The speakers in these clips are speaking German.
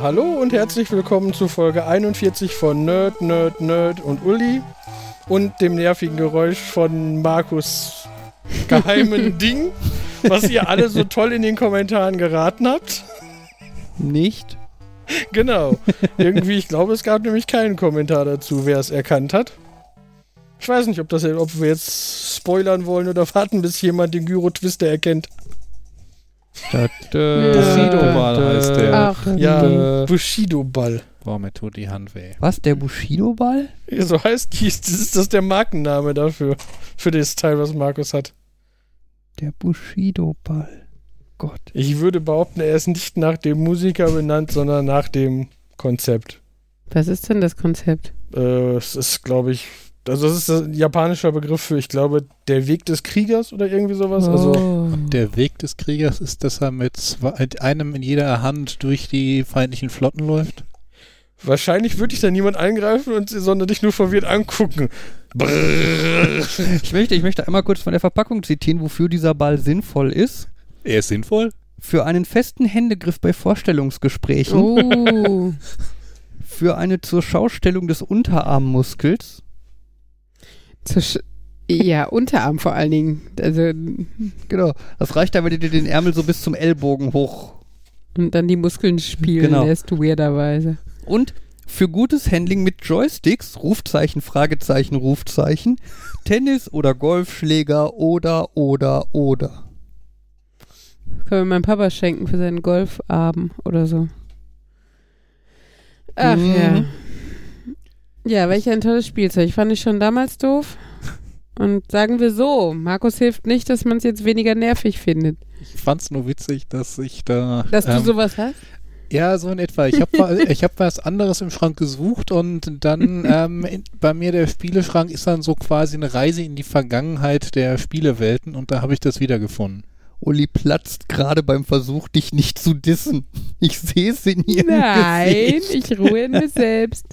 Ja, hallo und herzlich willkommen zu Folge 41 von Nerd, Nerd, Nerd und Uli und dem nervigen Geräusch von Markus geheimen Ding, was ihr alle so toll in den Kommentaren geraten habt. Nicht? Genau. Irgendwie, ich glaube, es gab nämlich keinen Kommentar dazu, wer es erkannt hat. Ich weiß nicht, ob, das, ob wir jetzt spoilern wollen oder warten, bis jemand den Gyro-Twister erkennt. Bushido-Ball heißt der. Ach, Ja, Bushido-Ball. Boah, mir tut die Hand weh. Was, der Bushido-Ball? So heißt dies. Das ist das der Markenname dafür. Für das Teil, was Markus hat. Der Bushido-Ball. Gott. Ich würde behaupten, er ist nicht nach dem Musiker benannt, sondern nach dem Konzept. Was ist denn das Konzept? Äh, es ist, glaube ich, also das ist ein japanischer Begriff für, ich glaube, der Weg des Kriegers oder irgendwie sowas. Also Oh. Der Weg des Kriegers ist, dass er mit zwei, mit einem in jeder Hand durch die feindlichen Flotten läuft. wahrscheinlich würde ich da niemand eingreifen und sondern dich nur verwirrt angucken. Brrr. Ich möchte, ich möchte einmal kurz von der Verpackung zitieren, wofür dieser Ball sinnvoll ist. Er ist sinnvoll? Für einen festen Händegriff bei Vorstellungsgesprächen, Oh. für eine zur Schaustellung des Unterarmmuskels, ja, Unterarm vor allen Dingen. Also, genau. Das reicht dann, wenn du dir den Ärmel so bis zum Ellbogen hoch. und dann die Muskeln spielen Genau. lässt, weirderweise. Und für gutes Handling mit Joysticks, Rufzeichen, Fragezeichen, Rufzeichen, Tennis- oder Golfschläger oder, oder, oder. Können wir meinem Papa schenken für seinen Golfabend oder so. Ach Mhm. ja. Ja, welch ein tolles Spielzeug. Fand ich schon damals doof. Und sagen wir so, Markus hilft nicht, dass man es jetzt weniger nervig findet. Ich fand's nur witzig, dass ich da. Dass du ähm, sowas hast? Ja, so in etwa. Ich habe ich hab was anderes im Schrank gesucht und dann ähm, in, bei mir der Spieleschrank ist dann so quasi eine Reise in die Vergangenheit der Spielewelten und da habe ich das wiedergefunden. Uli platzt gerade beim Versuch, dich nicht zu dissen. Ich sehe es in ihrem Nein, Gesicht. ich ruhe in mir selbst.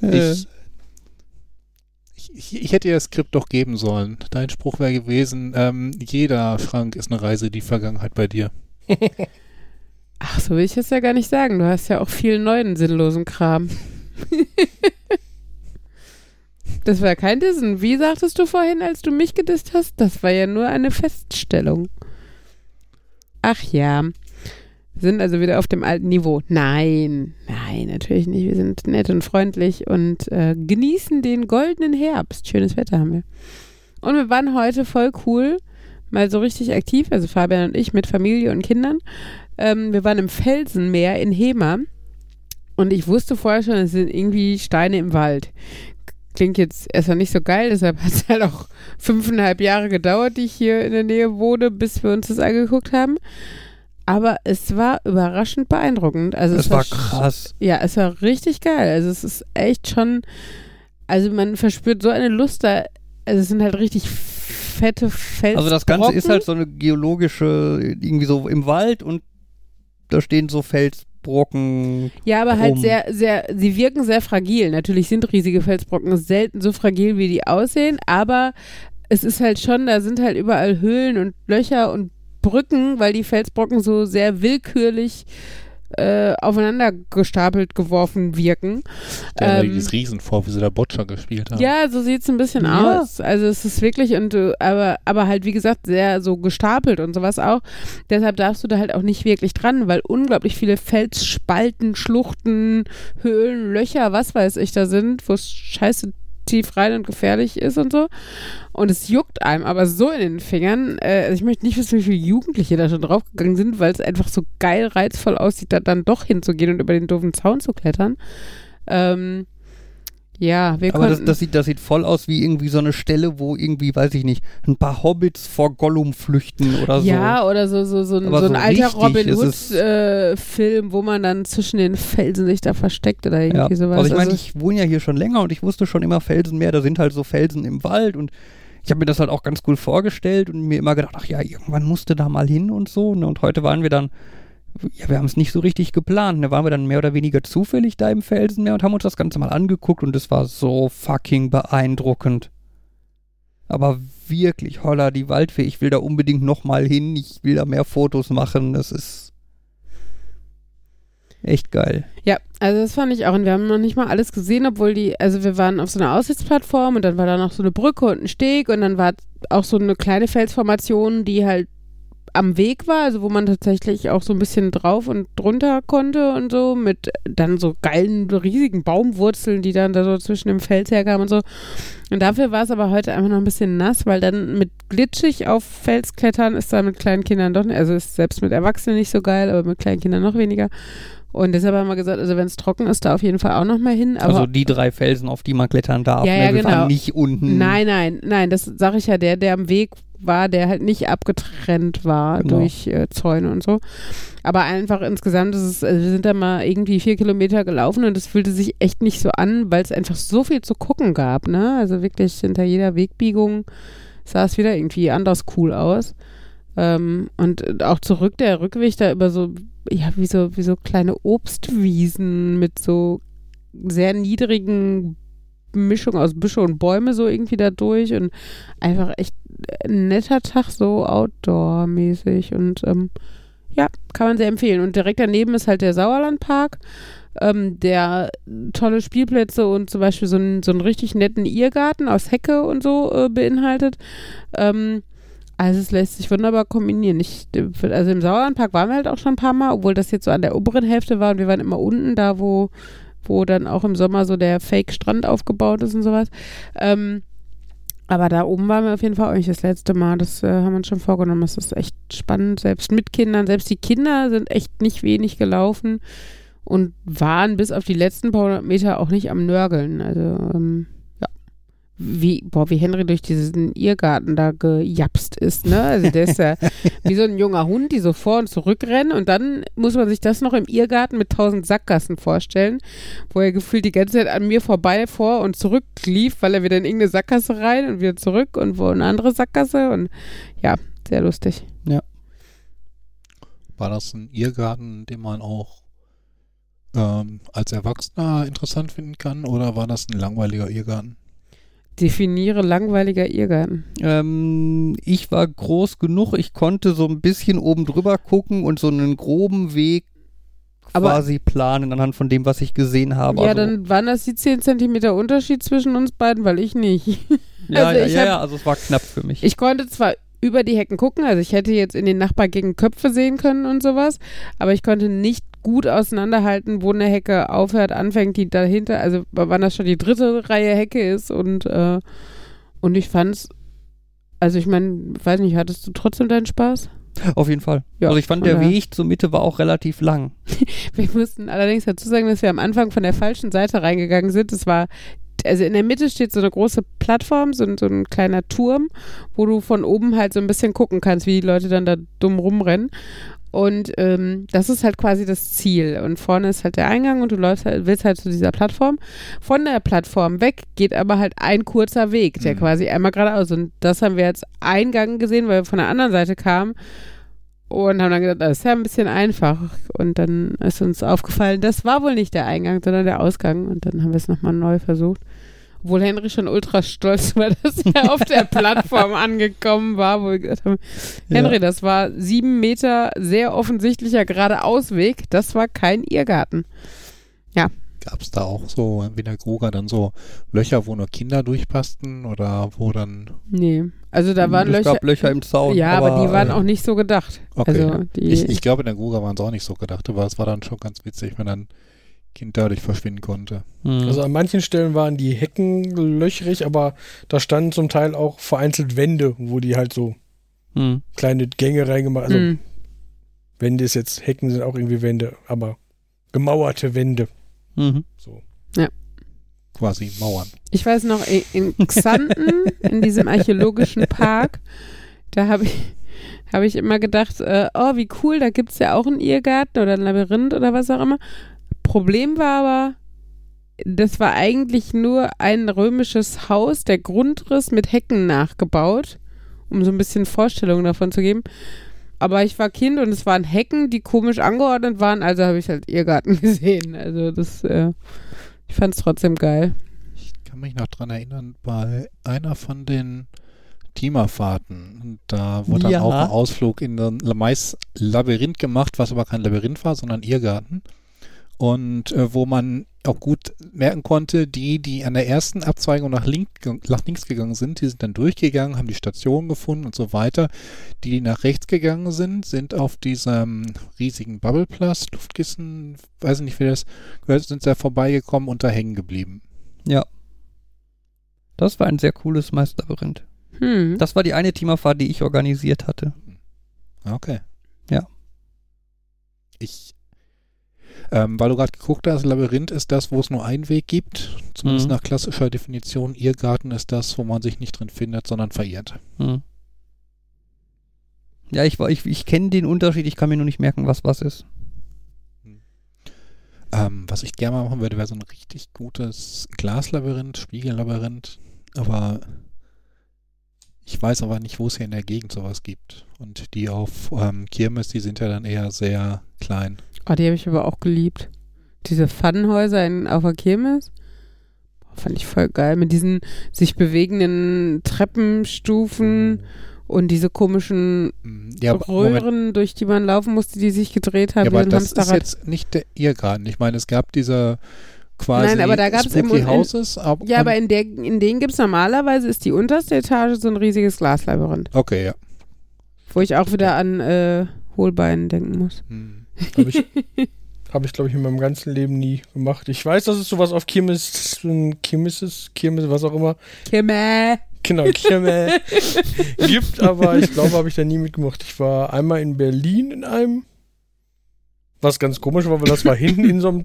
Äh, Ich, ich, ich, hätte dir das Skript doch geben sollen. Dein Spruch wäre gewesen, ähm, jeder Schrank ist eine Reise in die Vergangenheit bei dir. Ach, so will ich es ja gar nicht sagen. Du hast ja auch viel neuen sinnlosen Kram. das war kein Dissen. Wie sagtest du vorhin, als du mich gedisst hast? Das war ja nur eine Feststellung. Ach ja. Wir sind also wieder auf dem alten Niveau. Nein, nein, natürlich nicht. Wir sind nett und freundlich und äh, genießen den goldenen Herbst. Schönes Wetter haben wir. Und wir waren heute voll cool, mal so richtig aktiv, also Fabian und ich mit Familie und Kindern. Ähm, wir waren im Felsenmeer in Hema und ich wusste vorher schon, es sind irgendwie Steine im Wald. Klingt jetzt erstmal nicht so geil, deshalb hat es halt auch fünfeinhalb Jahre gedauert, die ich hier in der Nähe wohne, bis wir uns das angeguckt haben. Aber es war überraschend beeindruckend. Also das es war krass. Ja, es war richtig geil. Also es ist echt schon, also man verspürt so eine Lust da. Also es sind halt richtig fette Fels. Also das Ganze ist halt so eine geologische, irgendwie so im Wald und da stehen so Felsbrocken. Ja, aber halt rum. sehr, sehr, sie wirken sehr fragil. Natürlich sind riesige Felsbrocken selten so fragil, wie die aussehen, aber es ist halt schon, da sind halt überall Höhlen und Löcher und Brücken, weil die Felsbrocken so sehr willkürlich äh, aufeinander gestapelt geworfen wirken. Der Ähm, dieses Riesen vor, wie sie da Boccia gespielt haben. Ja, so sieht's ein bisschen Ja. aus. Also es ist wirklich und du, aber aber halt wie gesagt sehr so gestapelt und sowas auch. Deshalb darfst du da halt auch nicht wirklich dran, weil unglaublich viele Felsspalten, Schluchten, Höhlen, Löcher, was weiß ich da sind, wo es scheiße tief rein und gefährlich ist und so. Und es juckt einem aber so in den Fingern. Äh, also ich möchte nicht wissen, wie viele Jugendliche da schon draufgegangen sind, weil es einfach so geil reizvoll aussieht, da dann doch hinzugehen und über den doofen Zaun zu klettern. Ähm, ja, wir Aber das, das, sieht, das sieht voll aus wie irgendwie so eine Stelle, wo irgendwie, weiß ich nicht, ein paar Hobbits vor Gollum flüchten oder so. Ja, oder so, so, so, ein, Aber so ein so alter Robin Hood-Film, wo man dann zwischen den Felsen sich da versteckt oder Ja, irgendwie sowas. also ich meine, Also- ich wohne ja hier schon länger und ich wusste schon immer Felsenmeer, da sind halt so Felsen im Wald und ich habe mir das halt auch ganz cool vorgestellt und mir immer gedacht, ach ja, irgendwann musste da mal hin und so. Ne? Und heute waren wir dann, ja, wir haben es nicht so richtig geplant. Da waren wir dann mehr oder weniger zufällig da im Felsenmeer und haben uns das Ganze mal angeguckt und es war so fucking beeindruckend. Aber wirklich, holla, die Waldfee, ich will da unbedingt nochmal hin, ich will da mehr Fotos machen, das ist... Echt geil. Ja, also das fand ich auch. Und wir haben noch nicht mal alles gesehen, obwohl die, also wir waren auf so einer Aussichtsplattform und dann war da noch so eine Brücke und ein Steg und dann war auch so eine kleine Felsformation, die halt am Weg war, also wo man tatsächlich auch so ein bisschen drauf und drunter konnte und so, mit dann so geilen, riesigen Baumwurzeln, die dann da so zwischen dem Fels herkamen und so. Und dafür war es aber heute einfach noch ein bisschen nass, weil dann mit glitschig auf Fels klettern ist da mit kleinen Kindern doch also ist selbst mit Erwachsenen nicht so geil, aber mit kleinen Kindern noch weniger. Und deshalb haben wir gesagt, also wenn es trocken ist, da auf jeden Fall auch noch mal hin. Aber also die drei Felsen, auf die man klettern darf. Ja, ne? ja, Wir genau. nicht unten. Nein, nein, nein, das sage ich ja, der, der am Weg war, der halt nicht abgetrennt war Genau. durch äh, Zäune und so. Aber einfach insgesamt ist es, also wir sind da mal irgendwie vier Kilometer gelaufen und es fühlte sich echt nicht so an, weil es einfach so viel zu gucken gab, ne? Also wirklich hinter jeder Wegbiegung sah es wieder irgendwie anders cool aus. Ähm, und auch zurück, der Rückweg da über so, ja, wie so, wie so kleine Obstwiesen mit so sehr niedrigen Mischung aus Büsche und Bäume so irgendwie da durch und einfach echt ein netter Tag so Outdoor-mäßig und ähm, ja, kann man sehr empfehlen. Und direkt daneben ist halt der Sauerlandpark, ähm, der tolle Spielplätze und zum Beispiel so einen, so einen richtig netten Irrgarten aus Hecke und so äh, beinhaltet. Ähm, also es lässt sich wunderbar kombinieren. Ich, also im Sauerlandpark waren wir halt auch schon ein paar Mal, obwohl das jetzt so an der oberen Hälfte war und wir waren immer unten da, wo wo dann auch im Sommer so der Fake-Strand aufgebaut ist und sowas. Ähm, aber da oben waren wir auf jeden Fall auch nicht das letzte Mal. Das äh, haben wir uns schon vorgenommen. Das ist echt spannend, selbst mit Kindern. Selbst die Kinder sind echt nicht wenig gelaufen und waren bis auf die letzten paar hundert Meter auch nicht am Nörgeln. Also, ähm. Wie, boah, wie Henry durch diesen Irrgarten da gejapst ist, ne? Also der ist ja wie so ein junger Hund, die so vor und zurück rennen und dann muss man sich das noch im Irrgarten mit tausend Sackgassen vorstellen, wo er gefühlt die ganze Zeit an mir vorbei vor und zurück lief, weil er wieder in irgendeine Sackgasse rein und wieder zurück und wo eine andere Sackgasse und ja, sehr lustig. War das ein Irrgarten, den man auch ähm, als Erwachsener interessant finden kann oder war das ein langweiliger Irrgarten? Definiere langweiliger Irrgarten. Ähm, ich war groß genug, ich konnte so ein bisschen oben drüber gucken und so einen groben Weg Aber- quasi planen anhand von dem, was ich gesehen habe. ja, also, dann waren das die 10 Zentimeter Unterschied zwischen uns beiden, weil ich nicht. ja, also ja, ich ja, hab- ja, also es war knapp für mich. Ich konnte zwar über die Hecken gucken, also ich hätte jetzt in den Nachbargegend Köpfe sehen können und sowas, aber ich konnte nicht gut auseinanderhalten, wo eine Hecke aufhört, anfängt, die dahinter, also wann das schon die dritte Reihe Hecke ist und äh, und ich fand's, also ich meine, weiß nicht, hattest du trotzdem deinen Spaß? Auf jeden Fall. Ja, also ich fand, der. Weg zur Mitte war auch relativ lang. Wir mussten allerdings dazu sagen, dass wir am Anfang von der falschen Seite reingegangen sind. Es war, also in der Mitte steht so eine große Plattform, so, ein- so ein kleiner Turm, wo du von oben halt so ein bisschen gucken kannst, wie die Leute dann da dumm rumrennen. Und ähm, das ist halt quasi das Ziel. Und vorne ist halt der Eingang und du läufst halt, willst halt zu dieser Plattform. Von der Plattform weg geht aber halt ein kurzer Weg, der Mhm. quasi einmal geradeaus. Und das haben wir als Eingang gesehen, weil wir von der anderen Seite kamen. Und haben dann gedacht, das ist ja ein bisschen einfach. Und dann ist uns aufgefallen, das war wohl nicht der Eingang, sondern der Ausgang. Und dann haben wir es nochmal neu versucht. Obwohl Henry schon ultra stolz war, dass er auf der Plattform angekommen war, wo wir gesagt haben, Henry, das war sieben Meter sehr offensichtlicher geradeausweg. Das war kein Irrgarten. Gab es da auch so wie der Gruger dann so Löcher, wo nur Kinder durchpassten oder wo dann Nee. Also da waren es Löcher. gab Löcher im Zaun. ja, aber, die waren äh, auch nicht so gedacht. Okay. Also die, ich, ich glaube in der Gruger waren es auch nicht so gedacht, aber es war dann schon ganz witzig, wenn dann Kind dadurch verschwinden konnte. hm. Also an manchen Stellen waren die Hecken löchrig, aber da standen zum Teil auch vereinzelt Wände, wo die halt so hm. kleine Gänge reingemacht Also Hm. Wände ist jetzt, Hecken sind auch irgendwie Wände, aber gemauerte Wände. Mhm. So. Quasi Mauern. Ich weiß noch, in Xanten, in diesem archäologischen Park, da habe ich, hab ich immer gedacht, äh, oh, wie cool, da gibt es ja auch einen Irrgarten oder ein Labyrinth oder was auch immer. Problem war aber, das war eigentlich nur ein römisches Haus, der Grundriss mit Hecken nachgebaut, um so ein bisschen Vorstellungen davon zu geben. Aber ich war Kind und es waren Hecken, die komisch angeordnet waren, also habe ich halt Irrgarten gesehen. Also das, äh, ich fand es trotzdem geil. Ich kann mich noch dran erinnern, bei einer von den Teamerfahrten, da wurde Ja. dann auch ein Ausflug in ein Mais Labyrinth gemacht, was aber kein Labyrinth war, sondern Irrgarten. Und äh, wo man auch gut merken konnte, die, die an der ersten Abzweigung nach, link, nach links gegangen sind, die sind dann durchgegangen, haben die Station gefunden und so weiter. Die, die nach rechts gegangen sind, sind auf diesem riesigen Bubble Plus Luftkissen, weiß nicht, wie das gehört, sind da vorbeigekommen und da hängen geblieben. Ja. Das war ein sehr cooles Meisterlabyrinth. Hm. Das war die eine Teamabfahrt, die ich organisiert hatte. Okay. Ja. Ich, ähm, weil du gerade geguckt hast, Labyrinth ist das, wo es nur einen Weg gibt. Zumindest Mhm. nach klassischer Definition. Irrgarten ist das, wo man sich nicht drin findet, sondern verirrt. Hm. Ja, ich, ich, ich kenne den Unterschied, ich kann mir nur nicht merken, was was ist. Ähm, was ich gerne mal machen würde, wäre so ein richtig gutes Glaslabyrinth, Spiegellabyrinth. Aber ich weiß aber nicht, wo es hier in der Gegend sowas gibt. Und die auf ähm, Kirmes, die sind ja dann eher sehr klein. Oh, die habe ich aber auch geliebt. Diese Pfannenhäuser in, auf der Kirmes. Boah, Fand ich voll geil. Mit diesen sich bewegenden Treppenstufen und diese komischen Ja, aber- Moment. Röhren, durch die man laufen musste, die sich gedreht haben. Ja, aber das ist Hamsterrad. jetzt nicht der Irrgarten. Ich meine, es gab diese quasi Nein, aber da gab's im- Spooky in- Houses. Ab, Ja, aber in, der, in denen gibt es normalerweise, ist die unterste Etage so ein riesiges Glaslabyrinth. Okay, ja. Wo ich auch wieder an äh, Hohlbeinen denken muss. Hm. Habe ich, hab ich glaube ich, in meinem ganzen Leben nie gemacht. Ich weiß, dass es sowas auf Kirmes, Kirmeses, Kirmes, was auch immer, Kimme. genau, Kirme gibt, aber ich glaube, habe ich da nie mitgemacht. Ich war einmal in Berlin in einem, was ganz komisch war, weil das war hinten in so einem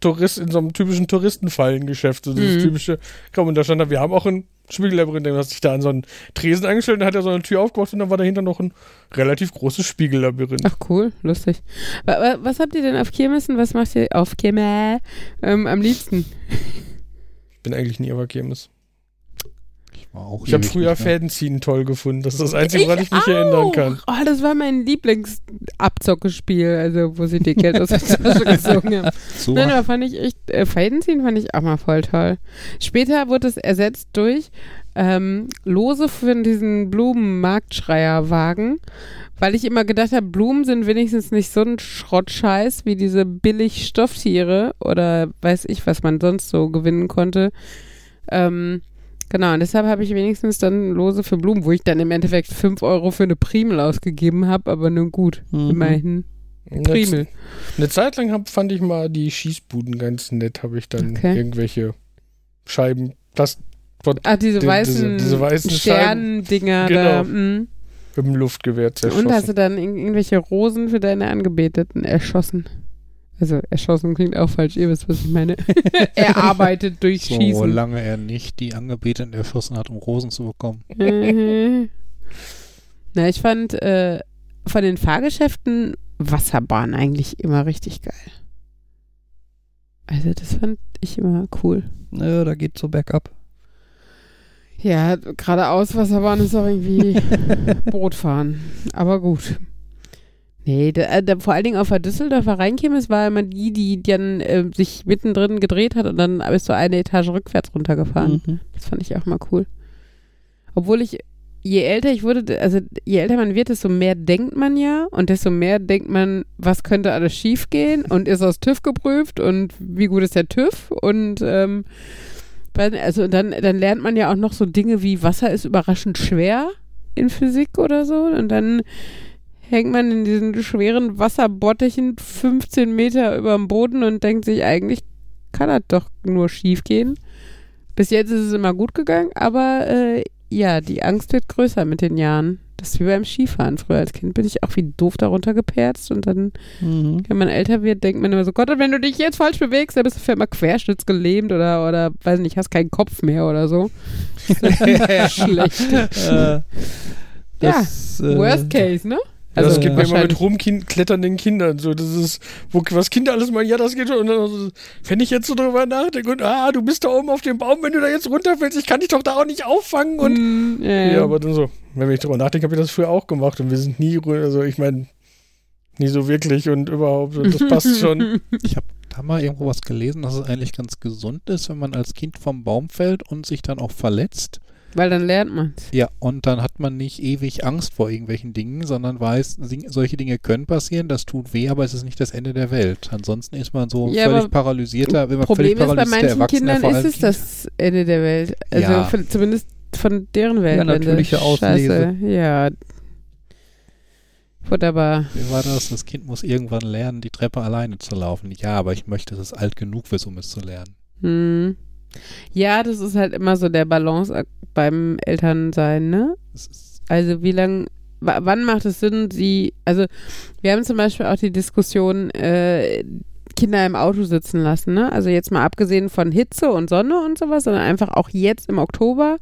Tourist, in so einem typischen Touristenfallengeschäft, so dieses Mhm. typische, komm, und da stand da, wir haben auch ein Spiegellabyrinth, dann hat sich da an so einen Tresen angestellt, dann hat er so eine Tür aufgemacht und dann war dahinter noch ein relativ großes Spiegellabyrinth. Ach cool, lustig. Wa- wa- Was habt ihr denn auf Kirmessen? Was macht ihr auf Kirme ähm, am liebsten? Ich bin eigentlich nie auf Kirmes. Ich, auch Ich habe früher nicht mehr. Fäden ziehen toll gefunden. Das ist das Einzige, woran ich mich erinnern kann. Oh, das war mein Lieblingsabzockespiel, also wo sie die Geld aus der Tasche gezogen haben. So, Nein, aber fand ich echt, äh, Fädenziehen fand ich auch mal voll toll. Später wurde es ersetzt durch ähm, Lose für diesen Blumenmarktschreierwagen, weil ich immer gedacht habe, Blumen sind wenigstens nicht so ein Schrottscheiß wie diese billig Stofftiere oder weiß ich, was man sonst so gewinnen konnte. Ähm, genau, und deshalb habe ich wenigstens dann Lose für Blumen, wo ich dann im Endeffekt 5 Euro für eine Primel ausgegeben habe, aber nur gut, Mhm. immerhin. Primel. Eine Zeit lang hab, fand ich mal die Schießbuden ganz nett. Habe ich dann Okay. irgendwelche Scheiben, Plast Ah, diese Die- weißen, diese- diese weißen Sternendinger Genau. da. mit dem Luftgewehr zerschossen. Und hast du dann ir- irgendwelche Rosen für deine Angebeteten erschossen? Also erschossen klingt auch falsch, ihr wisst, was ich meine. Erarbeitet durch so Schießen. lange er nicht die Angebeteten erschossen hat, um Rosen zu bekommen. Mhm. Na, ich fand äh, von den Fahrgeschäften Wasserbahn eigentlich immer richtig geil. Also das fand ich immer cool. Naja, da geht so bergab. Ja, geradeaus Wasserbahn ist auch irgendwie Bootfahren. Aber gut. Nee, da, äh, da, vor allen Dingen auf der Düsseldorfer Rheinkirmes war immer die, die dann äh, sich mittendrin gedreht hat und dann bist du eine Etage rückwärts runtergefahren. Mhm. Das fand ich auch mal cool. Obwohl ich, je älter ich wurde, also je älter man wird, desto mehr denkt man ja und desto mehr denkt man, was könnte alles schiefgehen und ist aus TÜV geprüft und wie gut ist der TÜV und ähm, also dann, dann lernt man ja auch noch so Dinge wie Wasser ist überraschend schwer in Physik oder so und dann hängt man in diesen schweren Wasserbottichen 15 Meter über dem Boden und denkt sich, eigentlich kann das doch nur schief gehen. Bis jetzt ist es immer gut gegangen, aber äh, ja, die Angst wird größer mit den Jahren. Das ist wie beim Skifahren. Früher als Kind bin ich auch wie doof darunter geperzt und dann, Mhm. wenn man älter wird, denkt man immer so, Gott, wenn du dich jetzt falsch bewegst, dann bist du für immer querschnittsgelähmt oder, oder weiß nicht, hast keinen Kopf mehr oder so. Schlecht. Äh, das, äh, Worst case, ne? Ja, das Also, geht mir immer mit rumkletternden Kindern so. Das ist, wo, was Kinder alles meinen, ja, das geht schon. Und dann, wenn ich jetzt so drüber nachdenke und, ah, du bist da oben auf dem Baum, wenn du da jetzt runterfällst, ich kann dich doch da auch nicht auffangen. Und Mm, ja, ja, ja. aber dann so, wenn ich drüber nachdenke, habe ich das früher auch gemacht und wir sind nie, also ich meine, nie so wirklich und überhaupt, und das passt schon. Ich habe da mal irgendwo was gelesen, dass es eigentlich ganz gesund ist, wenn man als Kind vom Baum fällt und sich dann auch verletzt. Weil dann lernt man's. Ja, und dann hat man nicht ewig Angst vor irgendwelchen Dingen, sondern weiß, solche Dinge können passieren, das tut weh, aber es ist nicht das Ende der Welt. Ansonsten ist man so Ja, völlig paralysierter, wenn man Problem völlig ist, bei manchen Kindern ist es das Ende der Welt. Also Ja. von, zumindest von deren Welt. Ja, natürliche Auslese. Ja. Wunderbar. Wie war das? Das Kind muss irgendwann lernen, die Treppe alleine zu laufen. Ja, aber ich möchte, dass es alt genug wird, um es zu lernen. Hm. Ja, das ist halt immer so der Balance beim Elternsein, ne? Also wie lang, wa- wann macht es Sinn, sie, also wir haben zum Beispiel auch die Diskussion, äh, Kinder im Auto sitzen lassen, ne? Also jetzt mal abgesehen von Hitze und Sonne und sowas, sondern einfach auch jetzt im Oktober.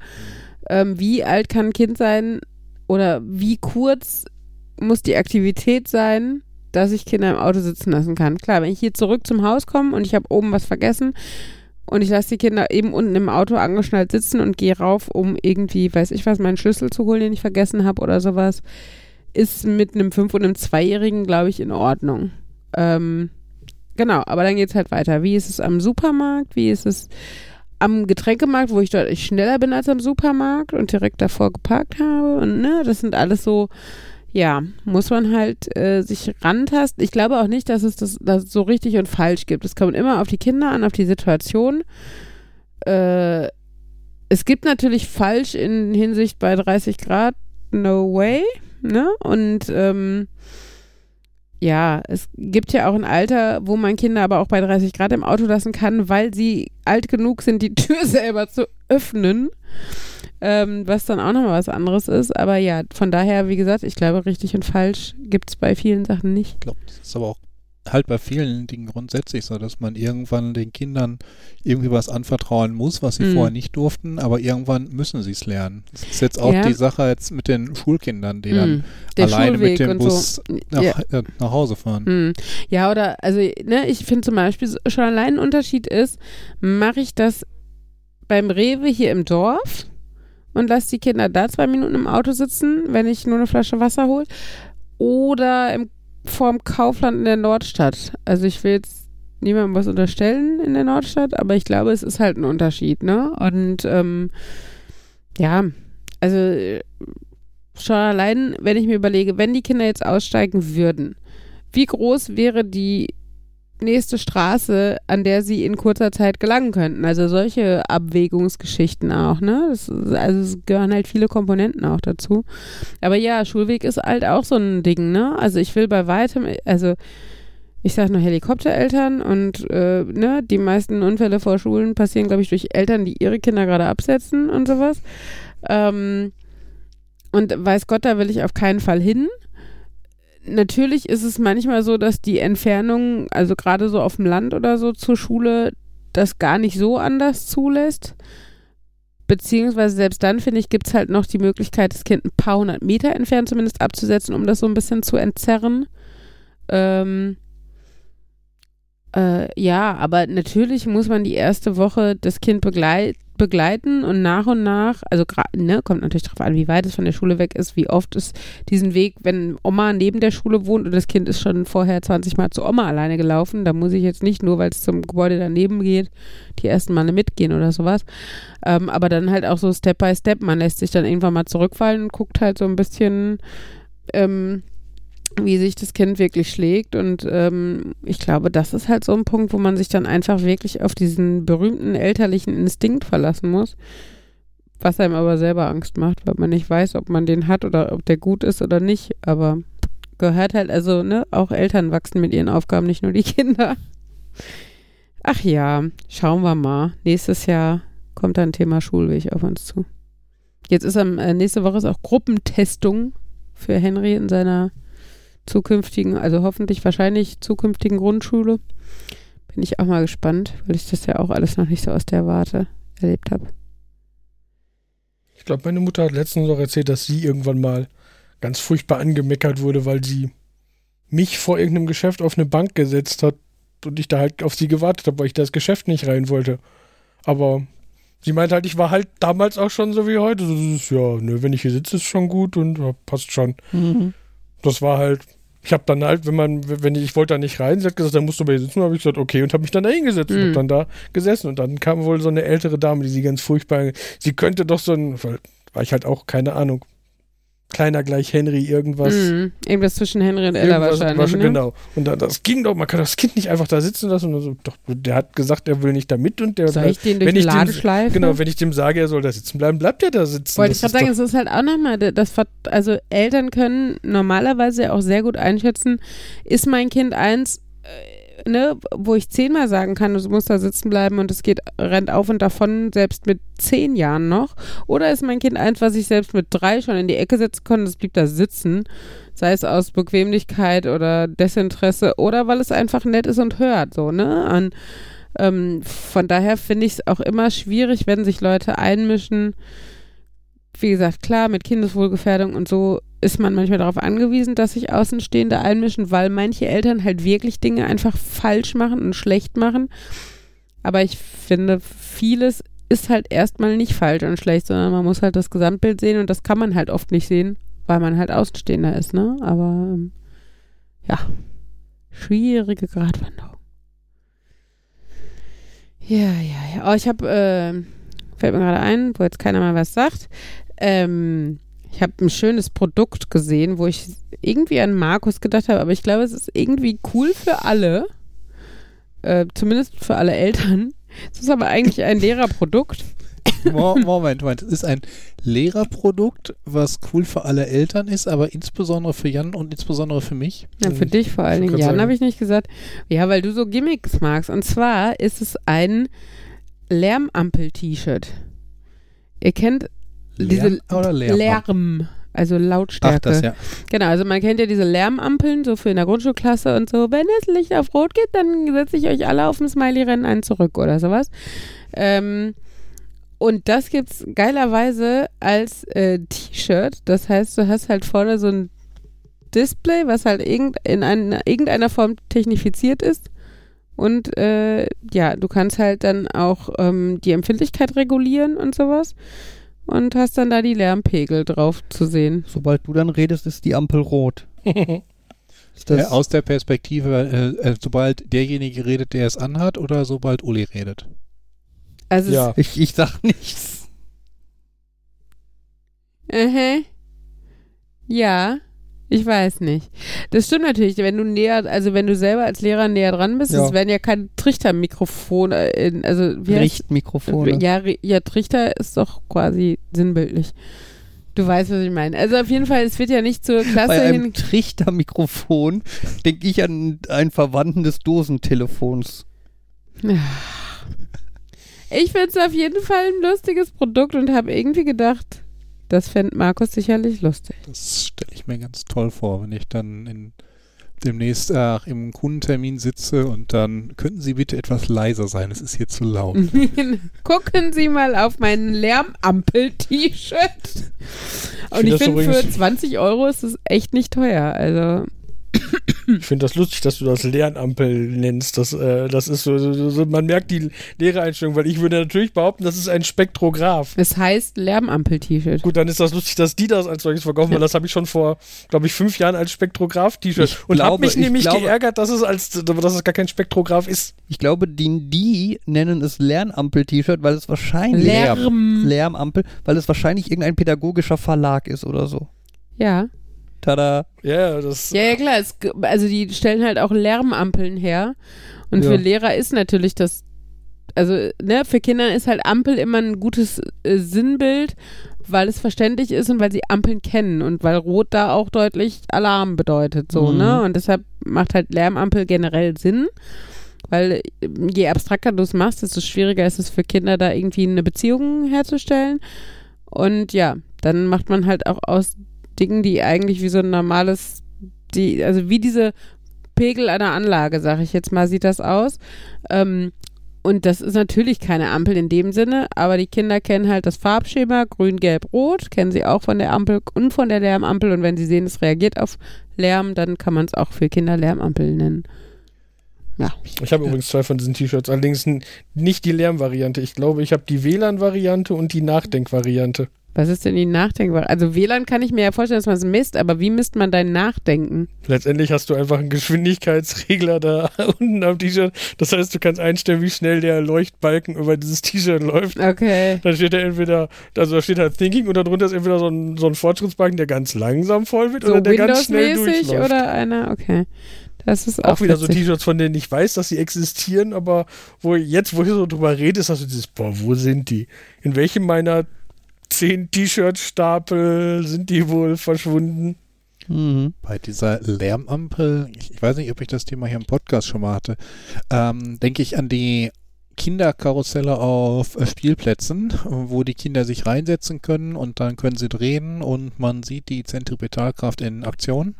Ähm, wie alt kann ein Kind sein oder wie kurz muss die Aktivität sein, dass ich Kinder im Auto sitzen lassen kann? Klar, wenn ich hier zurück zum Haus komme und ich habe oben was vergessen und ich lasse die Kinder eben unten im Auto angeschnallt sitzen und gehe rauf, um irgendwie, weiß ich was, meinen Schlüssel zu holen, den ich vergessen habe oder sowas, ist mit einem Fünf- und einem Zweijährigen, glaube ich, in Ordnung. Ähm, genau, aber dann geht es halt weiter. Wie ist es am Supermarkt? Wie ist es am Getränkemarkt, wo ich deutlich schneller bin als am Supermarkt und direkt davor geparkt habe? Und ne, das sind alles so, ja, muss man halt äh, sich rantasten. Ich glaube auch nicht, dass es das dass es so richtig und falsch gibt. Es kommt immer auf die Kinder an, auf die Situation. Äh, es gibt natürlich falsch in Hinsicht bei 30 Grad, no way, ne? Und ähm, ja, es gibt ja auch ein Alter, wo man Kinder aber auch bei 30 Grad im Auto lassen kann, weil sie alt genug sind, die Tür selber zu öffnen. Ähm, was dann auch nochmal was anderes ist. Aber ja, von daher, wie gesagt, ich glaube, richtig und falsch gibt es bei vielen Sachen nicht. ich glaube, das ist aber auch halt bei vielen Dingen grundsätzlich so, dass man irgendwann den Kindern irgendwie was anvertrauen muss, was sie Mhm. vorher nicht durften, aber irgendwann müssen sie es lernen. Das ist jetzt auch Ja. die Sache jetzt mit den Schulkindern, die dann Hm, Der alleine Schulweg mit dem Bus so. nach, Ja. äh, nach Hause fahren. Hm. Ja, oder, also, ne, ich finde zum Beispiel schon allein ein Unterschied ist, mache ich das beim Rewe hier im Dorf und lasse die Kinder da zwei Minuten im Auto sitzen, wenn ich nur eine Flasche Wasser hole, oder im, vorm Kaufland in der Nordstadt. Also ich will jetzt niemandem was unterstellen in der Nordstadt, aber ich glaube, es ist halt ein Unterschied, ne? Und ähm, ja, also schon allein, wenn ich mir überlege, wenn die Kinder jetzt aussteigen würden, wie groß wäre die nächste Straße, an der sie in kurzer Zeit gelangen könnten? Also solche Abwägungsgeschichten auch, ne? Das also es gehören halt viele Komponenten auch dazu. Aber ja, Schulweg ist halt auch so ein Ding, ne? Also ich will bei weitem, also ich sag nur Helikoptereltern und äh, ne, die meisten Unfälle vor Schulen passieren, glaube ich, durch Eltern, die ihre Kinder gerade absetzen und sowas. Ähm, und weiß Gott, da will ich auf keinen Fall hin. Natürlich ist es manchmal so, dass die Entfernung, also gerade so auf dem Land oder so zur Schule, das gar nicht so anders zulässt. Beziehungsweise selbst dann, finde ich, gibt es halt noch die Möglichkeit, das Kind ein paar hundert Meter entfernt zumindest abzusetzen, um das so ein bisschen zu entzerren. Ähm, äh, ja, aber natürlich muss man die erste Woche das Kind begleit, begleiten und nach und nach, also ne, kommt natürlich darauf an, wie weit es von der Schule weg ist, wie oft es diesen Weg, wenn Oma neben der Schule wohnt und das Kind ist schon vorher 20 Mal zu Oma alleine gelaufen, da muss ich jetzt nicht nur, weil es zum Gebäude daneben geht, die ersten Male mitgehen oder sowas. Ähm, aber dann halt auch so Step by Step, man lässt sich dann irgendwann mal zurückfallen und guckt halt so ein bisschen, ähm, wie sich das Kind wirklich schlägt. Und ähm, ich glaube, das ist halt so ein Punkt, wo man sich dann einfach wirklich auf diesen berühmten elterlichen Instinkt verlassen muss. Was einem aber selber Angst macht, weil man nicht weiß, ob man den hat oder ob der gut ist oder nicht. Aber gehört halt, also, ne, auch Eltern wachsen mit ihren Aufgaben, nicht nur die Kinder. Ach ja, schauen wir mal. Nächstes Jahr kommt dann Thema Schulweg auf uns zu. Jetzt ist am, äh, nächste Woche ist auch Gruppentestung für Henry in seiner zukünftigen, also hoffentlich wahrscheinlich zukünftigen Grundschule. Bin ich auch mal gespannt, weil ich das ja auch alles noch nicht so aus der Warte erlebt habe. Ich glaube, meine Mutter hat letztens noch erzählt, dass sie irgendwann mal ganz furchtbar angemeckert wurde, weil sie mich vor irgendeinem Geschäft auf eine Bank gesetzt hat und ich da halt auf sie gewartet habe, weil ich da das Geschäft nicht rein wollte. Aber sie meinte halt, ich war halt damals auch schon so wie heute. Das ist, ja, ne, wenn ich hier sitze, ist schon gut und ja, passt schon. Das war halt ich habe dann halt, wenn man, wenn ich, ich wollte da nicht rein, sie hat gesagt, dann musst du bei ihr sitzen, habe ich gesagt, okay, und habe mich dann da hingesetzt und Mhm. hab dann da gesessen. Und dann kam wohl so eine ältere Dame, die sie ganz furchtbar, sie könnte doch so ein, weil, war ich halt auch, keine Ahnung, kleiner gleich Henry, irgendwas. Mhm. Irgendwas zwischen Henry und Ella wahrscheinlich. war- ne? Genau. Und dann, das ging doch, man kann das Kind nicht einfach da sitzen lassen. Und so, doch, der hat gesagt, er will nicht da mit und der Soll ich den durch wenn den ich dem- Laden schleifen? Genau, wenn ich dem sage, er soll da sitzen bleiben, bleibt er da sitzen. Wollte ich gerade sagen, es ist halt auch nochmal, das, also Eltern können normalerweise auch sehr gut einschätzen, ist mein Kind eins, äh, ne, wo ich zehnmal sagen kann, du musst da sitzen bleiben und es geht, rennt auf und davon, selbst mit zehn Jahren noch, oder ist mein Kind eins, was ich selbst mit drei schon in die Ecke setzen konnte, es blieb da sitzen, sei es aus Bequemlichkeit oder Desinteresse oder weil es einfach nett ist und hört, so, ne, an, ähm, von daher finde ich es auch immer schwierig, wenn sich Leute einmischen, wie gesagt, klar, mit Kindeswohlgefährdung und so ist man manchmal darauf angewiesen, dass sich Außenstehende einmischen, weil manche Eltern halt wirklich Dinge einfach falsch machen und schlecht machen. Aber ich finde, vieles ist halt erstmal nicht falsch und schlecht, sondern man muss halt das Gesamtbild sehen und das kann man halt oft nicht sehen, weil man halt Außenstehender ist, ne? Aber ähm, ja, schwierige Gratwanderung. Ja, ja, ja. Oh, ich habe, äh, fällt mir gerade ein, wo jetzt keiner mal was sagt. Ähm, ich habe ein schönes Produkt gesehen, wo ich irgendwie an Markus gedacht habe, aber ich glaube, es ist irgendwie cool für alle. Äh, zumindest für alle Eltern. Es ist aber eigentlich ein Lehrerprodukt. Mo- Moment, Moment. Es ist ein Lehrerprodukt, was cool für alle Eltern ist, aber insbesondere für Jan und insbesondere für mich. Ja, für dich vor allen Dingen. Jan habe ich nicht gesagt. Ja, weil du so Gimmicks magst. Und zwar ist es ein Lärmampel-T-Shirt. Ihr kennt Lärm oder Lärm? Lärm, also Ach, Lautstärke. das ja. Genau, also man kennt ja diese Lärmampeln, so für in der Grundschulklasse und so. Wenn das Licht auf Rot geht, dann setze ich euch alle auf dem Smiley-Rennen einen zurück oder sowas. Ähm, und das gibt's geilerweise als äh, T-Shirt. Das heißt, du hast halt vorne so ein Display, was halt irgend, in einer, irgendeiner Form technifiziert ist. Und äh, ja, du kannst halt dann auch ähm, die Empfindlichkeit regulieren und sowas. Und hast dann da die Lärmpegel drauf zu sehen. Sobald du dann redest, ist die Ampel rot. Ist das, Äh, aus der Perspektive, äh, äh, sobald derjenige redet, der es anhat, oder sobald Uli redet? Also ja. ich, ich sag nichts. Äh, ja, ich weiß nicht. Das stimmt natürlich, wenn du näher, also wenn du selber als Lehrer näher dran bist, Ja. es werden ja keine Trichtermikrofone, in, also wie Richtmikrofone. ja, ja, Trichter ist doch quasi sinnbildlich. Du weißt, was ich meine. Also auf jeden Fall, es wird ja nicht zur Klasse Bei einem hin. Trichtermikrofon denke ich an einen Verwandten des Dosentelefons. Ich finde es auf jeden Fall ein lustiges Produkt und habe irgendwie gedacht, das fände Markus sicherlich lustig. Das stelle ich mir ganz toll vor, wenn ich dann in, demnächst äh, im Kundentermin sitze und dann könnten Sie bitte etwas leiser sein, es ist hier zu laut. Gucken Sie mal auf mein Lärmampel-T-Shirt. Und ich finde, für übrigens- 20 Euro ist es echt nicht teuer. Also, Ich finde das lustig, dass du das Lärmampel nennst. Das, äh, das ist so, so, so, man merkt die Lehrereinstellung, weil ich würde natürlich behaupten, das ist ein Spektrograph. es heißt Lärmampel-T-Shirt. Gut, dann ist das lustig, dass die das als solches verkaufen, weil das habe ich schon vor, glaube ich, fünf Jahren als Spektrograph-T-Shirt. Und habe mich ich nämlich glaube- geärgert, dass es als, dass es gar kein Spektrograph ist. Ich glaube, die, die nennen es Lärmampel-T-Shirt, weil es wahrscheinlich Lärm. Lärmampel, weil es wahrscheinlich irgendein pädagogischer Verlag ist oder so. Ja. Tada. Ja, das. Ja, ja, klar. Es, also, die stellen halt auch Lärmampeln her. Und Ja. für Lehrer ist natürlich das. Also, ne, für Kinder ist halt Ampel immer ein gutes äh, Sinnbild, weil es verständlich ist und weil sie Ampeln kennen und weil Rot da auch deutlich Alarm bedeutet, so, Mhm. ne? Und deshalb macht halt Lärmampel generell Sinn. Weil äh, je abstrakter du es machst, desto schwieriger ist es für Kinder, da irgendwie eine Beziehung herzustellen. Und ja, dann macht man halt auch aus Dingen, die eigentlich wie so ein normales, die, also wie diese Pegel einer Anlage, sag ich jetzt mal, sieht das aus. Ähm, und das ist natürlich keine Ampel in dem Sinne, aber die Kinder kennen halt das Farbschema grün, gelb, rot, kennen sie auch von der Ampel und von der Lärmampel. Und wenn sie sehen, es reagiert auf Lärm, dann kann man es auch für Kinder Lärmampel nennen. Ich habe übrigens zwei von diesen T-Shirts, allerdings nicht die Lärmvariante. Ich glaube, ich habe die WLAN-Variante und die Nachdenk-Variante. Was ist denn die Nachdenkbar? Also WLAN kann ich mir ja vorstellen, dass man es misst, aber wie misst man dein Nachdenken? Letztendlich hast du einfach einen Geschwindigkeitsregler da unten am T-Shirt. Das heißt, du kannst einstellen, wie schnell der Leuchtbalken über dieses T-Shirt läuft. Okay. Dann steht da entweder, also da steht halt Thinking und darunter ist entweder so ein, so ein Fortschrittsbalken, der ganz langsam voll wird So oder der ganz schnell durchläuft. oder einer? Okay. Das ist auch, auch wieder so witzig. T-Shirts, von denen ich weiß, dass sie existieren, aber wo jetzt, wo ich so drüber rede, ist das so dieses, boah, wo sind die? In welchem meiner zehn T-Shirt-Stapel sind die wohl verschwunden? Mhm. Bei dieser Lärmampel, ich, ich weiß nicht, ob ich das Thema hier im Podcast schon mal hatte, ähm, denke ich an die Kinderkarusselle auf äh, Spielplätzen, wo die Kinder sich reinsetzen können und dann können sie drehen und man sieht die Zentripetalkraft in Aktion.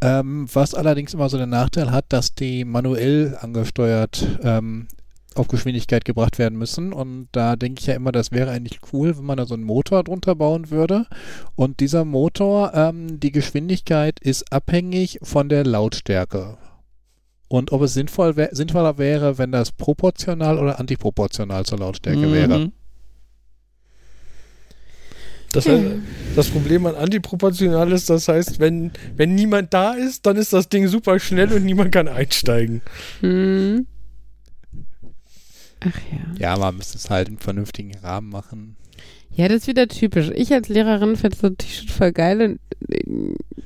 Ähm, was allerdings immer so den Nachteil hat, dass die manuell angesteuert ähm, auf Geschwindigkeit gebracht werden müssen. Und da denke ich ja immer, das wäre eigentlich cool, wenn man da so einen Motor drunter bauen würde. Und dieser Motor, ähm, die Geschwindigkeit ist abhängig von der Lautstärke. Und ob es sinnvoll wär, sinnvoller wäre, wenn das proportional oder antiproportional zur Lautstärke Mhm. wäre. Das, heißt, das Problem an antiproportional ist, das heißt, wenn, wenn niemand da ist, dann ist das Ding super schnell und niemand kann einsteigen. Hm. Ach ja. Ja, man müsste es halt im vernünftigen Rahmen machen. Ja, das ist wieder typisch. Ich als Lehrerin finde so ein T-Shirt voll geil und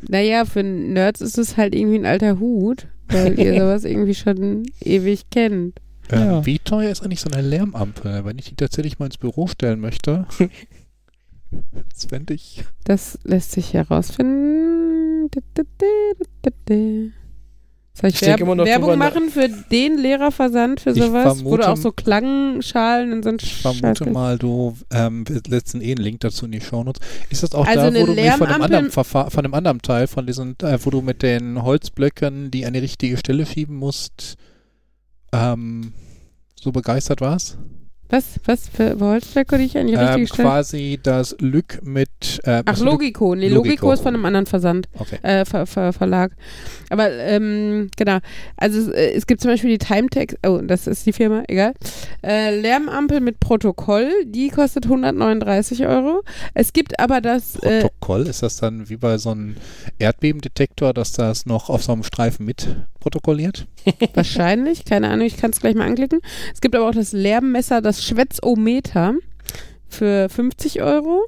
naja, für Nerds ist es halt irgendwie ein alter Hut, weil ihr sowas irgendwie schon ewig kennt. Ähm, Ja. Wie teuer ist eigentlich so eine Lärmampel, wenn ich die tatsächlich mal ins Büro stellen möchte? das fände ich. Das lässt sich herausfinden. Soll ich, Ich denke Werb immer noch Werbung machen für den Lehrerversand, für Ich sowas? Wo du vermute- auch so Klangschalen und so ein Ich vermute Scheiß- mal, du ähm, letzten eh einen Link dazu in die Shownotes. Ist das auch Also da, eine wo du mich von einem, anderen von einem anderen Teil, von diesen, äh, wo du mit den Holzblöcken, die an die richtige Stelle schieben musst, ähm, so begeistert warst? Was? Was für Holzblöcke, die ich an die richtige Ähm, Stelle? quasi das Lück mit. Äh, Ach, Lück- Logico. Nee, Logico. Logico ist von einem anderen Versand. Okay. äh, Ver Ver Verlag. Aber ähm, genau. Also es, äh, es gibt zum Beispiel die Timetext, oh, das ist die Firma, egal. Äh, Lärmampel mit Protokoll, die kostet 139 Euro. Es gibt aber das, äh, Protokoll, ist das dann wie bei so einem Erdbebendetektor, dass das noch auf so einem Streifen mit protokolliert? wahrscheinlich, keine Ahnung, ich kann es gleich mal anklicken. Es gibt aber auch das Lärmmesser, das Schwätzometer für 50 Euro.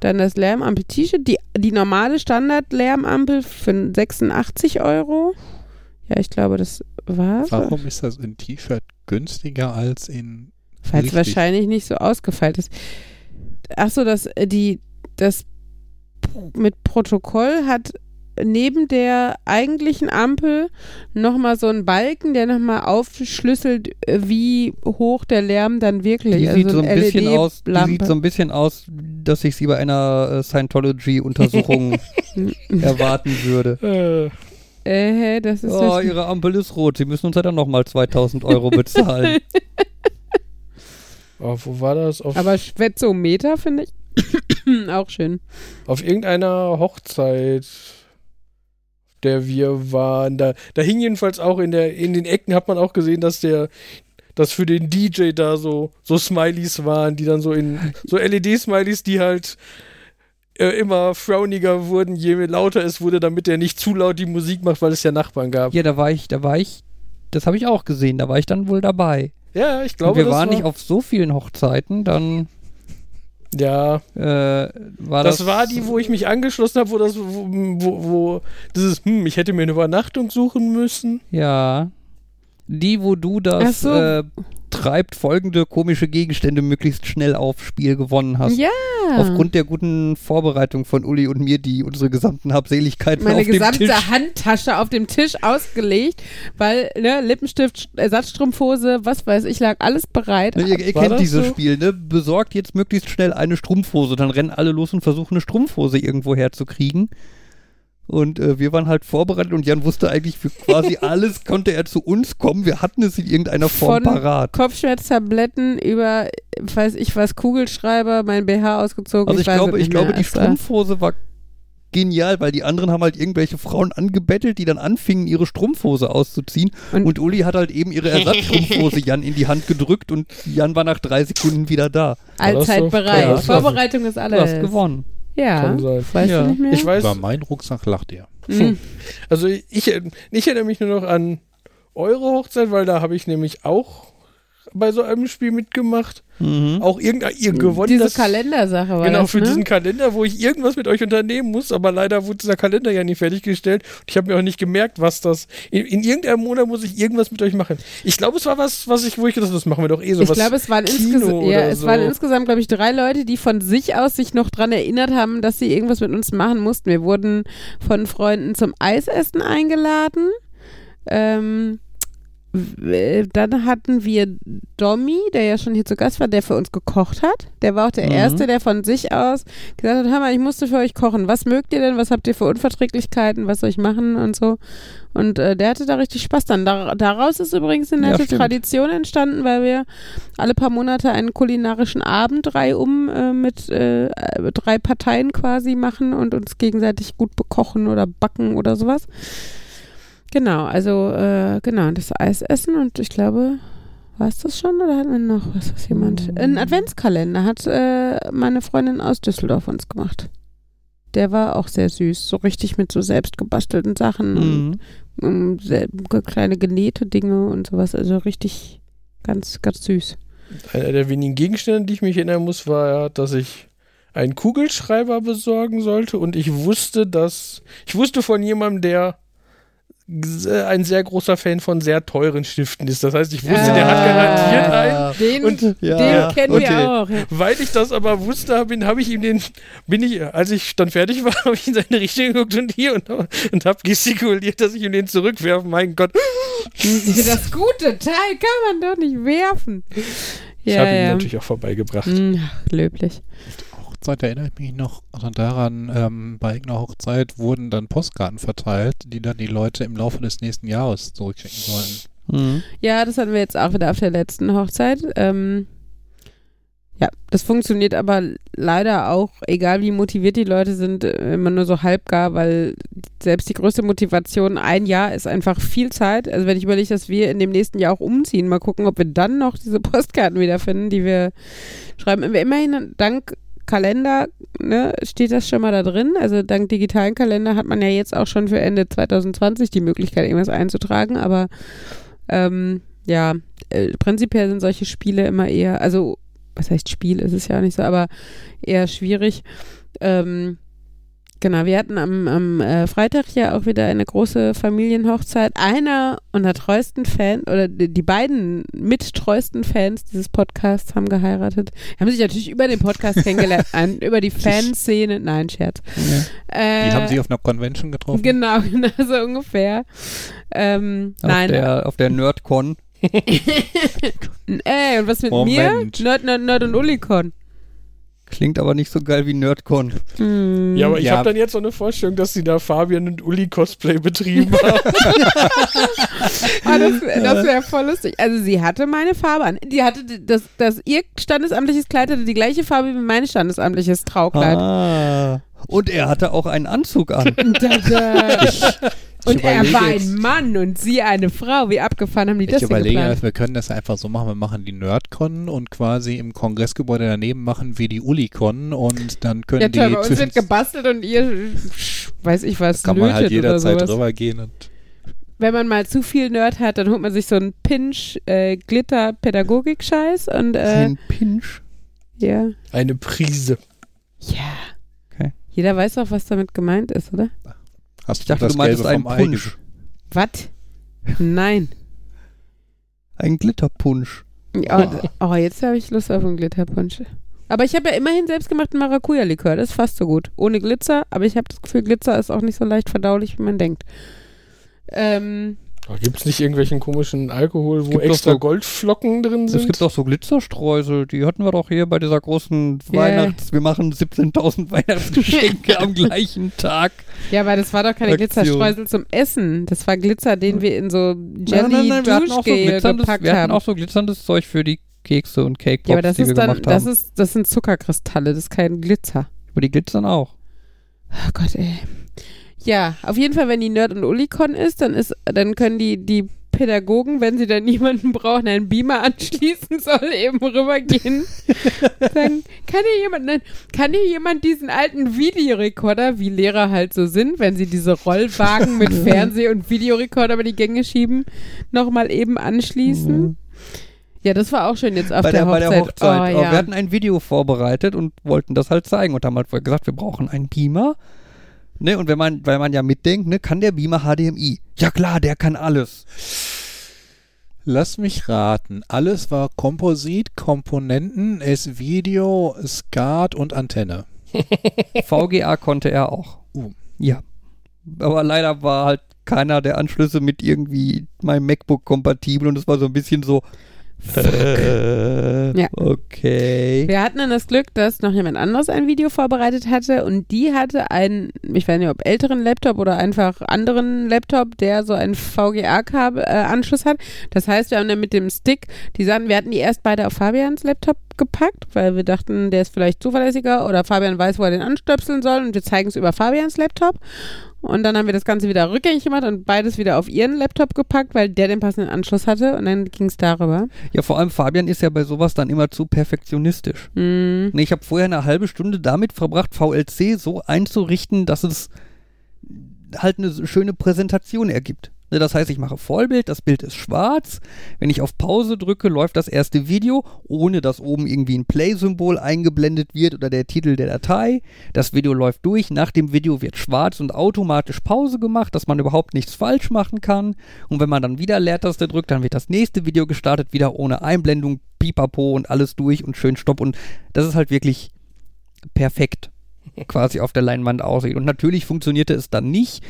Dann das Lärmampel-T-Shirt, die, die normale Standard-Lärmampel für 86 Euro. Ja, ich glaube, das war's. Warum ist das in T-Shirt günstiger als in. Weil es wahrscheinlich nicht so ausgefeilt ist. Achso, das, äh, die, das mit Protokoll hat neben der eigentlichen Ampel nochmal so einen Balken, der nochmal aufschlüsselt, äh, wie hoch der Lärm dann wirklich Die ist. sieht so ein bisschen aus, die sieht so ein bisschen aus, dass ich sie bei einer äh, Scientology-Untersuchung erwarten würde. Äh, äh, das ist Oh, das, ihre Ampel ist rot. Sie müssen uns ja dann nochmal 2000 Euro bezahlen. oh, wo war das? Auf, aber Schwätzometer finde ich auch schön. auf irgendeiner Hochzeit, der wir waren. Da, da hing jedenfalls auch in, der, in den Ecken, hat man auch gesehen, dass der dass für den DJ da so, so Smileys waren, die dann so in so LED-Smileys, die halt äh, immer frowniger wurden, je lauter es wurde, damit er nicht zu laut die Musik macht, weil es ja Nachbarn gab. ja, da war ich, da war ich, das habe ich auch gesehen, da war ich dann wohl dabei. Ja, ich Und glaube, wir das waren war, nicht auf so vielen Hochzeiten, dann Ja, äh, war das. das, war die, wo ich mich angeschlossen habe, wo das, wo, wo, wo dieses, hm, ich hätte mir eine Übernachtung suchen müssen. Ja. Die, wo du das so. äh, treibt folgende komische Gegenstände möglichst schnell aufs Spiel gewonnen hast. Ja. Aufgrund der guten Vorbereitung von Uli und mir, die unsere gesamten Habseligkeiten meine auf dem gesamte Tisch. Handtasche auf dem Tisch ausgelegt, weil ne, Lippenstift, Ersatzstrumpfhose, was weiß ich, lag alles bereit. Ne, ihr ihr kennt dieses so? Spiel, ne? Besorgt jetzt möglichst schnell eine Strumpfhose. Dann rennen alle los und versuchen eine Strumpfhose irgendwo herzukriegen. Und äh, wir waren halt vorbereitet und Jan wusste eigentlich für quasi alles konnte er zu uns kommen. Wir hatten es in irgendeiner Form Von parat. Kopfschmerztabletten über, weiß ich was, Kugelschreiber, mein BH ausgezogen. Also ich weiß glaube, ich glaube, die Strumpfhose war genial, weil die anderen haben halt irgendwelche Frauen angebettelt, die dann anfingen, ihre Strumpfhose auszuziehen. Und- Und, Uli hat halt eben ihre Ersatzstrumpfhose Jan in die Hand gedrückt und Jan war nach drei Sekunden wieder da. Allzeit bereit. Ja. Vorbereitung ist Du alles. hast gewonnen. Ja. Kann sein. Weißt Ja. du nicht mehr? Ich weiß, Über meinen Rucksack lacht ihr. Mhm. also ich, ich erinnere mich nur noch an eure Hochzeit, weil da habe ich nämlich auch bei so einem Spiel mitgemacht. Mhm. Auch irgendein, ihr gewonnen. Diese das- Kalendersache war Genau, das, für ne? diesen Kalender, wo ich irgendwas mit euch unternehmen muss, aber leider wurde dieser Kalender ja nicht fertiggestellt. Und ich habe mir auch nicht gemerkt, was das. In, in irgendeinem Monat muss ich irgendwas mit euch machen. Ich glaube, es war was, was ich, wo ich gedacht habe, das machen wir doch eh so. Ich was glaube, es waren, insges ja, es so. waren insgesamt, glaube ich, drei Leute, die von sich aus sich noch dran erinnert haben, dass sie irgendwas mit uns machen mussten. Wir wurden von Freunden zum Eisessen eingeladen. Ähm, dann hatten wir Domi, der ja schon hier zu Gast war, der für uns gekocht hat. Der war auch der Mhm. Erste, der von sich aus gesagt hat, hör mal, ich musste für euch kochen. Was mögt ihr denn? Was habt ihr für Unverträglichkeiten? Was soll ich machen? Und so. Und äh, der hatte da richtig Spaß dann. Dar daraus ist übrigens eine Ja, nette stimmt. Tradition entstanden, weil wir alle paar Monate einen kulinarischen Abend reihum äh, mit äh, drei Parteien quasi machen und uns gegenseitig gut bekochen oder backen oder sowas. Genau, also äh, genau, das Eis essen und ich glaube, war es das schon oder hatten wir noch was, was jemand? Ein Adventskalender hat äh, meine Freundin aus Düsseldorf uns gemacht. Der war auch sehr süß, so richtig mit so selbst gebastelten Sachen und Mhm. um, sel- kleine genähte Dinge und sowas. Also richtig ganz, ganz süß. Einer der wenigen Gegenstände, die ich mich erinnern muss, war ja, dass ich einen Kugelschreiber besorgen sollte und ich wusste, dass ich wusste von jemandem, der ein sehr großer Fan von sehr teuren Stiften ist. Das heißt, ich wusste, der hat garantiert einen. Den, Und Ja, den kennen okay. wir auch. Ja. weil ich das aber wusste, habe hab ich ihm den, bin ich, als ich dann fertig war, habe ich in seine Richtung geguckt und hier und, und habe gestikuliert, dass ich ihm den zurückwerfe. Mein Gott, Das gute Teil kann man doch nicht werfen. ich Ja, habe ihn ja. natürlich auch vorbeigebracht. Hm, ach, löblich. Hochzeit erinnere ich mich noch daran, ähm, bei irgendeiner Hochzeit wurden dann Postkarten verteilt, die dann die Leute im Laufe des nächsten Jahres zurückschicken sollten. Mhm. Ja, das hatten wir jetzt auch wieder auf der letzten Hochzeit. Ähm, ja, das funktioniert aber leider auch, egal wie motiviert die Leute sind, äh, immer nur so halbgar, weil selbst die größte Motivation, ein Jahr ist einfach viel Zeit. Also wenn ich überlege, dass wir in dem nächsten Jahr auch umziehen, mal gucken, ob wir dann noch diese Postkarten wiederfinden, die wir schreiben. Immerhin dank Kalender ne, steht das schon mal da drin. Also dank digitalen Kalender hat man ja jetzt auch schon für Ende 2020 die Möglichkeit, irgendwas einzutragen. Aber ähm, ja, äh, prinzipiell sind solche Spiele immer eher, also was heißt Spiel, ist es ja nicht so, aber eher schwierig. Ähm, genau, wir hatten am, am äh, Freitag ja auch wieder eine große Familienhochzeit. Einer unserer treuesten Fans, oder die, die beiden mittreuesten Fans dieses Podcasts haben geheiratet. Haben sich natürlich über den Podcast kennengelernt, ein, über die Fanszene. Nein, Scherz. Äh, Die haben sich auf einer Convention getroffen. Genau, genau so ungefähr. Ähm, Auf, nein, Der, auf der Nerdcon. ey, und was mit Moment. mir? Nerd, Nerd, Nerd und Ulikon. Klingt aber nicht so geil wie Nerdcon. Hm. Ja, aber ich Ja. habe dann jetzt so eine Vorstellung, dass sie da Fabian und Uli Cosplay betrieben haben. Ah, das das wäre voll lustig. Also sie hatte meine Farbe an. Die hatte das, das ihr standesamtliches Kleid hatte die gleiche Farbe wie mein standesamtliches Traukleid. Ah. Und er hatte auch einen Anzug an. Tada. Und er war jetzt- ein Mann und sie eine Frau. Wie abgefahren haben die das Ich denn überlege, geplant? also wir können das einfach so machen. Wir machen die Nerdcon und quasi im Kongressgebäude daneben machen wir die Ulicon und dann können Ja toll, die bei uns wird gebastelt und ihr, weiß ich was, kann man halt jederzeit drüber gehen und wenn man mal zu viel Nerd hat, dann holt man sich so einen Pinch äh, Glitter Pädagogik Scheiß und äh, Ein Pinch. ja. Eine Prise. Ja. Okay. Jeder weiß auch, was damit gemeint ist, oder? Hast Ich dachte, das du meintest Gelbe einen vom Ei Punsch. Was? Nein. Ein Glitterpunsch. Oh, oh jetzt habe ich Lust auf einen Glitterpunsch. Aber ich habe ja immerhin selbstgemachten Maracuja-Likör. Das ist fast so gut. Ohne Glitzer, aber ich habe das Gefühl, Glitzer ist auch nicht so leicht verdaulich, wie man denkt. Ähm, Gibt es nicht irgendwelchen komischen Alkohol, wo extra so- Goldflocken drin sind? Es gibt auch so Glitzerstreusel, die hatten wir doch hier bei dieser großen Ja. Weihnachts... Wir machen 17.000 Weihnachtsgeschenke am gleichen Tag. ja, aber das war doch keine Aktion. Glitzerstreusel zum Essen. Das war Glitzer, den wir in so Nein, nein, nein, wir hatten auch so glitzerndes, gepackt wir hatten haben. auch so glitzerndes Zeug für die Kekse und Cake Ja, aber das die wir ist dann, gemacht das haben. ist, das sind Zuckerkristalle, das ist kein Glitzer. aber die glitzern auch. Oh Gott, ey. Ja, auf jeden Fall, wenn die Nerd- und Ulicon ist, dann ist, dann können die, die Pädagogen, wenn sie dann jemanden brauchen, einen Beamer anschließen soll, eben rübergehen. Sagen, kann hier jemand, nein, kann hier jemand diesen alten Videorekorder, wie Lehrer halt so sind, wenn sie diese Rollwagen mit Fernseh- und Videorekorder über die Gänge schieben, nochmal eben anschließen? Ja, das war auch schön jetzt auf bei, der, der, bei Hochzeit. der Hochzeit. Oh, ja. Wir hatten ein Video vorbereitet und wollten das halt zeigen und haben halt vorher gesagt, wir brauchen einen Beamer. Ne, und wenn man, weil man ja mitdenkt, ne, kann der Beamer HDMI? Ja klar, der kann alles. Lass mich raten. Alles war Komposit, Komponenten, S-Video, SCART und Antenne. VGA konnte er auch. Uh. Ja. Aber leider war halt keiner der Anschlüsse mit irgendwie meinem MacBook kompatibel und es war so ein bisschen so. Äh, Ja. Okay. Wir hatten dann das Glück, dass noch jemand anderes ein Video vorbereitet hatte und die hatte einen, ich weiß nicht, ob älteren Laptop oder einfach anderen Laptop, der so einen VGA-Anschluss hat. Das heißt, wir haben dann mit dem Stick die Sachen, wir hatten die erst beide auf Fabians Laptop gepackt, weil wir dachten, der ist vielleicht zuverlässiger oder Fabian weiß, wo er den anstöpseln soll und wir zeigen es über Fabians Laptop. Und dann haben wir das Ganze wieder rückgängig gemacht und beides wieder auf ihren Laptop gepackt, weil der den passenden Anschluss hatte und dann ging es darüber. Ja, vor allem Fabian ist ja bei sowas dann immer zu perfektionistisch. Mm. Nee, ich habe vorher eine halbe Stunde damit verbracht, VLC so einzurichten, dass es halt eine schöne Präsentation ergibt. Ne, Das heißt, ich mache Vollbild, das Bild ist schwarz. Wenn ich auf Pause drücke, läuft das erste Video, ohne dass oben irgendwie ein Play-Symbol eingeblendet wird oder der Titel der Datei. Das Video läuft durch, nach dem Video wird schwarz und automatisch Pause gemacht, dass man überhaupt nichts falsch machen kann. Und wenn man dann wieder Leertaste drückt, dann wird das nächste Video gestartet, wieder ohne Einblendung, pipapo und alles durch und schön Stopp. Und das ist halt wirklich perfekt quasi auf der Leinwand aussieht. Und natürlich funktionierte es dann nicht.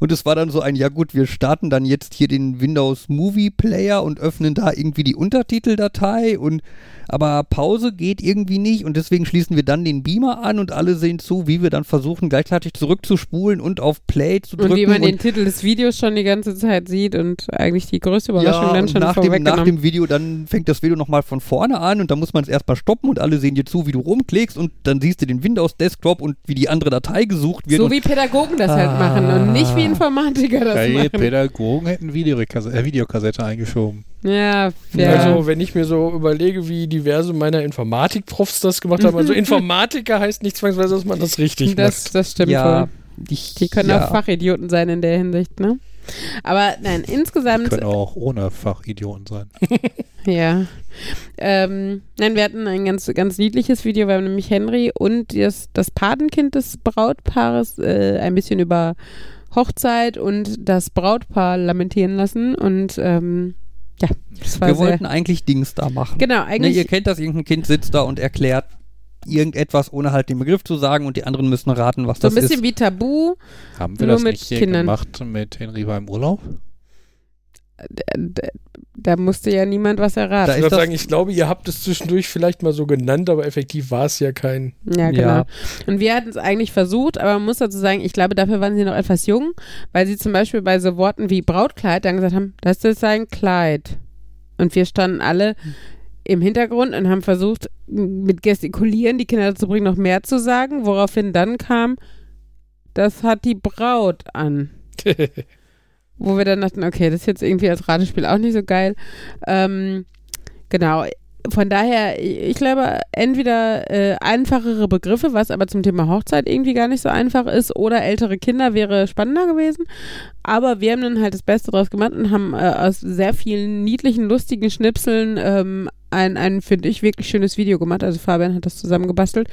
Und es war dann so ein, ja gut, wir starten dann jetzt hier den Windows Movie Player und öffnen da irgendwie die Untertiteldatei und aber Pause geht irgendwie nicht und deswegen schließen wir dann den Beamer an und alle sehen zu, wie wir dann versuchen, gleichzeitig zurückzuspulen und auf Play zu drücken. Und wie man den und Titel des Videos schon die ganze Zeit sieht und eigentlich die größte Überraschung ja, dann schon nach, dem, nach dem Video, dann fängt das Video nochmal von vorne an und dann muss man es erstmal stoppen und alle sehen dir zu, wie du rumklickst und dann siehst du den Windows Desktop und wie die andere Datei gesucht wird. So wie Pädagogen das halt Ah. machen und nicht wie Informatiker das Ja, die machen. Pädagogen hätten Videokassette, äh, Videokassette eingeschoben. Ja, ja. Also, wenn ich mir so überlege, wie diverse meiner Informatik-Profs das gemacht haben, also Informatiker heißt nicht zwangsweise, dass man das richtig das, macht. das stimmt ja, ich, Die können ja. auch Fachidioten sein in der Hinsicht, ne? Aber nein, insgesamt, Können auch ohne Fachidioten sein. ja. Ähm, nein, wir hatten ein ganz, ganz niedliches Video, wir haben nämlich Henry und das, das Patenkind des Brautpaares äh, ein bisschen über Hochzeit und das Brautpaar lamentieren lassen und ähm, ja, das war Wir sehr, wollten eigentlich Dings da machen. genau, Ne, eigentlich ihr kennt das, irgendein Kind sitzt da und erklärt irgendetwas, ohne halt den Begriff zu sagen und die anderen müssen raten, was so ein das bisschen ist. wie Tabu, Haben wir Nur das mit nicht hier Kindern. gemacht mit Henry beim Urlaub? Da, da musste ja niemand was Da erraten. Ich ist würde sagen, ich glaube, ihr habt es zwischendurch vielleicht mal so genannt, aber effektiv war es ja kein. Ja, genau. Ja. Und wir hatten es eigentlich versucht, aber man muss dazu sagen, ich glaube, dafür waren sie noch etwas jung, weil sie zum Beispiel bei so Worten wie Brautkleid dann gesagt haben, das ist sein Kleid. Und wir standen alle im Hintergrund und haben versucht, mit Gestikulieren die Kinder dazu bringen, noch mehr zu sagen, woraufhin dann kam, das hat die Braut an. Wo wir dann dachten, okay, das ist jetzt irgendwie als Ratespiel auch nicht so geil. Ähm, genau. Von daher, ich glaube, entweder äh, einfachere Begriffe, was aber zum Thema Hochzeit irgendwie gar nicht so einfach ist, oder ältere Kinder wäre spannender gewesen. Aber wir haben dann halt das Beste draus gemacht und haben äh, aus sehr vielen niedlichen, lustigen Schnipseln ähm, ein, ein finde ich, wirklich schönes Video gemacht. Also Fabian hat das zusammengebastelt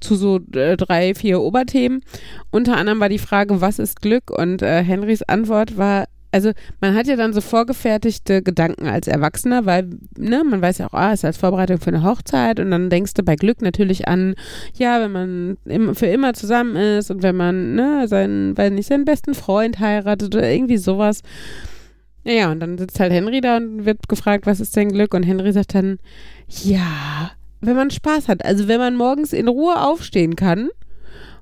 zu so äh, drei, vier Oberthemen. Unter anderem war die Frage, was ist Glück? Und äh, Henrys Antwort war, also man hat ja dann so vorgefertigte Gedanken als Erwachsener, weil, ne, man weiß ja auch, ah, ist als Vorbereitung für eine Hochzeit und dann denkst du bei Glück natürlich an, ja, wenn man im, für immer zusammen ist und wenn man, ne, seinen, weil nicht seinen besten Freund heiratet oder irgendwie sowas. Naja, und dann sitzt halt Henry da und wird gefragt, was ist denn Glück? Und Henry sagt dann, ja, wenn man Spaß hat, also wenn man morgens in Ruhe aufstehen kann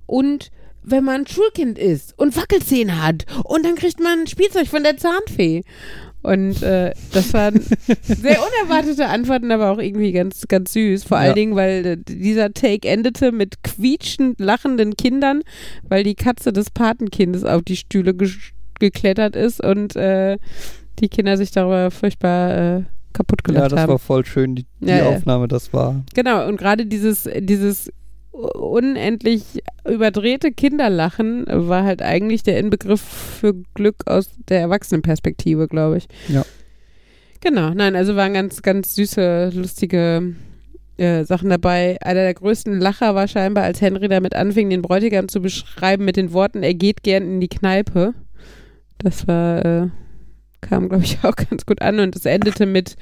und wenn man Schulkind ist und Wackelzähne hat und dann kriegt man ein Spielzeug von der Zahnfee. Und äh, das waren sehr unerwartete Antworten, aber auch irgendwie ganz, ganz süß. Vor Ja. allen Dingen, weil äh, dieser Take endete mit quietschend lachenden Kindern, weil die Katze des Patenkindes auf die Stühle geklettert ist und äh, die Kinder sich darüber furchtbar kaputt Ja, gelacht das haben. war voll schön, die, die Ja, ja. Aufnahme, das war. Genau, und gerade dieses, dieses unendlich überdrehte Kinderlachen war halt eigentlich der Inbegriff für Glück aus der Erwachsenenperspektive, glaube ich. Ja. Genau, nein, also waren ganz, ganz süße, lustige äh, Sachen dabei. Einer der größten Lacher war scheinbar, als Henry damit anfing, den Bräutigam zu beschreiben mit den Worten, er geht gern in die Kneipe. Das war, äh, kam, glaube ich, auch ganz gut an und es endete mit,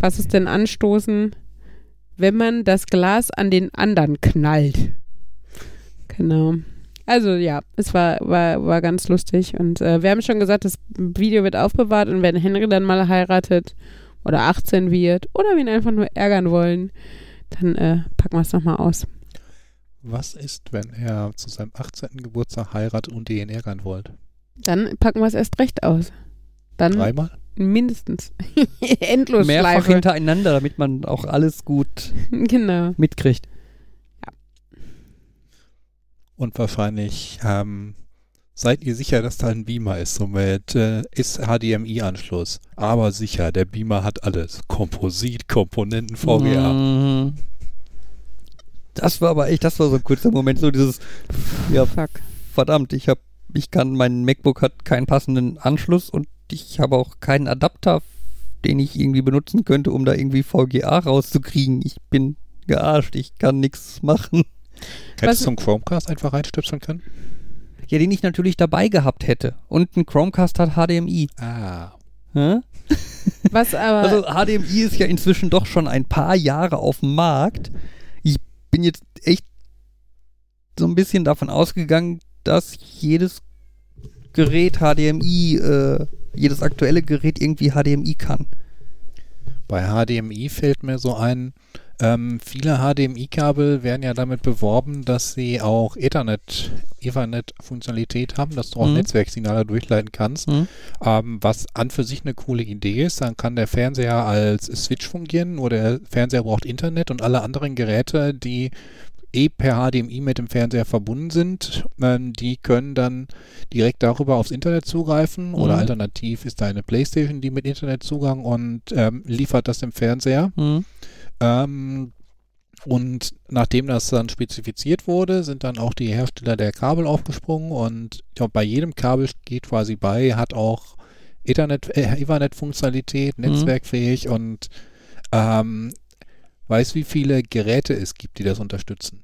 was ist denn anstoßen? wenn man das Glas an den anderen knallt. Genau. Also ja, es war, war, war ganz lustig. Und äh, wir haben schon gesagt, das Video wird aufbewahrt und wenn Henry dann mal heiratet oder 18 wird oder wir ihn einfach nur ärgern wollen, dann äh, packen wir es nochmal aus. Was ist, wenn er zu seinem 18. Geburtstag heiratet und ihr ihn ärgern wollt? Dann packen wir es erst recht aus. Dann Dreimal? mindestens. Endlos Mehrfach Schleife. hintereinander, damit man auch alles gut Genau. mitkriegt. Und wahrscheinlich ähm, seid ihr sicher, dass da ein Beamer ist, so mit äh, ist HDMI-Anschluss. Aber sicher, der Beamer hat alles. Komposit, Komponenten, VGA. Mhm. Das war aber echt, das war so ein kurzer Moment, so dieses, ja, Fuck. verdammt, ich habe, ich kann, mein MacBook hat keinen passenden Anschluss und ich habe auch keinen Adapter, den ich irgendwie benutzen könnte, um da irgendwie VGA rauszukriegen. Ich bin gearscht, ich kann nichts machen. Hättest du einen Chromecast einfach reinstöpseln können? Ja, den ich natürlich dabei gehabt hätte. Und ein Chromecast hat HDMI. Ah. Hä? Was aber. Also HDMI ist ja inzwischen doch schon ein paar Jahre auf dem Markt. Ich bin jetzt echt so ein bisschen davon ausgegangen, dass jedes Gerät HDMI, äh, jedes aktuelle Gerät irgendwie HDMI kann. Bei HDMI fällt mir so ein, ähm, viele HDMI-Kabel werden ja damit beworben, dass sie auch Ethernet, Ethernet-Funktionalität haben, dass du auch Mhm. Netzwerksignale durchleiten kannst. Mhm. Ähm, was an für sich eine coole Idee ist, dann kann der Fernseher als Switch fungieren, nur der Fernseher braucht Internet und alle anderen Geräte, die eh per HDMI mit dem Fernseher verbunden sind, ähm, die können dann direkt darüber aufs Internet zugreifen oder Mhm. alternativ ist da eine Playstation, die mit Internetzugang und ähm, liefert das dem Fernseher. Mhm. Ähm, und nachdem das dann spezifiziert wurde, sind dann auch die Hersteller der Kabel aufgesprungen und ich glaube, bei jedem Kabel geht quasi bei, hat auch Ethernet, äh, Ethernet-Funktionalität, Mhm. netzwerkfähig und ähm, weiß, wie viele Geräte es gibt, die das unterstützen.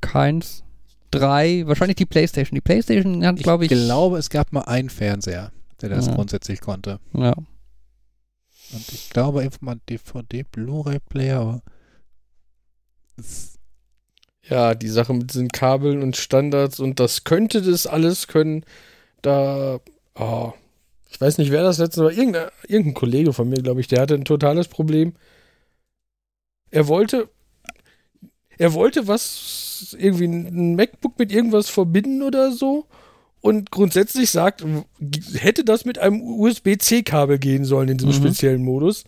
Keins. Drei. Wahrscheinlich die Playstation. Die Playstation hat, glaube ich. glaube, es gab mal einen Fernseher, der das Ja. grundsätzlich konnte. Ja. Und ich glaube einfach mal DVD, Blu-ray-Player, Ja, die Sache mit diesen Kabeln und Standards und das könnte das alles können. Da, oh, ich weiß nicht, wer das letzte war. Irgendein, irgendein Kollege von mir, glaube ich, der hatte ein totales Problem. Er wollte, er wollte was, irgendwie ein MacBook mit irgendwas verbinden oder so. Und grundsätzlich sagt, hätte das mit einem USB-C-Kabel gehen sollen in diesem Mhm. speziellen Modus.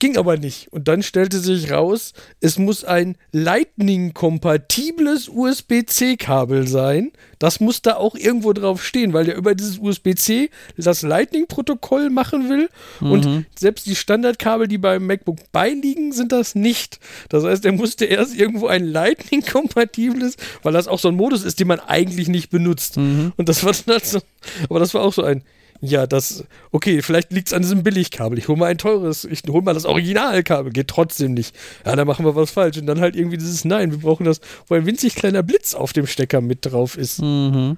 Ging aber nicht. Und dann stellte sich raus, es muss ein Lightning-kompatibles USB-C-Kabel sein. Das muss da auch irgendwo drauf stehen, weil der über dieses USB-C das Lightning-Protokoll machen will. Und Mhm. selbst die Standardkabel, die beim MacBook beiliegen, sind das nicht. Das heißt, er musste erst irgendwo ein Lightning-kompatibles, weil das auch so ein Modus ist, den man eigentlich nicht benutzt. Mhm. Und das war dann halt so, aber das war auch so ein, ja, das, okay, vielleicht liegt es an diesem Billigkabel. Ich hole mal ein teures, ich hole mal das Originalkabel, geht trotzdem nicht. Ja, dann machen wir was falsch. Und dann halt irgendwie dieses Nein, wir brauchen das, wo ein winzig kleiner Blitz auf dem Stecker mit drauf ist. Mhm.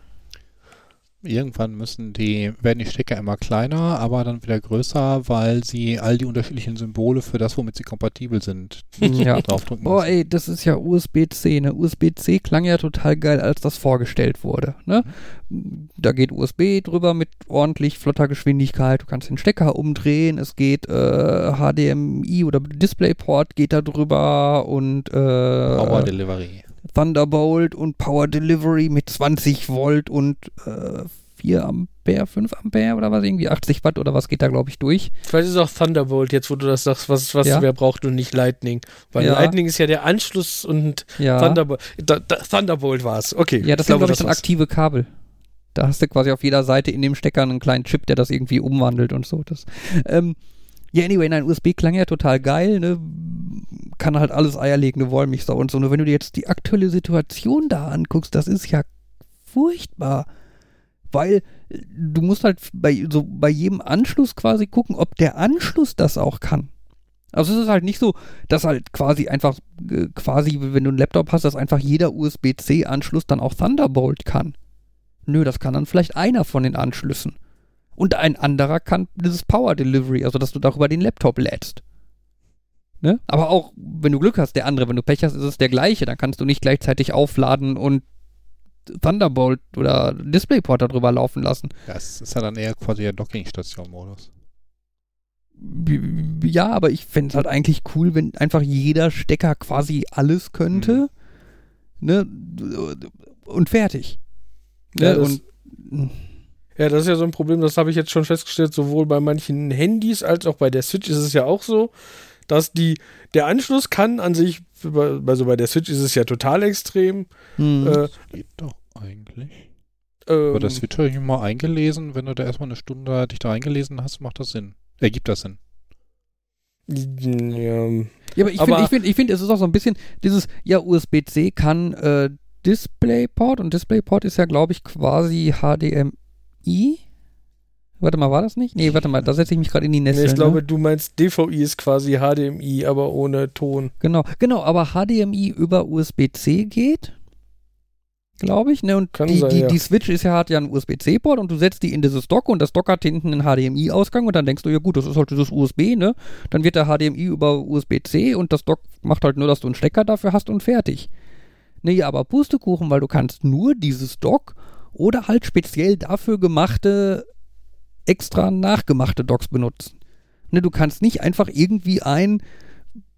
Irgendwann müssen die, werden die Stecker immer kleiner, aber dann wieder größer, weil sie all die unterschiedlichen Symbole für das, womit sie kompatibel sind, Ja. draufdrücken Boah, müssen. ey, das ist ja USB-C. Ne? USB-C klang ja total geil, als das vorgestellt wurde. Ne? Da geht USB drüber mit ordentlich flotter Geschwindigkeit. Du kannst den Stecker umdrehen. Es geht äh, HDMI oder DisplayPort geht da drüber und äh, Power Delivery. Thunderbolt und Power Delivery mit 20 Volt und äh, 4 Ampere, 5 Ampere oder was, irgendwie 80 Watt oder was geht da, glaube ich, durch. Vielleicht ist es auch Thunderbolt, jetzt wo du das sagst, was, was Ja. wer braucht und nicht Lightning. Weil Ja. Lightning ist ja der Anschluss und Ja, Thunderbolt, da, da, Thunderbolt war es. Okay. ja das sind, glaube ich, dann aktive Kabel. Da hast du quasi auf jeder Seite in dem Stecker einen kleinen Chip, der das irgendwie umwandelt und so. Das, ähm, ja, anyway, nein, USB klang ja total geil, ne? Kann halt alles eierlegende Wollmilchsau und so. Nur wenn du dir jetzt die aktuelle Situation da anguckst, das ist ja furchtbar. Weil äh, du musst halt bei, so bei jedem Anschluss quasi gucken, ob der Anschluss das auch kann. Also es ist halt nicht so, dass halt quasi einfach, äh, quasi, wenn du einen Laptop hast, dass einfach jeder USB-C-Anschluss dann auch Thunderbolt kann. Nö, das kann dann vielleicht einer von den Anschlüssen. Und ein anderer kann dieses Power Delivery, also dass du darüber den Laptop lädst. Ne? Aber auch, wenn du Glück hast, der andere, wenn du Pech hast, ist es der gleiche. Dann kannst du nicht gleichzeitig aufladen und Thunderbolt oder DisplayPort darüber laufen lassen. Das ist ja dann eher quasi der Dockingstation-Modus. Ja, aber ich fände es halt eigentlich cool, wenn einfach jeder Stecker quasi alles könnte. Ne? Und fertig. Ja, Ne? und Ja, das ist ja so ein Problem, das habe ich jetzt schon festgestellt, sowohl bei manchen Handys als auch bei der Switch ist es ja auch so, dass die, der Anschluss kann an sich, also bei der Switch ist es ja total extrem. hm. Äh, Das geht doch eigentlich. ähm, Aber das Switch habe ich mir mal eingelesen. Wenn du da erstmal eine Stunde dich da eingelesen hast, macht das Sinn. Ergibt das Sinn. ja, Ja, aber ich finde, ich finde, ich finde, es ist auch so ein bisschen dieses, ja, USB-C kann äh, DisplayPort und DisplayPort ist ja, glaube ich, quasi HDMI. Warte mal, war das nicht? Nee, warte mal, da setze ich mich gerade in die Nesseln. nee, ich glaube, ne? du meinst DVI ist quasi HDMI, aber ohne Ton. Genau, genau, aber HDMI über USB-C geht, glaube ich, ne? Und Kann die, sein, die, ja. die Switch ist ja, hat ja einen USB-C-Port und du setzt die in dieses Dock und das Dock hat hinten einen HDMI-Ausgang und dann denkst du, ja gut, das ist halt dieses USB, ne? Dann wird der HDMI über USB-C und das Dock macht halt nur, dass du einen Stecker dafür hast und fertig. Ne, ja, aber Pustekuchen, weil du kannst nur dieses Dock oder halt speziell dafür gemachte, extra nachgemachte Docks benutzen. Ne, du kannst nicht einfach irgendwie ein,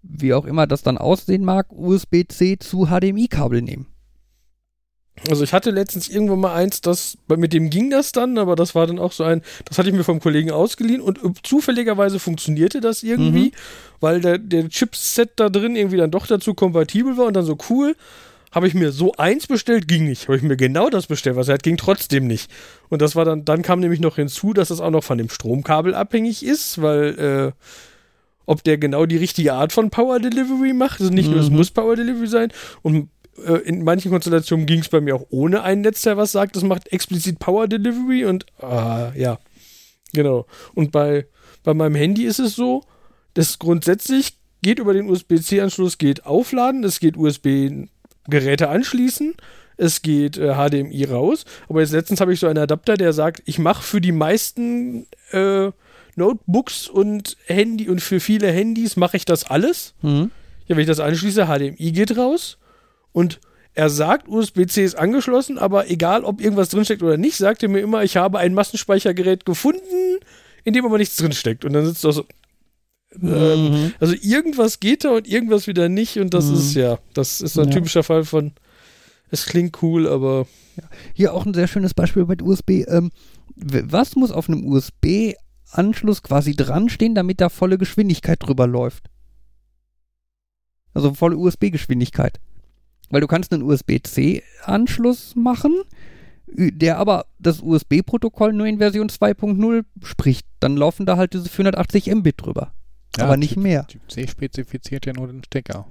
wie auch immer das dann aussehen mag, USB-C zu HDMI-Kabel nehmen. Also ich hatte letztens irgendwo mal eins, das mit dem ging das dann, aber das war dann auch so ein, das hatte ich mir vom Kollegen ausgeliehen und äh, zufälligerweise funktionierte das irgendwie, Mhm. weil der, der Chipset da drin irgendwie dann doch dazu kompatibel war und dann so cool. Habe ich mir so eins bestellt, ging nicht. Habe ich mir genau das bestellt, was er hat, ging trotzdem nicht. Und das war dann, dann kam nämlich noch hinzu, dass es auch noch von dem Stromkabel abhängig ist, weil äh, ob der genau die richtige Art von Power Delivery macht. Also nicht nur, es Mhm. muss Power Delivery sein. Und äh, in manchen Konstellationen ging es bei mir auch ohne ein Netz, der was sagt, das macht explizit Power Delivery und ah, ja, genau. Und bei, bei meinem Handy ist es so, dass grundsätzlich geht über den USB-C-Anschluss, geht aufladen, es geht USB-Geräte anschließen, es geht äh, HDMI raus. Aber jetzt letztens habe ich so einen Adapter, der sagt, ich mache für die meisten äh, Notebooks und Handy und für viele Handys mache ich das alles. Mhm. Ja, wenn ich das anschließe, HDMI geht raus und er sagt, USB-C ist angeschlossen, aber egal, ob irgendwas drinsteckt oder nicht, sagt er mir immer, ich habe ein Massenspeichergerät gefunden, in dem aber nichts drinsteckt. Und dann sitzt er so. Ähm, Mhm. also irgendwas geht da und irgendwas wieder nicht und das Mhm. ist ja, das ist ein Ja. typischer Fall von, es klingt cool, aber Hier auch ein sehr schönes Beispiel mit USB. Ähm, was muss auf einem USB-Anschluss quasi dran stehen, damit da volle Geschwindigkeit drüber läuft? Also volle USB-Geschwindigkeit. Weil du kannst einen USB-C-Anschluss machen, der aber das USB-Protokoll nur in Version 2.0 spricht. Dann laufen da halt diese 480 Mbit drüber. Ja, aber nicht Typ- mehr. Typ C spezifiziert ja nur den Stecker.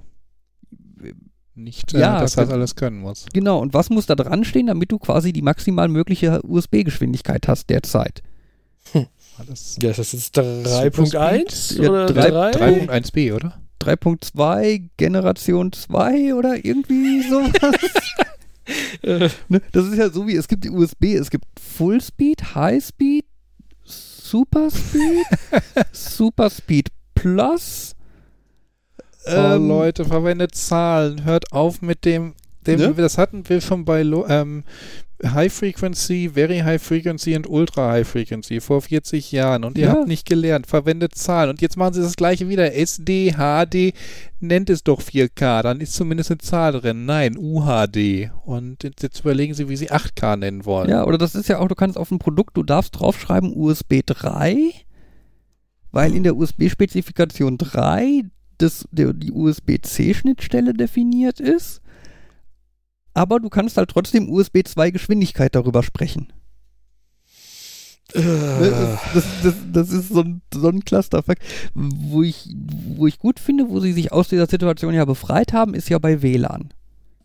Nicht, äh, Ja, dass das ge- alles können muss. Genau, und was muss da dran stehen, damit du quasi die maximal mögliche USB-Geschwindigkeit hast derzeit? Alles ja, ist das jetzt 3.1 Ja, oder drei- 3? 3.1b, oder? 3.2, Generation 2 oder irgendwie sowas. Ne? Das ist ja so wie, es gibt die USB, es gibt Full Speed, High Speed, Super Speed, Super Speed Plus. oh, ähm, Leute, verwendet Zahlen. Hört auf mit dem Dem, Ne? Das hatten wir schon bei Lo ähm, High Frequency, Very High Frequency und Ultra High Frequency vor 40 Jahren. Und ihr Ja. habt nicht gelernt, verwendet Zahlen. Und jetzt machen sie das gleiche wieder. SD, HD, nennt es doch 4K. Dann ist zumindest eine Zahl drin. Nein, UHD. Und jetzt, jetzt überlegen sie, wie sie 8K nennen wollen. Ja, oder das ist ja auch, du kannst auf ein Produkt, du darfst draufschreiben USB 3, weil in der USB-Spezifikation 3 das, der, die USB-C-Schnittstelle definiert ist. Aber du kannst halt trotzdem USB 2 Geschwindigkeit darüber sprechen. Äh, Das, das, das, das ist so ein, so ein Clusterfuck. Wo ich, wo ich gut finde, wo sie sich aus dieser Situation ja befreit haben, ist ja bei WLAN.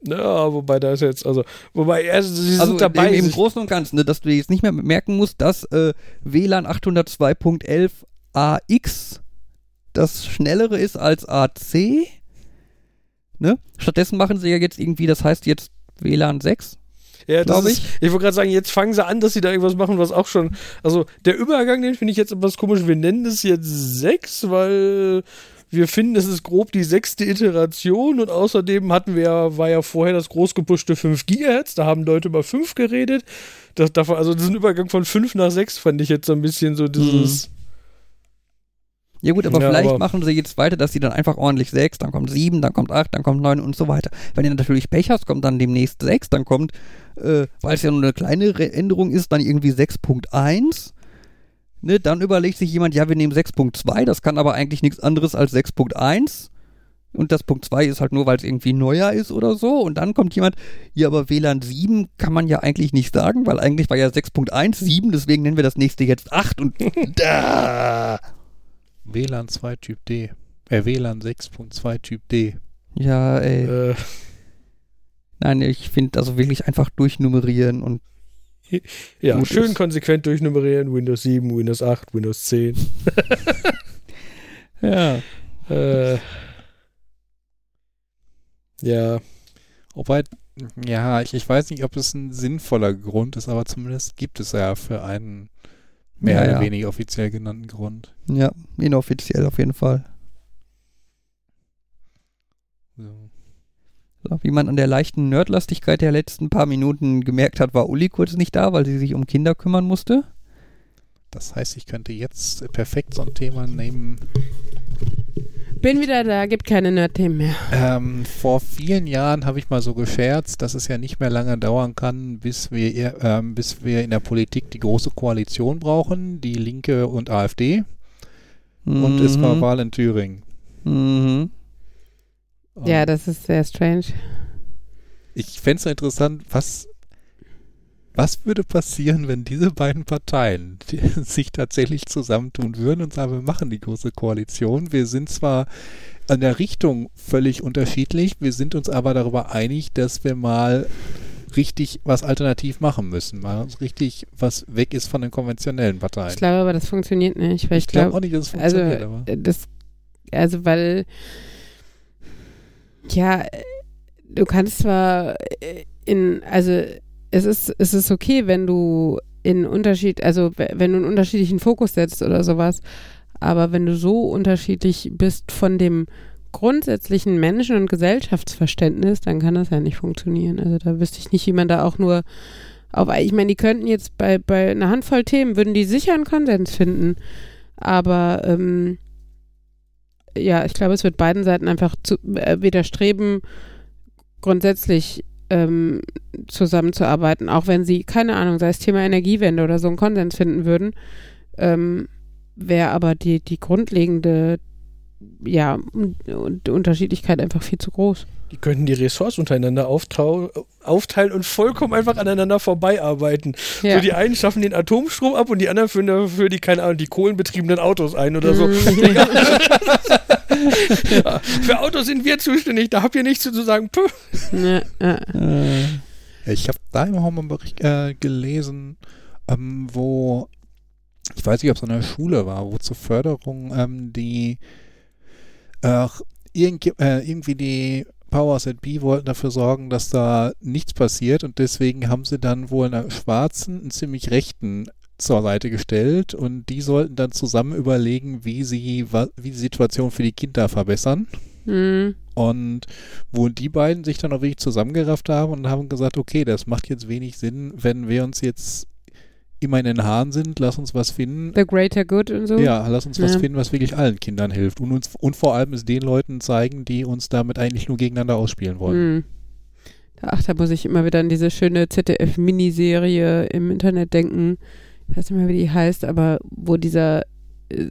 ja, wobei da ist jetzt, also, wobei, also, sie sind Also dabei. im, im Großen und Ganzen, ne, dass du jetzt nicht mehr merken musst, dass äh, WLAN 802.11 AX das schnellere ist als AC. Ne? Stattdessen machen sie ja jetzt irgendwie, das heißt jetzt WLAN 6. Ja, das glaub ist, ich wollte gerade sagen, jetzt fangen sie an, dass sie da irgendwas machen, was auch schon. Also der Übergang, den finde ich jetzt etwas komisch. Wir nennen es jetzt 6, weil wir finden, es ist grob die sechste Iteration und außerdem hatten wir ja, war ja vorher das groß gepuschte 5 Gigahertz, da haben Leute über 5 geredet. Das, davon, also diesen Übergang von 5 nach 6 fand ich jetzt so ein bisschen so dieses. Ja gut, aber Ja, vielleicht aber- machen sie jetzt weiter, dass sie dann einfach ordentlich 6, dann kommt 7, dann kommt 8, dann kommt 9 und so weiter. Wenn du natürlich Pech hast, kommt dann demnächst 6, dann kommt, äh, weil es ja nur eine kleine Änderung ist, dann irgendwie 6.1. Ne, dann überlegt sich jemand, ja, wir nehmen 6.2, das kann aber eigentlich nichts anderes als 6.1. Und das Punkt 2 ist halt nur, weil es irgendwie neuer ist oder so. Und dann kommt jemand, ja, aber WLAN 7 kann man ja eigentlich nicht sagen, weil eigentlich war ja 6.1 7, deswegen nennen wir das nächste jetzt 8 und da. WLAN 2 Typ D. Äh, WLAN 6.2 Typ D. Ja, ey. Äh, Nein, ich finde also wirklich einfach durchnummerieren und ja, Gut schön ist. konsequent durchnummerieren. Windows 7, Windows 8, Windows 10. ja. Äh, ja. Wobei, ja, ich, ich weiß nicht, ob es ein sinnvoller Grund ist, aber zumindest gibt es ja für einen mehr Ja, oder weniger offiziell genannten Grund. Ja, inoffiziell auf jeden Fall. So. So, wie man an der leichten Nerdlastigkeit der letzten paar Minuten gemerkt hat, war Uli kurz nicht da, weil sie sich um Kinder kümmern musste. Das heißt, ich könnte jetzt perfekt so ein Thema nehmen. Bin wieder da, gibt keine Nerd-Themen mehr. Ähm, vor vielen Jahren habe ich mal so gescherzt, dass es ja nicht mehr lange dauern kann, bis wir, ähm, bis wir in der Politik die große Koalition brauchen, die Linke und AfD. Und es war Mhm. Wahl in Thüringen. Mhm. Ja, das ist sehr strange. Ich fände es interessant, was, was würde passieren, wenn diese beiden Parteien sich tatsächlich zusammentun würden und sagen, wir machen die große Koalition. Wir sind zwar an der Richtung völlig unterschiedlich, wir sind uns aber darüber einig, dass wir mal richtig was alternativ machen müssen. Mal richtig was weg ist von den konventionellen Parteien. Ich glaube aber, das funktioniert nicht, weil ich, Ich glaube glaube, auch nicht, dass es also funktioniert. aber. äh, das, also weil, ja, du kannst zwar in, also es ist, es ist okay, wenn du in Unterschied, also wenn du einen unterschiedlichen Fokus setzt oder sowas, aber wenn du so unterschiedlich bist von dem grundsätzlichen Menschen- und Gesellschaftsverständnis, dann kann das ja nicht funktionieren. Also da wüsste ich nicht, wie man da auch nur auf, ich meine, die könnten jetzt bei, bei einer Handvoll Themen, würden die sicher einen Konsens finden. Aber ähm, ja, ich glaube, es wird beiden Seiten einfach zu, äh, widerstreben, grundsätzlich ähm, zusammenzuarbeiten, auch wenn sie, keine Ahnung, sei es Thema Energiewende oder so einen Konsens finden würden, ähm, wäre aber die, die grundlegende ja, und, Unterschiedlichkeit einfach viel zu groß. Die könnten die Ressorts untereinander aufteilen und vollkommen einfach aneinander vorbeiarbeiten. Ja. So die einen schaffen den Atomstrom ab und die anderen führen dafür die, keine Ahnung, die kohlenbetriebenen Autos ein oder so. Ja, Für Autos sind wir zuständig, da habt ihr nichts zu sagen. Puh. ja, ja. Äh, Ich habe da im Home einen Bericht äh, gelesen, ähm, wo, ich weiß nicht, ob es an der Schule war, wo zur Förderung ähm, die äh, irgend, äh, irgendwie die Powers at B wollten dafür sorgen, dass da nichts passiert und deswegen haben sie dann wohl einen Schwarzen, einen ziemlich Rechten zur Seite gestellt und die sollten dann zusammen überlegen, wie sie wie die Situation für die Kinder verbessern. Mhm. Und wo die beiden sich dann auch wirklich zusammengerafft haben und haben gesagt, okay, das macht jetzt wenig Sinn, wenn wir uns jetzt immer in den Haaren sind, lass uns was finden. The Greater Good und so. Ja, lass uns was Ja. finden, was wirklich allen Kindern hilft. Und, uns, und vor allem es den Leuten zeigen, die uns damit eigentlich nur gegeneinander ausspielen wollen. Mhm. Ach, da muss ich immer wieder an diese schöne ZDF-Miniserie im Internet denken. Ich weiß nicht mehr, wie die heißt, aber wo dieser äh,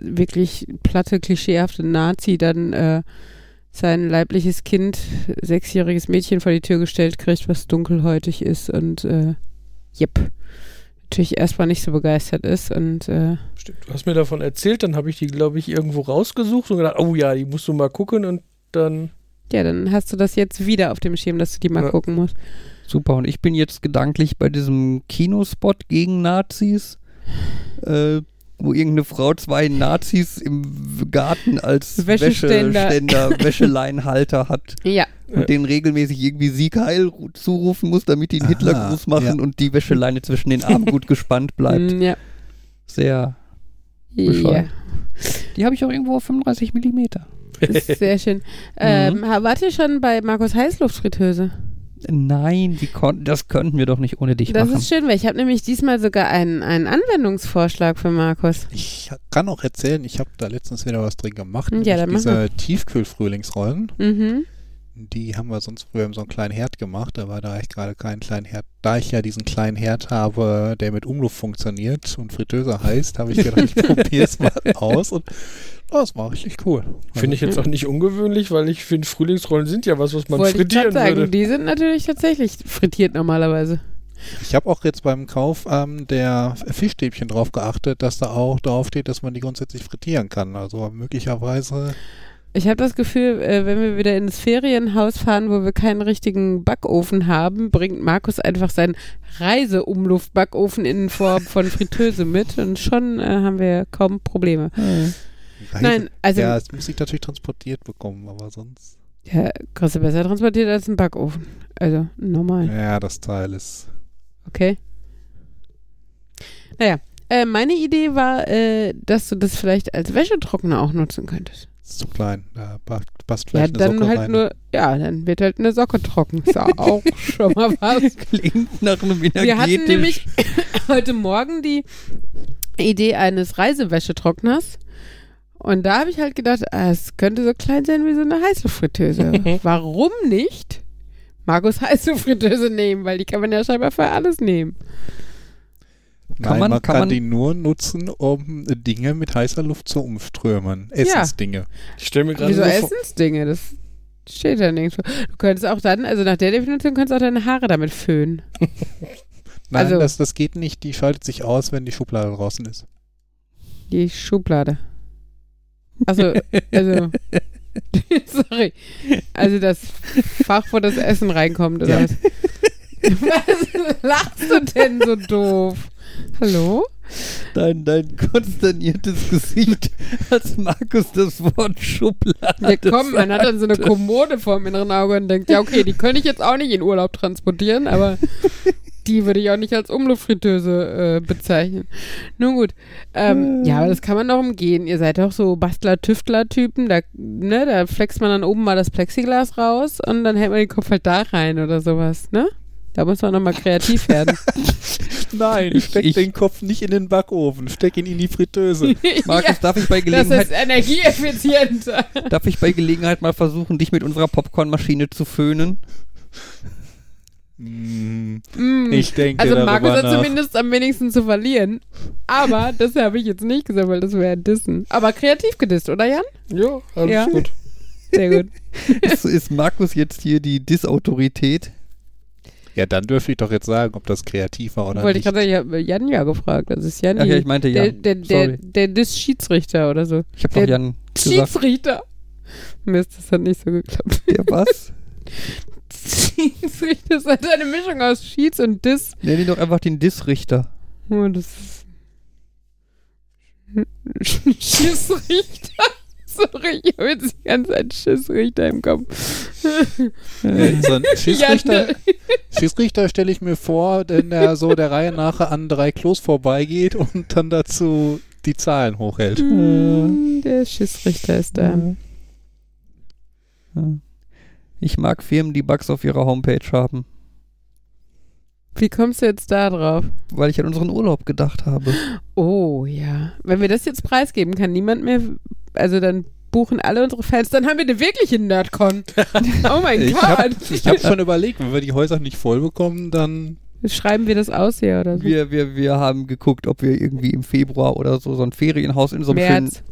wirklich platte, klischeehafte Nazi dann äh, sein leibliches Kind, sechsjähriges Mädchen vor die Tür gestellt kriegt, was dunkelhäutig ist und äh, jep. Natürlich erstmal nicht so begeistert ist und äh, Stimmt, du hast mir davon erzählt, dann habe ich die, glaube ich, irgendwo rausgesucht und gedacht, oh ja, die musst du mal gucken und dann. ja, dann hast du das jetzt wieder auf dem Schirm, dass du die mal Ja. gucken musst. Super, und ich bin jetzt gedanklich bei diesem Kinospot gegen Nazis, äh, wo irgendeine Frau zwei Nazis im Garten als Wäscheständer. Wäscheständer, Wäscheleinhalter hat Ja, Ja. und denen regelmäßig irgendwie Sieg Heil ru- zurufen muss, damit die einen Hitlergruß machen ja. und die Wäscheleine zwischen den Armen gut gespannt bleibt. Mm, ja. Sehr. ja. Bescheuert. Die habe ich auch irgendwo auf 35 Millimeter. Ist sehr schön. Ähm, ha- wart ihr schon bei Markus Heißluftfritteuse? Nein, die kon das könnten wir doch nicht ohne dich Das machen. ist schön, weil ich habe nämlich diesmal sogar einen, einen Anwendungsvorschlag für Markus. Ich kann auch erzählen, ich habe da letztens wieder was drin gemacht. Ja, dann diese Tiefkühlfrühlingsrollen. Mhm. Die haben wir sonst früher in so einem kleinen Herd gemacht, aber da ich gerade keinen kleinen Herd, da ich ja diesen kleinen Herd habe, der mit Umluft funktioniert und Fritteuse heißt, habe ich gedacht, ich probiere es mal aus und das war richtig cool. Finde ich jetzt auch nicht ungewöhnlich, weil ich finde, Frühlingsrollen sind ja was, was man Wollte ich frittieren gerade sagen, würde. die sind natürlich tatsächlich frittiert normalerweise. Ich habe auch jetzt beim Kauf ähm, der Fischstäbchen drauf geachtet, dass da auch drauf steht, dass man die grundsätzlich frittieren kann. Also möglicherweise Ich habe das Gefühl, äh, wenn wir wieder ins Ferienhaus fahren, wo wir keinen richtigen Backofen haben, bringt Markus einfach seinen Reiseumluftbackofen in Form von Fritteuse mit und schon äh, haben wir kaum Probleme. Reise- Nein, also ja, es muss ich natürlich transportiert bekommen, aber sonst. ja, kriegst du besser transportiert als ein Backofen. Also normal. Ja, das Teil ist. Okay. Naja, äh, meine Idee war, äh, dass du das vielleicht als Wäschetrockner auch nutzen könntest. ist zu klein. Da pa- passt Ja, vielleicht eine dann Socke halt rein. nur, ja, dann wird halt eine Socke trocken. Ist ja auch schon mal was. Klingt nach einem Wir hatten nämlich heute Morgen die Idee eines Reisewäschetrockners. Und da habe ich halt gedacht, ah, es könnte so klein sein wie so eine Heißluftfritteuse. Warum nicht Markus Heißluftfritteuse nehmen? Weil die kann man ja scheinbar für alles nehmen. Nein, man- man, kann kann, man- die nur nutzen, um Dinge mit heißer Luft zu umströmen. Essensdinge. Ich stelle mir gerade Wieso so Essensdinge? Das steht ja nirgendwo. Du könntest auch dann, also nach der Definition, könntest du auch deine Haare damit föhnen. Nein, Also- das, das geht nicht. Die schaltet sich aus, wenn die Schublade draußen ist. Die Schublade. Also, also, sorry. Also das Fach, wo das Essen reinkommt, oder Ja. was? Was lachst du denn so doof? Hallo? Dein, dein konsterniertes Gesicht, als Markus das Wort Schublade Ja, komm, man hat dann so eine. Kommode vor dem inneren Auge und denkt, ja, okay, die könnte ich jetzt auch nicht in Urlaub transportieren, aber die würde ich auch nicht als Umluftfritteuse äh, bezeichnen. Nun gut. Ähm, ja, aber das kann man doch umgehen. Ihr seid doch so Bastler-Tüftler-Typen. Da, ne, da flext man dann oben mal das Plexiglas raus und dann hält man den Kopf halt da rein oder sowas, ne? Da muss man nochmal kreativ werden. Nein, steck ich- den Kopf nicht in den Backofen, steck ihn in die Fritteuse. Markus, ja, darf, ich bei das Gelegenheit, ist energieeffizienter. darf ich bei Gelegenheit mal versuchen, dich mit unserer Popcornmaschine zu föhnen? Hm, Mm. ich denke Also Markus hat nach. zumindest am wenigsten zu verlieren. Aber das habe ich jetzt nicht gesagt, weil das wäre Dissen. Aber kreativ gedisst, oder Jan? ja, alles Ja. gut. Sehr gut. Ist, ist Markus jetzt hier die Disautorität? Ja, dann dürfte ich doch jetzt sagen, ob das kreativ war oder Wollte ich nicht. gerade sagen, ich habe Jan ja gefragt. Das ist Jan. Ach ja, ich meinte der, Jan. der, der, Sorry. der Diss-Schiedsrichter oder so. Ich habe Der doch Jan gesagt. Schiedsrichter. Mist, das hat nicht so geklappt. Der was? Schiedsrichter ist halt eine Mischung aus Schieds und Diss. Nenn ihn doch einfach den Dissrichter. Oh, das ist. Schiedsrichter? Sorry, ich habe jetzt die ganze Zeit Schiedsrichter im Kopf. Äh, so ein Schiedsrichter, Jan, Schiedsrichter stelle ich mir vor, wenn er so der Reihe nach an drei Klos vorbeigeht und dann dazu die Zahlen hochhält. Mm, Der Schiedsrichter ist da. Ich mag Firmen, die Bugs auf ihrer Homepage haben, Wie kommst du jetzt da drauf? weil ich an unseren Urlaub gedacht habe. Oh ja. Wenn wir das jetzt preisgeben, kann niemand mehr. Also dann buchen alle unsere Fans, dann haben wir eine wirkliche Nerdcon. oh mein Ich habe Gott. ich hab schon überlegt, wenn wir die Häuser nicht voll bekommen, dann Schreiben wir das aus hier oder so? Wir, wir, wir haben geguckt, ob wir irgendwie im Februar oder so so ein Ferienhaus in so einem schönen März.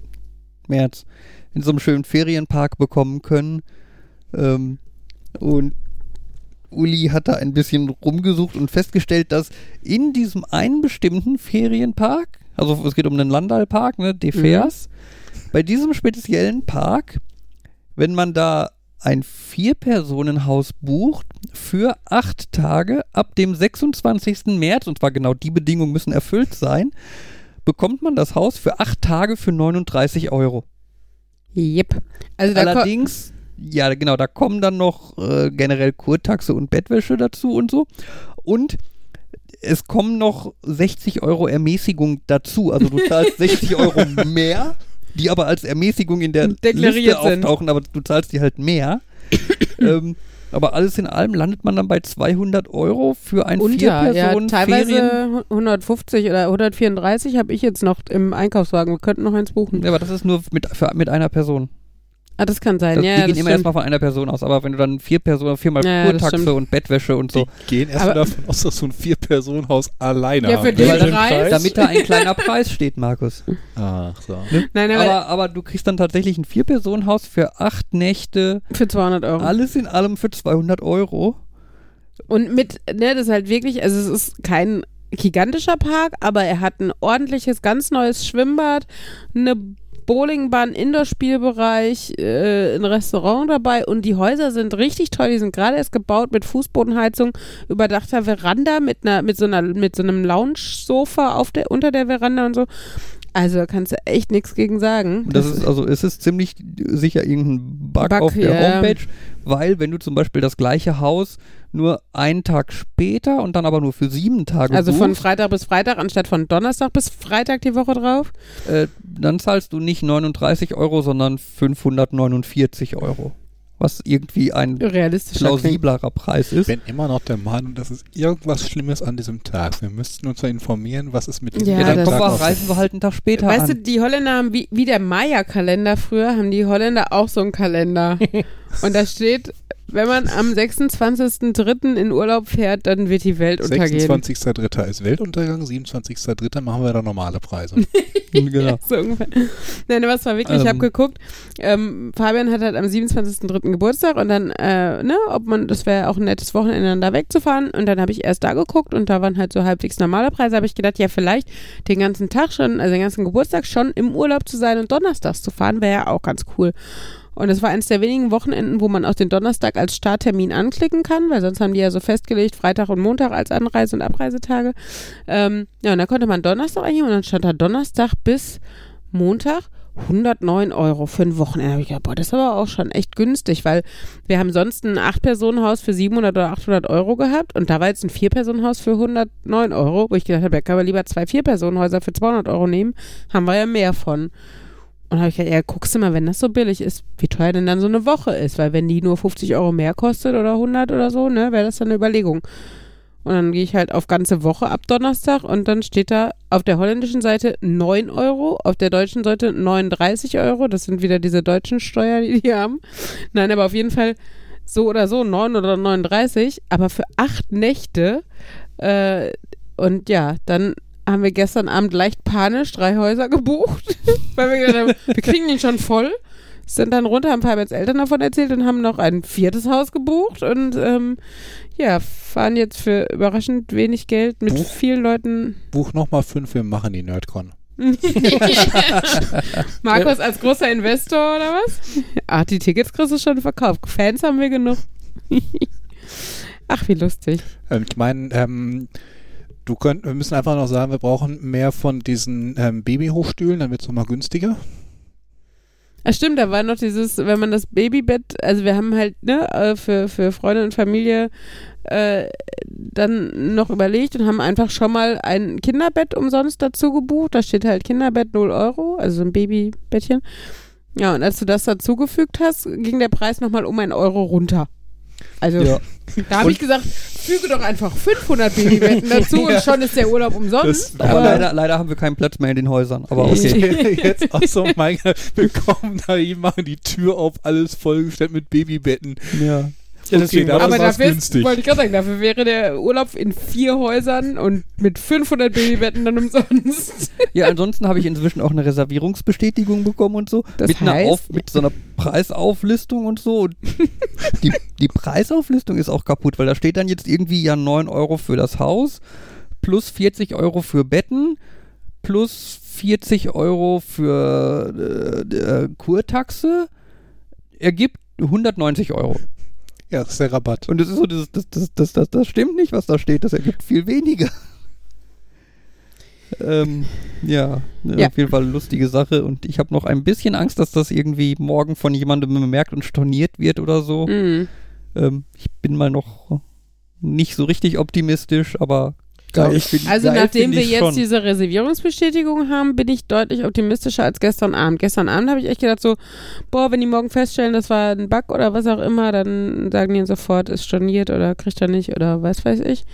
März in so einem schönen Ferienpark bekommen können. Ähm, und Uli hat da ein bisschen rumgesucht und festgestellt, dass in diesem einen bestimmten Ferienpark, also es geht um den Landalpark, ne, De Vers, bei diesem speziellen Park, wenn man da ein Vier-Personen-Haus bucht für acht Tage ab dem 26. März, und zwar genau die Bedingungen müssen erfüllt sein, bekommt man das Haus für acht Tage für 39 Euro. Yep. Also Allerdings, ja genau, da kommen dann noch äh, generell Kurtaxe und Bettwäsche dazu und so. Und es kommen noch 60 Euro Ermäßigung dazu. Also du zahlst 60 Euro mehr, die aber als Ermäßigung in der Deklariert Liste sind. auftauchen, aber du zahlst die halt mehr. ähm, aber alles in allem landet man dann bei 200 Euro für ein unter, ja, Vier-Personen-Ferien. teilweise 150 oder 134 habe ich jetzt noch im Einkaufswagen. Wir könnten noch eins buchen. Ja, aber das ist nur mit, für, mit einer Person. Ah, das kann sein. Das, ja, die ja, gehen immer erstmal von einer Person aus. Aber wenn du dann vier Personen, viermal Ja, Kurtaxe und Bettwäsche und so, die gehen erstmal davon aus, dass du ein Vier-Personen-Haus alleine Ja, für den Preis. Preis? damit da ein kleiner Preis steht, Markus. Ach so. Nein, aber, Aber, aber du kriegst dann tatsächlich ein Vier-Personen-Haus für acht Nächte, für 200 Euro. alles in allem für 200 Euro. Und mit, ne, das ist halt wirklich, also es ist kein gigantischer Park, aber er hat ein ordentliches, ganz neues Schwimmbad, eine Bowlingbahn, Indoor-Spielbereich, äh, ein Restaurant dabei und die Häuser sind richtig toll. Die sind gerade erst gebaut mit Fußbodenheizung, überdachter Veranda mit einer, mit so einer, mit so einem Lounge-Sofa auf der, unter der Veranda und so. Also da kannst du echt nichts gegen sagen. Und das ist also, es ist ziemlich sicher irgendein Bug, Bug, auf der ja. Homepage, weil wenn du zum Beispiel das gleiche Haus nur einen Tag später und dann aber nur für sieben Tage also von buchst, Freitag bis Freitag anstatt von Donnerstag bis Freitag die Woche drauf. äh, dann zahlst du nicht 39 Euro, sondern 549 Euro. Was irgendwie ein Realistischer klingt. plausiblerer Preis ist. Ich bin immer noch der Meinung, dass es irgendwas Schlimmes an diesem Tag. Wir müssten uns da informieren, was es mit diesem Ja, Ja, dann kommen wir, auf sich reisen wir halt einen Tag später Weißt du, an. die Holländer haben wie, wie der Maya-Kalender früher, haben die Holländer auch so einen Kalender. Und da steht, wenn man am 26.03. in Urlaub fährt, dann wird die Welt untergehen. 26.03. ist Weltuntergang, 27.03. machen wir da normale Preise. genau. So ungefähr. Nein, es war wirklich, ich Ähm. habe geguckt, ähm, Fabian hat halt am 27.03. Geburtstag und dann, äh, ne, ob man, das wäre auch ein nettes Wochenende, dann da wegzufahren und dann habe ich erst da geguckt und da waren halt so halbwegs normale Preise, habe ich gedacht, ja, vielleicht den ganzen Tag schon, also den ganzen Geburtstag schon im Urlaub zu sein und donnerstags zu fahren, wäre ja auch ganz cool. Und es war eines der wenigen Wochenenden, wo man auch den Donnerstag als Starttermin anklicken kann, weil sonst haben die ja so festgelegt, Freitag und Montag als Anreise- und Abreisetage. Ähm, ja, und dann konnte man Donnerstag eingeben und dann stand da Donnerstag bis Montag 109 Euro für ein Wochenende. Da hab ich gedacht, boah, das ist aber auch schon echt günstig, weil wir haben sonst ein Acht-Personen-Haus für 700 oder 800 Euro gehabt und da war jetzt ein Vier-Personen-Haus für 109 Euro, wo ich gedacht habe, ja, kann man lieber zwei Vier-Personen-Häuser für 200 Euro nehmen, haben wir ja mehr von. Und habe ich gedacht, ja, guckst du mal, wenn das so billig ist, wie teuer denn dann so eine Woche ist, weil wenn die nur 50 Euro mehr kostet oder 100 oder so, ne, wäre das dann eine Überlegung. Und dann gehe ich halt auf ganze Woche ab Donnerstag und dann steht da auf der holländischen Seite 9 Euro, auf der deutschen Seite 39 Euro. Das sind wieder diese deutschen Steuern, die die haben. Nein, aber auf jeden Fall so oder so 9 oder 39, aber für acht Nächte. Äh, und ja, dann haben wir gestern Abend leicht panisch drei Häuser gebucht, weil wir gedacht haben, wir kriegen ihn schon voll. Sind dann runter, haben Fabians Eltern davon erzählt und haben noch ein viertes Haus gebucht und ähm, ja, fahren jetzt für überraschend wenig Geld mit Buch- vielen Leuten. Buch nochmal fünf, wir machen die Nerdcon. Markus als großer Investor oder was? Ach, die Tickets kriegst du schon verkauft. Fans haben wir genug. Ach, wie lustig. Ähm, ich meine, ähm, du könnt, wir müssen einfach noch sagen, wir brauchen mehr von diesen ähm, Babyhochstühlen, dann wird es nochmal günstiger. Ach stimmt, da war noch dieses, wenn man das Babybett, also wir haben halt, ne, äh, für, für Freunde und Familie äh, dann noch überlegt und haben einfach schon mal ein Kinderbett umsonst dazu gebucht. Da steht halt Kinderbett 0 Euro, also so ein Babybettchen. Ja, und als du das dazugefügt hast, ging der Preis nochmal um einen Euro runter. Also, Ja. da habe ich gesagt, füge doch einfach 500 Babybetten dazu und schon ist der Urlaub umsonst. Das- Aber leider, leider haben wir keinen Platz mehr in den Häusern. Aber okay. jetzt auch so meine, willkommen da, die machen die Tür auf, alles vollgestellt mit Babybetten. ja. Ja, deswegen Okay, da- aber dafür ist, wollte ich gerade sagen, dafür wäre der Urlaub in vier Häusern und mit 500 Babybetten dann umsonst. ja, ansonsten habe ich inzwischen auch eine Reservierungsbestätigung bekommen und so. Das mit, einer heißt? Auf, mit so einer Preisauflistung und so. Und die, die Preisauflistung ist auch kaputt, weil da steht dann jetzt irgendwie ja 9 Euro für das Haus, plus 40 Euro für Betten, plus 40 Euro für äh, äh, Kurtaxe. Ergibt 190 Euro. Ja, das ist der Rabatt. Und das ist so, das, das, das, das, das, stimmt nicht, was da steht. Das ergibt viel weniger. ähm, ja, Ja. auf jeden Fall eine lustige Sache. Und ich habe noch ein bisschen Angst, dass das irgendwie morgen von jemandem bemerkt und storniert wird oder so. Mhm. Ähm, ich bin mal noch nicht so richtig optimistisch, aber Geil ich- find- Also geil nachdem wir ich jetzt schon. diese Reservierungsbestätigung haben, bin ich deutlich optimistischer als gestern Abend. Gestern Abend habe ich echt gedacht so, boah, wenn die morgen feststellen, das war ein Bug oder was auch immer, dann sagen die ihnen sofort, ist storniert oder kriegt er nicht oder was weiß ich.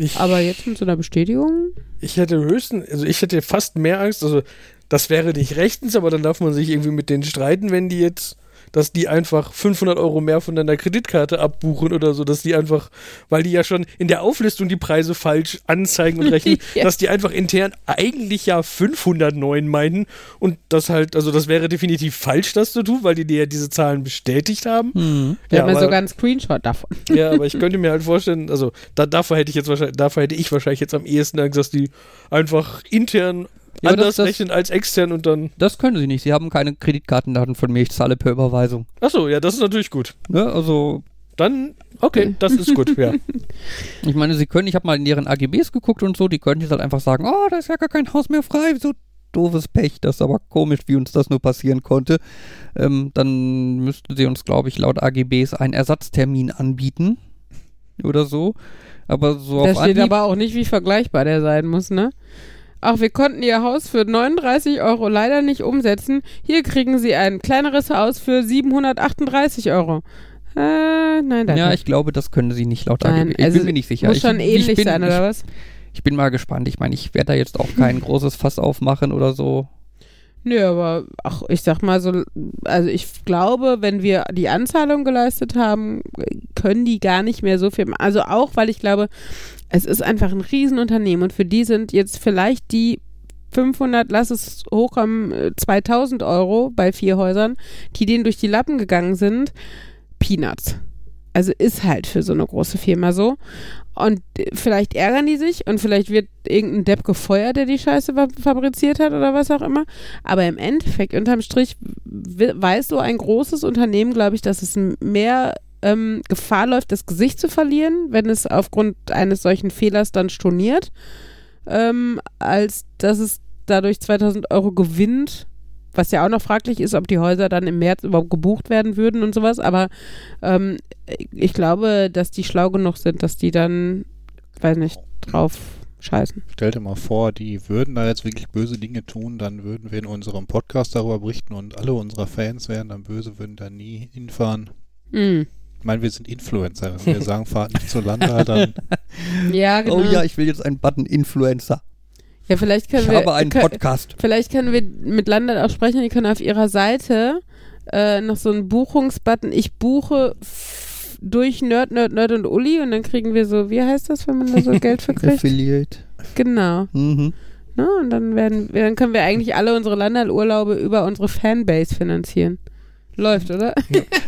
Ich, Aber jetzt mit so einer Bestätigung, ich hätte höchstens, also ich hätte fast mehr Angst, also das wäre nicht rechtens, aber dann darf man sich irgendwie mit denen streiten, wenn die jetzt, dass die einfach 500 Euro mehr von deiner Kreditkarte abbuchen oder so, dass die einfach, weil die ja schon in der Auflistung die Preise falsch anzeigen und rechnen, Ja. dass die einfach intern eigentlich ja 509 meinen und das halt, also das wäre definitiv falsch, das zu tun, weil die dir ja diese Zahlen bestätigt haben. Hm. wir haben ja sogar einen Screenshot davon. Ja, aber ich könnte mir halt vorstellen, also da, davor hätte ich jetzt wahrscheinlich, davor hätte ich wahrscheinlich jetzt am ehesten Angst, dass die einfach intern Ja, anders das- das- rechnen als extern und dann. Das können sie nicht. Sie haben keine Kreditkartendaten von mir. Ich zahle per Überweisung. Achso, ja, das ist natürlich gut. Ne? Also Dann, okay, das ist gut, ja. Ich meine, sie können, ich habe mal in deren AGBs geguckt und so, die können jetzt halt einfach sagen, oh, da ist ja gar kein Haus mehr frei, so doofes Pech, das ist aber komisch, wie uns das nur passieren konnte. Ähm, dann müssten sie uns, glaube ich, laut AGBs einen Ersatztermin anbieten oder so. Aber so Da auf steht Anhieb, aber auch nicht, wie vergleichbar der sein muss, ne? Ach, wir konnten Ihr Haus für 39 Euro leider nicht umsetzen. Hier kriegen Sie ein kleineres Haus für 738 Euro. Äh, nein, danke. ja, ich glaube, das können sie nicht laut Nein, AGB. Ich also bin mir nicht sicher. Muss ich, schon ich ähnlich bin, sein, oder ich, was? Ich bin mal gespannt. Ich meine, ich werde da jetzt auch kein großes Fass aufmachen oder so. Nö, aber ach, ich sag mal so, also ich glaube, wenn wir die Anzahlung geleistet haben, können die gar nicht mehr so viel. Also auch, weil ich glaube, es ist einfach ein Riesenunternehmen und für die sind jetzt vielleicht die 500, lass es hochkommen, äh, 2000 Euro bei vier Häusern, die denen durch die Lappen gegangen sind, Peanuts. Also ist halt für so eine große Firma so. Und äh, vielleicht ärgern die sich und vielleicht wird irgendein Depp gefeuert, der die Scheiße fa- fabriziert hat oder was auch immer. Aber im Endeffekt, unterm Strich, we- weiß so ein großes Unternehmen, glaube ich, dass es mehr ähm, Gefahr läuft, das Gesicht zu verlieren, wenn es aufgrund eines solchen Fehlers dann storniert, ähm, als dass es dadurch 2000 Euro gewinnt. Was ja auch noch fraglich ist, ob die Häuser dann im März überhaupt gebucht werden würden und sowas. Aber ähm, ich glaube, dass die schlau genug sind, dass die dann, weiß nicht, drauf scheißen. Stell dir mal vor, die würden da jetzt wirklich böse Dinge tun, dann würden wir in unserem Podcast darüber berichten und alle unserer Fans wären dann böse, würden da nie hinfahren. Mm. Ich meine, wir sind Influencer. Wenn wir sagen, fahrt nicht zur Landal, dann Ja, genau. Oh ja, ich will jetzt einen Button Influencer. Ja, vielleicht können Ich wir. habe einen können, Podcast. Vielleicht können wir mit Landert auch sprechen. Die können auf ihrer Seite äh, noch so einen Buchungsbutton. Ich buche durch Nerd, Nerd, Nerd und Uli und dann kriegen wir so, wie heißt das, wenn man da so Geld für kriegt? Affiliate. genau. Mhm. Ne? Und dann werden, dann können wir eigentlich alle unsere Landal-Urlaube über unsere Fanbase finanzieren. Läuft, oder?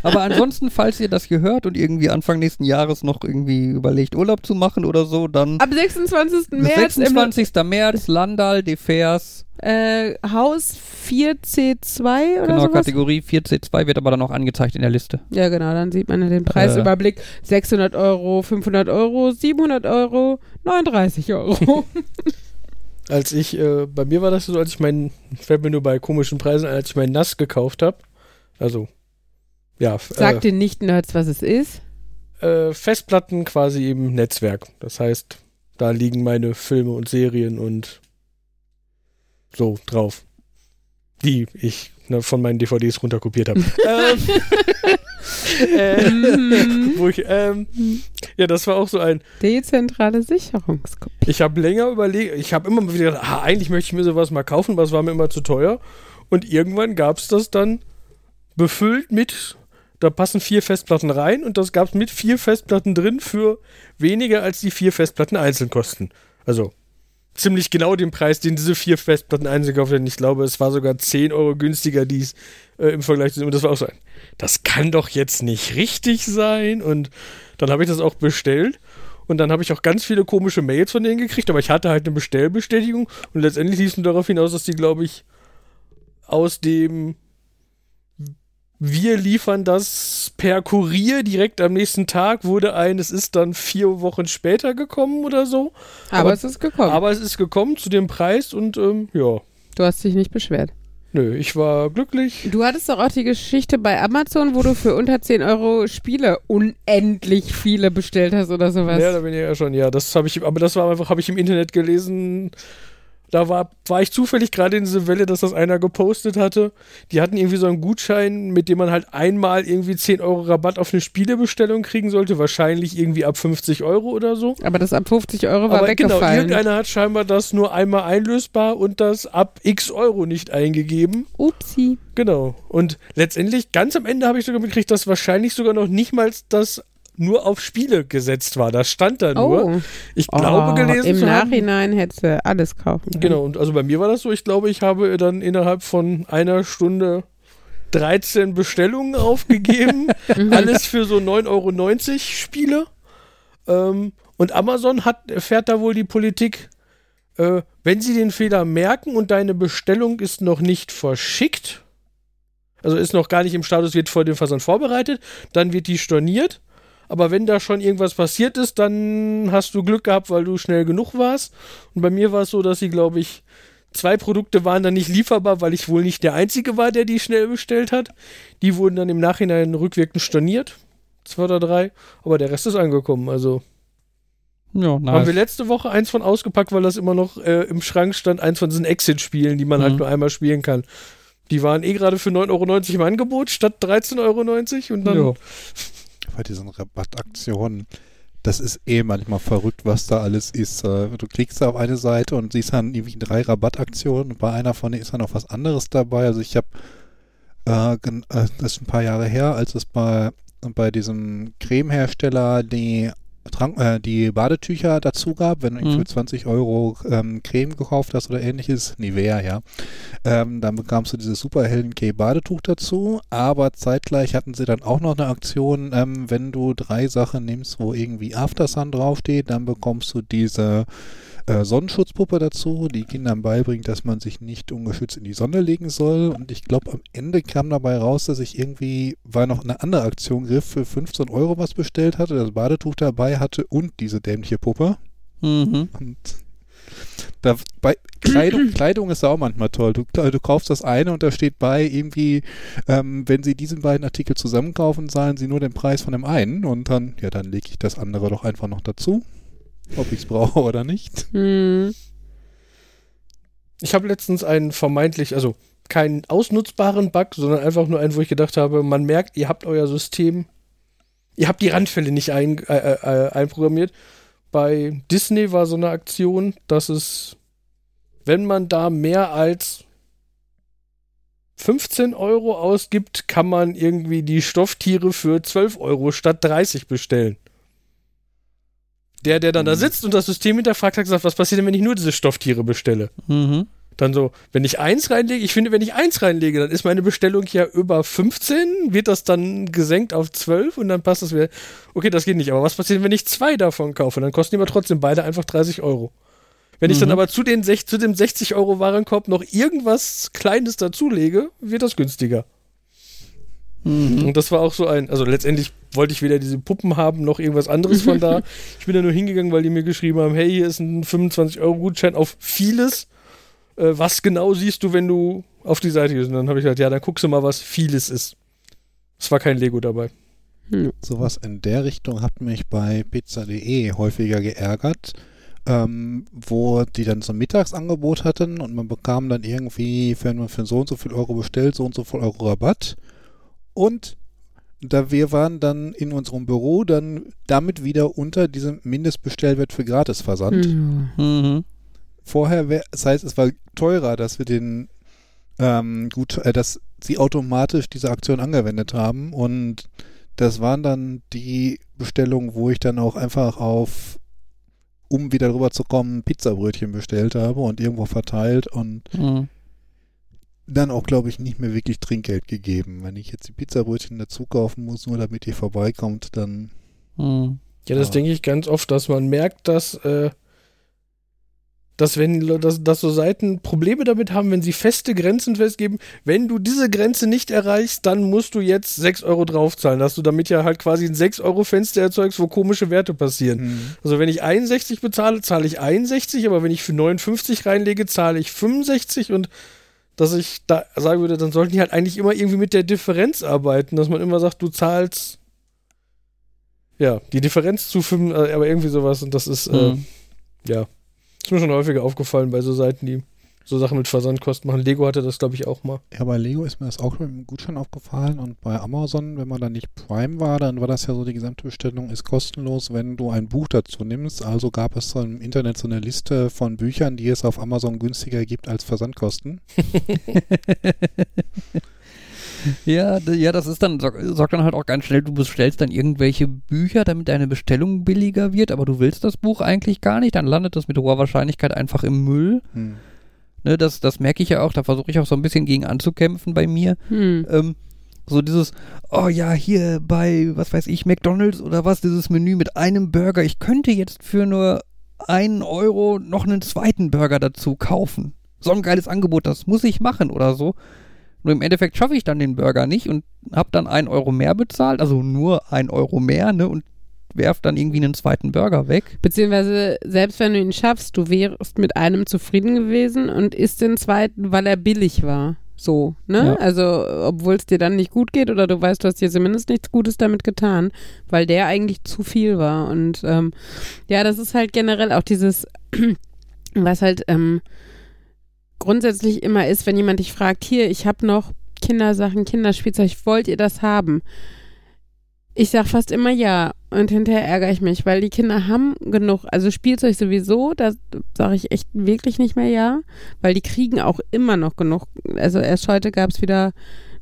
Aber ansonsten, falls ihr das hier hört und irgendwie Anfang nächsten Jahres noch irgendwie überlegt, Urlaub zu machen oder so, dann Ab 26. März 26. März, Landal, Defers, äh, Haus 4C2 oder genau, sowas. Kategorie 4C2 wird aber dann auch angezeigt in der Liste. Ja, genau, dann sieht man ja den Preisüberblick. 600 Euro, 500 Euro, 700 Euro, 39 Euro. Als ich, äh, bei mir war das so, als ich meinen, fällt mir nur bei komischen Preisen als ich meinen NAS gekauft habe. Also, ja, f- Sagt den Nicht-Nerds, was es ist. äh, äh, Festplatten quasi im Netzwerk. Das heißt, da liegen meine Filme und Serien und so drauf. die ich ne, von meinen DVDs runterkopiert habe. ähm, äh, Mhm. ich, ähm, ja, das war auch so ein, Dezentrale Sicherungskopie. ich habe länger überlegt, ich habe immer wieder gedacht, ah, eigentlich möchte ich mir sowas mal kaufen, aber es war mir immer zu teuer. Und irgendwann gab es das dann befüllt mit, da passen vier Festplatten rein und das gab es mit vier Festplatten drin für weniger als die vier Festplatten einzeln kosten. Also ziemlich genau den Preis, den diese vier Festplatten einzeln gekauft hätten. Ich glaube, es war sogar 10 Euro günstiger dies äh, im Vergleich zu dem. Und das war auch so ein, das kann doch jetzt nicht richtig sein. Und dann habe ich das auch bestellt. Und dann habe ich auch ganz viele komische Mails von denen gekriegt, aber ich hatte halt eine Bestellbestätigung und letztendlich ließ es darauf hinaus, dass die, glaube ich, aus dem wir liefern das per Kurier direkt am nächsten Tag, wurde ein, es ist dann vier Wochen später gekommen oder so. Aber, Aber- es ist gekommen. Aber es ist gekommen zu dem Preis und ähm, ja, du hast dich nicht beschwert. nö, ich war glücklich. Du hattest doch auch die Geschichte bei Amazon, wo du für unter 10 Euro Spiele unendlich viele bestellt hast oder sowas. Mehr oder weniger schon, ja. Das habe ich, aber das war einfach, habe ich im Internet gelesen. Da war, war ich zufällig gerade in diese Welle, dass das einer gepostet hatte. Die hatten irgendwie so einen Gutschein, mit dem man halt einmal irgendwie 10 Euro Rabatt auf eine Spielebestellung kriegen sollte. Wahrscheinlich irgendwie ab 50 Euro oder so. Aber das ab 50 Euro war Aber genau, weggefallen. irgendeiner hat scheinbar das nur einmal einlösbar und das ab x Euro nicht eingegeben. Upsi. Genau. Und letztendlich, ganz am Ende habe ich sogar mitgekriegt, dass wahrscheinlich sogar noch nicht mal das nur auf Spiele gesetzt war. Das stand da nur. Oh, Ich glaube Oh, gelesen Im haben. Nachhinein hättest du alles kaufen können. Genau, und also bei mir war das so, ich glaube, ich habe dann innerhalb von einer Stunde 13 Bestellungen aufgegeben. Alles für so 9,90 Euro Spiele. Ähm, und Amazon hat, fährt da wohl die Politik, äh, wenn sie den Fehler merken und deine Bestellung ist noch nicht verschickt, also ist noch gar nicht im Status, wird vor dem Versand vorbereitet, dann wird die storniert. Aber wenn da schon irgendwas passiert ist, dann hast du Glück gehabt, weil du schnell genug warst. Und bei mir war es so, dass sie, glaube ich, zwei Produkte waren dann nicht lieferbar, weil ich wohl nicht der Einzige war, der die schnell bestellt hat. Die wurden dann im Nachhinein rückwirkend storniert. Zwei oder drei. Aber der Rest ist angekommen. Also Ja, haben wir nice. letzte Woche eins von ausgepackt, weil das immer noch äh, im Schrank stand. Eins von diesen Exit-Spielen, die man halt Mhm. nur einmal spielen kann. Die waren eh gerade für 9,90 Euro im Angebot statt 13,90 Euro. Und dann Ja. Bei diesen Rabattaktionen, das ist eh manchmal verrückt, was da alles ist. Äh, Du klickst auf eine Seite und siehst dann irgendwie drei Rabattaktionen und bei einer von denen ist dann noch was anderes dabei. Also ich habe, äh, äh, das ist ein paar Jahre her, als es bei, bei diesem Cremehersteller die Trank, äh, die Badetücher dazu gab, wenn du Mhm. für 20 Euro ähm, Creme gekauft hast oder ähnliches, Nivea, ja, ähm, dann bekamst du dieses Superhelden K Badetuch dazu, aber zeitgleich hatten sie dann auch noch eine Aktion, ähm, wenn du drei Sachen nimmst, wo irgendwie Aftersun draufsteht, dann bekommst du diese äh, Sonnenschutzpuppe dazu, die Kindern beibringt, dass man sich nicht ungeschützt in die Sonne legen soll. Und ich glaube, am Ende kam dabei raus, dass ich irgendwie, weil noch eine andere Aktion griff, für 15 Euro was bestellt hatte, das Badetuch dabei hatte und diese dämliche Puppe. Mhm. Und da, bei Kleidung, Kleidung ist auch manchmal toll. Du, du kaufst das eine und da steht bei irgendwie, ähm, wenn sie diese beiden Artikel zusammen kaufen, zahlen sie nur den Preis von dem einen und dann, ja, dann lege ich das andere doch einfach noch dazu, ob ich es brauche oder nicht. Hm. Ich habe letztens einen vermeintlich, also keinen ausnutzbaren Bug, sondern einfach nur einen, wo ich gedacht habe, man merkt, ihr habt euer System, ihr habt die Randfälle nicht ein, äh, äh, einprogrammiert. Bei Disney war so eine Aktion, dass es, wenn man da mehr als 15 Euro ausgibt, kann man irgendwie die Stofftiere für 12 Euro statt 30 bestellen. Der, der dann da sitzt und das System hinterfragt, hat gesagt, was passiert denn, wenn ich nur diese Stofftiere bestelle? Mhm. Dann so, wenn ich eins reinlege, ich finde, wenn ich eins reinlege, dann ist meine Bestellung ja über 15, wird das dann gesenkt auf 12 und dann passt das wieder. Okay, das geht nicht, aber was passiert, wenn ich zwei davon kaufe? Dann kosten die aber trotzdem beide einfach 30 Euro. Wenn ich dann Mhm. aber zu, den zu dem 60 Euro Warenkorb noch irgendwas Kleines dazulege, wird das günstiger. Mhm. Und das war auch so ein, also letztendlich wollte ich weder diese Puppen haben, noch irgendwas anderes von da. Ich bin da nur hingegangen, weil die mir geschrieben haben, hey, hier ist ein 25-Euro-Gutschein auf vieles. Äh, was genau siehst du, wenn du auf die Seite gehst? Und dann habe ich gesagt, ja, dann guckst du mal, was vieles ist. Es war kein Lego dabei. Sowas in der Richtung hat mich bei pizza.de häufiger geärgert. ähm, wo die dann so ein Mittagsangebot hatten und man bekam dann irgendwie, wenn man für so und so viel Euro bestellt, so und so viel Euro Rabatt. Und da wir waren dann in unserem Büro dann damit wieder unter diesem Mindestbestellwert für Gratisversand. Mhm. Mhm. Vorher wär, das heißt, es war teurer, dass wir den ähm, gut, äh, dass sie automatisch diese Aktion angewendet haben und das waren dann die Bestellungen, wo ich dann auch einfach auf, um wieder rüber zu kommen, Pizzabrötchen bestellt habe und irgendwo verteilt und Mhm. Dann auch, glaube ich, nicht mehr wirklich Trinkgeld gegeben. Wenn ich jetzt die Pizzabrötchen dazu kaufen muss, nur damit ihr vorbeikommt, dann Mhm. Ja, das Ja. denke ich ganz oft, dass man merkt, dass, äh, dass wenn dass, dass so Seiten Probleme damit haben, wenn sie feste Grenzen festgeben, wenn du diese Grenze nicht erreichst, dann musst du jetzt 6 Euro draufzahlen, dass du damit ja halt quasi ein 6-Euro-Fenster erzeugst, wo komische Werte passieren. Also wenn ich 61 bezahle, zahle ich 61, aber wenn ich für 59 reinlege, zahle ich 65 und dass ich da sagen würde, dann sollten die halt eigentlich immer irgendwie mit der Differenz arbeiten, dass man immer sagt, du zahlst ja, die Differenz zu 5, äh, aber irgendwie sowas und das ist, äh, Mhm. ja, ist mir schon häufiger aufgefallen bei so Seiten, die so Sachen mit Versandkosten machen. Lego hatte das, glaube ich, auch mal. Ja, bei Lego ist mir das auch mit dem Gutschein aufgefallen und bei Amazon, wenn man da nicht Prime war, dann war das ja so, die gesamte Bestellung ist kostenlos, wenn du ein Buch dazu nimmst. Also gab es so im Internet so eine Liste von Büchern, die es auf Amazon günstiger gibt als Versandkosten. Ja, ja, das ist dann, sorg- sorgt dann halt auch ganz schnell, du bestellst dann irgendwelche Bücher, damit deine Bestellung billiger wird, aber du willst das Buch eigentlich gar nicht, dann landet das mit hoher Wahrscheinlichkeit einfach im Müll. Hm. Ne, das, das merke ich ja auch, da versuche ich auch so ein bisschen gegen anzukämpfen bei mir. Hm. Ähm, so dieses, oh ja, hier bei, was weiß ich, McDonalds oder was, dieses Menü mit einem Burger. Ich könnte jetzt für nur einen Euro noch einen zweiten Burger dazu kaufen. So ein geiles Angebot, das muss ich machen oder so. Nur im Endeffekt schaffe ich dann den Burger nicht und habe dann einen Euro mehr bezahlt, also nur ein Euro mehr, ne, und werf dann irgendwie einen zweiten Burger weg. Beziehungsweise, selbst wenn du ihn schaffst, du wärst mit einem zufrieden gewesen und isst den zweiten, weil er billig war. So, ne? Ja. Also, obwohl es dir dann nicht gut geht oder du weißt, du hast dir zumindest nichts Gutes damit getan, weil der eigentlich zu viel war. Und ähm, ja, das ist halt generell auch dieses, was halt ähm, grundsätzlich immer ist, wenn jemand dich fragt, hier, ich habe noch Kindersachen, Kinderspielzeug, wollt ihr das haben? Ich sag fast immer ja und hinterher ärgere ich mich, weil die Kinder haben genug, also Spielzeug sowieso, da sage ich echt wirklich nicht mehr ja, weil die kriegen auch immer noch genug. Also erst heute gab es wieder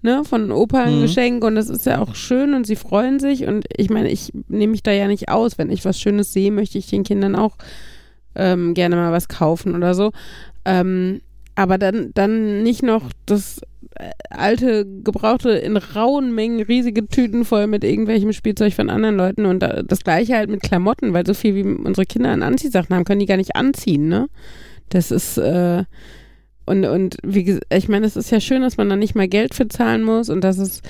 ne, von Opa ein Mhm. Geschenk und das ist ja auch schön und sie freuen sich und ich meine, ich nehme mich da ja nicht aus. Wenn ich was Schönes sehe, möchte ich den Kindern auch ähm, gerne mal was kaufen oder so. Ähm, aber dann, dann nicht noch das alte, gebrauchte in rauen Mengen riesige Tüten voll mit irgendwelchem Spielzeug von anderen Leuten und da, das gleiche halt mit Klamotten, weil so viel wie unsere Kinder an Anziehsachen haben, können die gar nicht anziehen, ne? Das ist, äh, und, und wie gesagt, ich meine, es ist ja schön, dass man da nicht mal Geld für zahlen muss und dass es,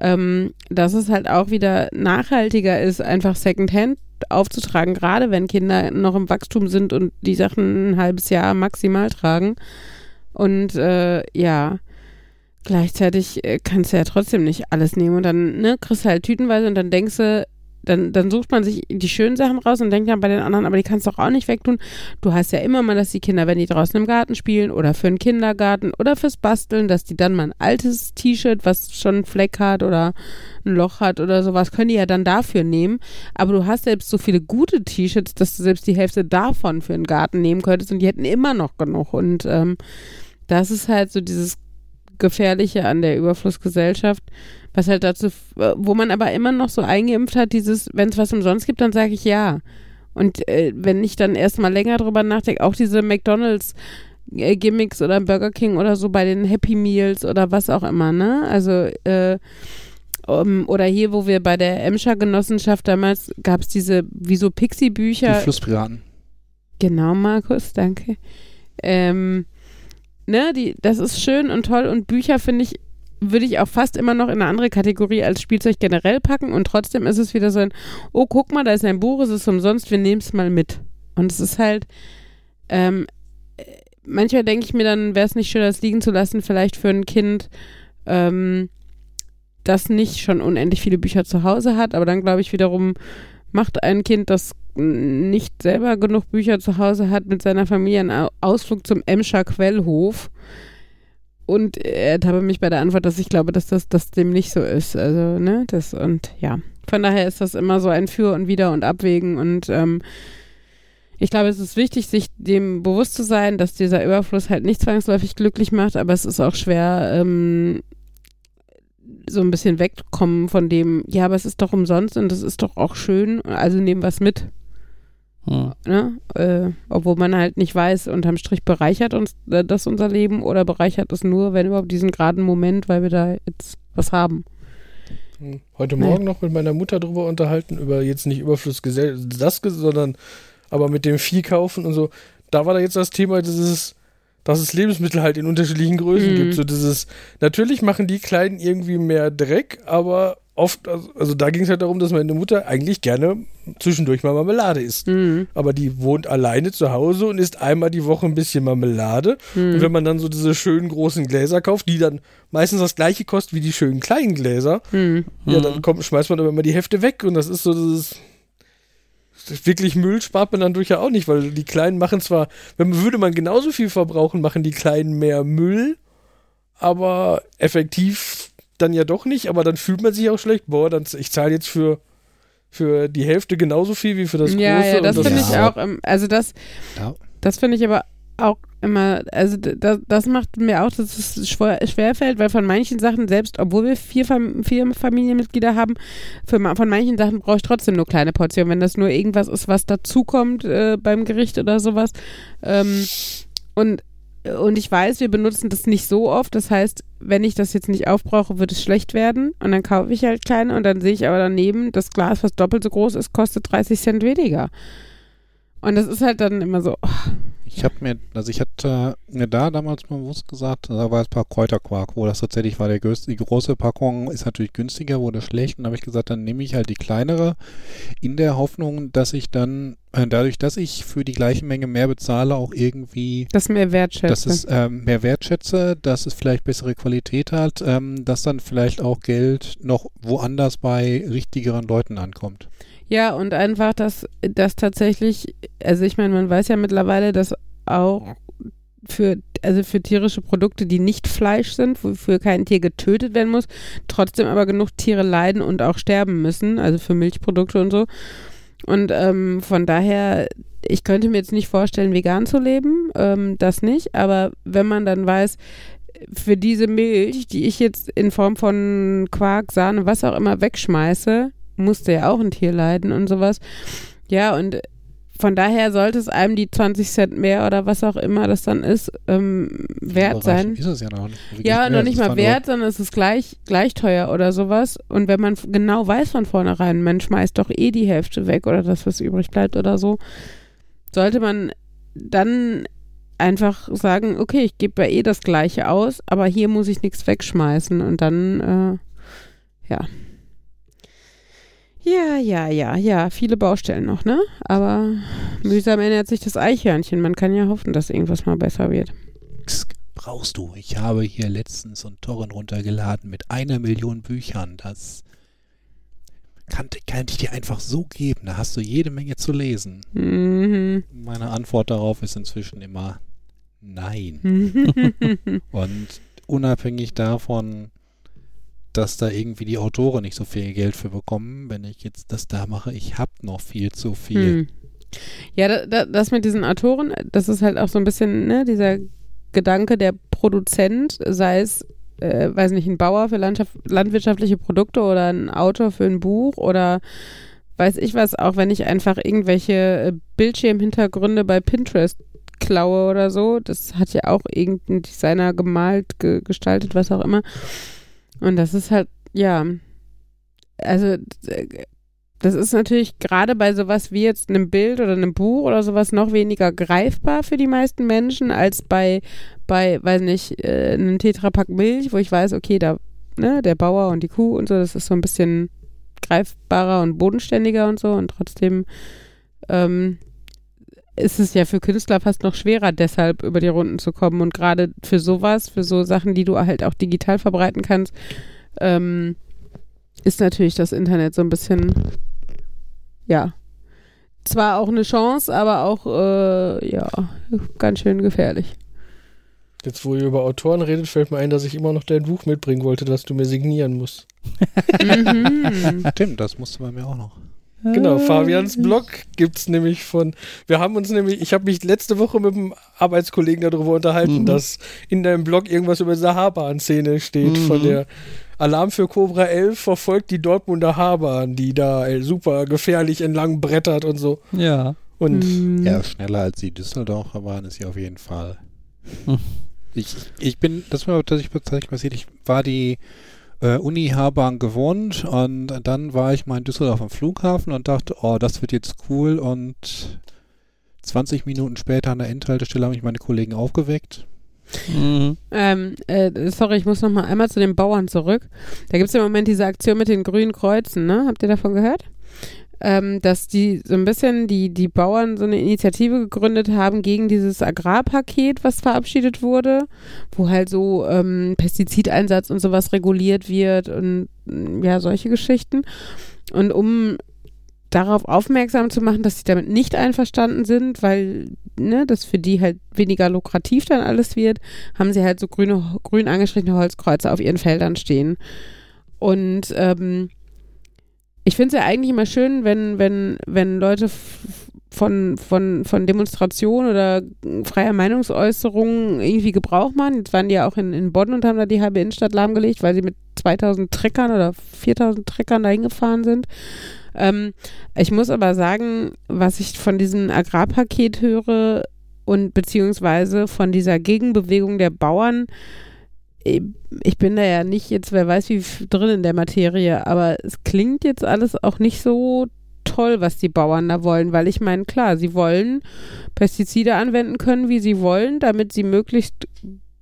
ähm, dass es halt auch wieder nachhaltiger ist, einfach Secondhand aufzutragen, gerade wenn Kinder noch im Wachstum sind und die Sachen ein halbes Jahr maximal tragen. Und äh, ja, gleichzeitig äh, kannst du ja trotzdem nicht alles nehmen und dann ne, kriegst du halt tütenweise und dann denkst du, dann, dann sucht man sich die schönen Sachen raus und denkt dann bei den anderen, aber die kannst du auch nicht wegtun. Du hast ja immer mal, dass die Kinder, wenn die draußen im Garten spielen oder für den Kindergarten oder fürs Basteln, dass die dann mal ein altes T-Shirt, was schon einen Fleck hat oder ein Loch hat oder sowas, können die ja dann dafür nehmen. Aber du hast selbst so viele gute T-Shirts, dass du selbst die Hälfte davon für den Garten nehmen könntest und die hätten immer noch genug. Und ähm, das ist halt so dieses Gefährliche an der Überflussgesellschaft, was halt dazu, äh, wo man aber immer noch so eingeimpft hat, dieses, wenn es was umsonst gibt, dann sage ich ja. Und äh, wenn ich dann erst mal länger drüber nachdenke, auch diese McDonalds äh, Gimmicks oder Burger King oder so bei den Happy Meals oder was auch immer, ne? Also, äh, um, oder hier, wo wir bei der Emscher Genossenschaft damals gab es diese, wie so Die Pixie-Bücher. Flusspiraten. Genau, Markus, danke. Ähm, ne, die, das ist schön und toll und Bücher finde ich, würde ich auch fast immer noch in eine andere Kategorie als Spielzeug generell packen und trotzdem ist es wieder so ein, oh, guck mal, da ist ein Buch, es ist umsonst, wir nehmen es mal mit. Und es ist halt, ähm, äh, manchmal denke ich mir dann, wäre es nicht schön, das liegen zu lassen, vielleicht für ein Kind, ähm, das nicht schon unendlich viele Bücher zu Hause hat, aber dann glaube ich wiederum, macht ein Kind, das nicht selber genug Bücher zu Hause hat, mit seiner Familie einen Au- Ausflug zum Emscher Quellhof. Und er ertappe mich bei der Antwort, dass ich glaube, dass das, das dem nicht so ist. Also, ne, das und ja. Von daher ist das immer so ein Für und Wider und Abwägen und ähm, ich glaube, es ist wichtig, sich dem bewusst zu sein, dass dieser Überfluss halt nicht zwangsläufig glücklich macht, aber es ist auch schwer, ähm, so ein bisschen wegkommen von dem, ja, aber es ist doch umsonst und es ist doch auch schön, also nehmen wir es mit. Hm. Ne? Äh, obwohl man halt nicht weiß, unterm Strich bereichert uns äh, das unser Leben oder bereichert es nur, wenn überhaupt diesen geraden Moment, weil wir da jetzt was haben. Hm. Heute Morgen noch mit meiner Mutter drüber unterhalten, über jetzt nicht Überfluss gesell- das, sondern aber mit dem Vieh kaufen und so. Da war da jetzt das Thema, dieses, dass es Lebensmittel halt in unterschiedlichen Größen Mhm. gibt. So dieses, natürlich machen die Kleinen irgendwie mehr Dreck, aber oft, also, also da ging es halt darum, dass meine Mutter eigentlich gerne zwischendurch mal Marmelade isst. Mhm. Aber die wohnt alleine zu Hause und isst einmal die Woche ein bisschen Marmelade. Und wenn man dann so diese schönen großen Gläser kauft, die dann meistens das gleiche kosten wie die schönen kleinen Gläser, Mhm. ja, dann kommt, schmeißt man aber immer die Hälfte weg und das ist so dieses. Wirklich Müll spart man dann durch ja auch nicht, weil die Kleinen machen zwar, wenn man, würde man genauso viel verbrauchen, machen die Kleinen mehr Müll, aber effektiv dann ja doch nicht, aber dann fühlt man sich auch schlecht, boah, dann, ich zahle jetzt für, für die Hälfte genauso viel wie für das ja, Große. ja, das und finde ich auch, also das, Ja. das finde ich aber auch immer, also das, das macht mir auch, dass es schwer, schwerfällt, weil von manchen Sachen, selbst obwohl wir vier, Fam vier Familienmitglieder haben, für, von manchen Sachen brauche ich trotzdem nur kleine Portionen. Wenn das nur irgendwas ist, was dazukommt äh, beim Gericht oder sowas. Ähm, und, und ich weiß, wir benutzen das nicht so oft. Das heißt, wenn ich das jetzt nicht aufbrauche, wird es schlecht werden. Und dann kaufe ich halt kleine und dann sehe ich aber daneben, das Glas, was doppelt so groß ist, kostet 30 Cent weniger. Und das ist halt dann immer so, oh, Ich habe mir, also ich hatte mir da damals mal bewusst gesagt, da war es ein paar Kräuterquark, wo das tatsächlich war, der größte, die große Packung ist natürlich günstiger, wurde schlecht und da habe ich gesagt, dann nehme ich halt die kleinere in der Hoffnung, dass ich dann, äh, dadurch, dass ich für die gleiche Menge mehr bezahle, auch irgendwie das mehr wertschätze. dass es ähm, mehr wertschätze, dass es vielleicht bessere Qualität hat, ähm, dass dann vielleicht auch Geld noch woanders bei richtigeren Leuten ankommt. Ja, und einfach, dass das tatsächlich, also ich meine, man weiß ja mittlerweile, dass auch für, also für tierische Produkte, die nicht Fleisch sind, wofür kein Tier getötet werden muss, trotzdem aber genug Tiere leiden und auch sterben müssen, also für Milchprodukte und so. Und ähm, von daher, ich könnte mir jetzt nicht vorstellen, vegan zu leben, ähm, das nicht, aber wenn man dann weiß, für diese Milch, die ich jetzt in Form von Quark, Sahne, was auch immer wegschmeiße, musste ja auch ein Tier leiden und sowas. Ja, und von daher sollte es einem die 20 Cent mehr oder was auch immer das dann ist, ähm, wert sein. Ist es ja noch nicht. Ja, mehr, noch nicht mal wert, sondern es ist gleich, gleich teuer oder sowas. Und wenn man genau weiß von vornherein, man schmeißt doch eh die Hälfte weg oder das, was übrig bleibt oder so, sollte man dann einfach sagen, okay, ich gebe ja eh das Gleiche aus, aber hier muss ich nichts wegschmeißen und dann, äh, ja. Ja, ja, ja, ja, viele Baustellen noch, ne? Aber mühsam ernährt sich das Eichhörnchen. Man kann ja hoffen, dass irgendwas mal besser wird. Brauchst du. Ich habe hier letztens so einen Torrent runtergeladen mit einer Million Büchern. Das kann, kann ich dir einfach so geben. Da hast du jede Menge zu lesen. Mhm. Meine Antwort darauf ist inzwischen immer nein. Und unabhängig davon, dass da irgendwie die Autoren nicht so viel Geld für bekommen, wenn ich jetzt das da mache, ich habe noch viel zu viel. Hm. Ja, da, da, das mit diesen Autoren, das ist halt auch so ein bisschen, ne, dieser Gedanke, der Produzent, sei es, äh, weiß nicht, ein Bauer für landwirtschaftliche Produkte oder ein Autor für ein Buch oder weiß ich was, auch wenn ich einfach irgendwelche äh, Bildschirmhintergründe bei Pinterest klaue oder so, das hat ja auch irgendein Designer gemalt, ge gestaltet, was auch immer. Und das ist halt, ja, also äh, das ist natürlich gerade bei sowas wie jetzt einem Bild oder einem Buch oder sowas noch weniger greifbar für die meisten Menschen als bei, bei weiß nicht, äh, einem Tetrapack Milch, wo ich weiß, okay, da, ne, der Bauer und die Kuh und so, das ist so ein bisschen greifbarer und bodenständiger und so und trotzdem ähm, ist es ja für Künstler fast noch schwerer, deshalb über die Runden zu kommen und gerade für sowas, für so Sachen, die du halt auch digital verbreiten kannst, ähm, ist natürlich das Internet so ein bisschen, ja, zwar auch eine Chance, aber auch, äh, ja, ganz schön gefährlich. Jetzt, wo ihr über Autoren redet, fällt mir ein, dass ich immer noch dein Buch mitbringen wollte, das du mir signieren musst. mhm. Stimmt, das musste bei mir auch noch. Genau, Fabians Blog gibt's nämlich von. Wir haben uns nämlich, ich habe mich letzte Woche mit einem Arbeitskollegen darüber unterhalten, Mhm. dass in deinem Blog irgendwas über diese Haarbahn-Szene steht, Mhm. von der Alarm für Cobra 11 verfolgt die Dortmunder Haarbahn, die da äh, super gefährlich entlang brettert und so. Ja. Und Mhm. Ja, schneller als die Düsseldorfer waren, ist sie auf jeden Fall. Hm. Ich, ich bin, das war tatsächlich tatsächlich passiert, ich war die äh, Uni Haarbahn gewohnt und dann war ich mal in Düsseldorf am Flughafen und dachte, oh, das wird jetzt cool und 20 Minuten später an der Endhaltestelle haben mich meine Kollegen aufgeweckt. Mhm. Ähm, äh, sorry, ich muss noch mal einmal zu den Bauern zurück. Da gibt es im Moment diese Aktion mit den grünen Kreuzen, ne? Habt ihr davon gehört? Ähm, dass die so ein bisschen die, die Bauern so eine Initiative gegründet haben gegen dieses Agrarpaket, was verabschiedet wurde, wo halt so ähm, Pestizideinsatz und sowas reguliert wird und mm, ja, solche Geschichten. Und um darauf aufmerksam zu machen, dass sie damit nicht einverstanden sind, weil ne, das für die halt weniger lukrativ dann alles wird, haben sie halt so grüne, grün angestrichene Holzkreuze auf ihren Feldern stehen. Und ähm, ich finde es ja eigentlich immer schön, wenn, wenn, wenn Leute von, von, von Demonstrationen oder freier Meinungsäußerung irgendwie Gebrauch machen. Jetzt waren die ja auch in, in Bonn und haben da die halbe Innenstadt lahmgelegt, weil sie mit 2000 Treckern oder 4000 Treckern da hingefahren sind. Ähm, ich muss aber sagen, was ich von diesem Agrarpaket höre und beziehungsweise von dieser Gegenbewegung der Bauern, ich bin da ja nicht jetzt, wer weiß wie drin in der Materie, aber es klingt jetzt alles auch nicht so toll, was die Bauern da wollen, weil ich meine, klar, sie wollen Pestizide anwenden können, wie sie wollen, damit sie möglichst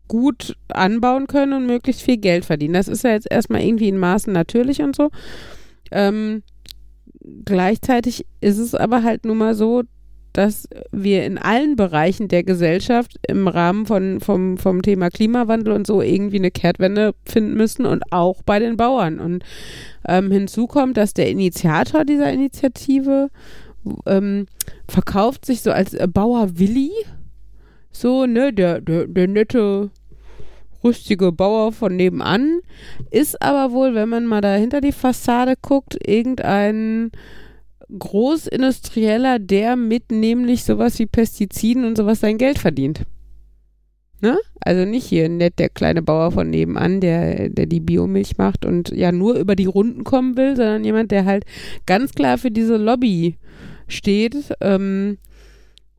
gut anbauen können und möglichst viel Geld verdienen. Das ist ja jetzt erstmal irgendwie in Maßen natürlich und so. Ähm, gleichzeitig ist es aber halt nun mal so, dass wir in allen Bereichen der Gesellschaft im Rahmen von, vom, vom Thema Klimawandel und so irgendwie eine Kehrtwende finden müssen und auch bei den Bauern. Und ähm, hinzu kommt, dass der Initiator dieser Initiative ähm, verkauft sich so als äh, Bauer Willi. So, ne, der, der, der nette, rüstige Bauer von nebenan. Ist aber wohl, wenn man mal da hinter die Fassade guckt, irgendein Großindustrieller, der mit nämlich sowas wie Pestiziden und sowas sein Geld verdient. Ne? Also nicht hier nett der kleine Bauer von nebenan, der, der die Biomilch macht und ja nur über die Runden kommen will, sondern jemand, der halt ganz klar für diese Lobby steht. Ähm,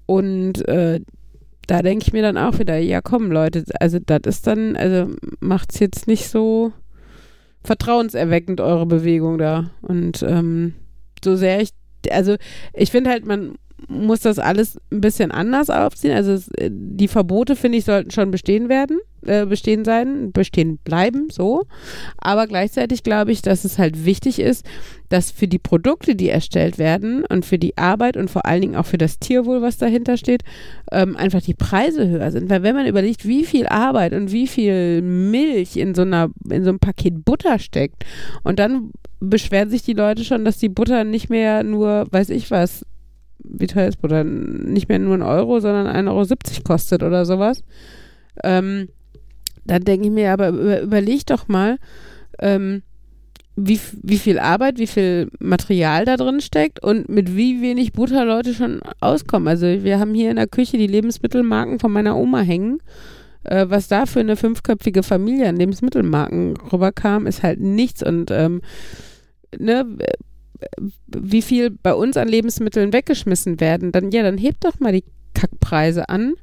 und äh, da denke ich mir dann auch wieder, ja komm Leute, also das ist dann, also macht's jetzt nicht so vertrauenserweckend, eure Bewegung da. Und ähm, so sehr ich, also ich finde halt, man muss das alles ein bisschen anders aufziehen. Also es, äh, die Verbote, finde ich, sollten schon bestehen werden, äh, bestehen sein, bestehen bleiben, so. Aber gleichzeitig glaube ich, dass es halt wichtig ist, dass für die Produkte, die erstellt werden und für die Arbeit und vor allen Dingen auch für das Tierwohl, was dahinter steht, ähm, einfach die Preise höher sind. Weil wenn man überlegt, wie viel Arbeit und wie viel Milch in so einer, in so einem Paket Butter steckt und dann beschweren sich die Leute schon, dass die Butter nicht mehr nur, weiß ich was, wie teuer ist Butter? Nicht mehr nur ein Euro, sondern 1,70 Euro kostet oder sowas. Ähm, dann denke ich mir, aber über, überleg doch mal, ähm, wie, wie viel Arbeit, wie viel Material da drin steckt und mit wie wenig Butter Leute schon auskommen. Also wir haben hier in der Küche die Lebensmittelmarken von meiner Oma hängen. Äh, was da für eine fünfköpfige Familie an Lebensmittelmarken rüberkam, ist halt nichts. Und ähm, ne, wie viel bei uns an Lebensmitteln weggeschmissen werden, dann ja, dann hebt doch mal die Kackpreise an,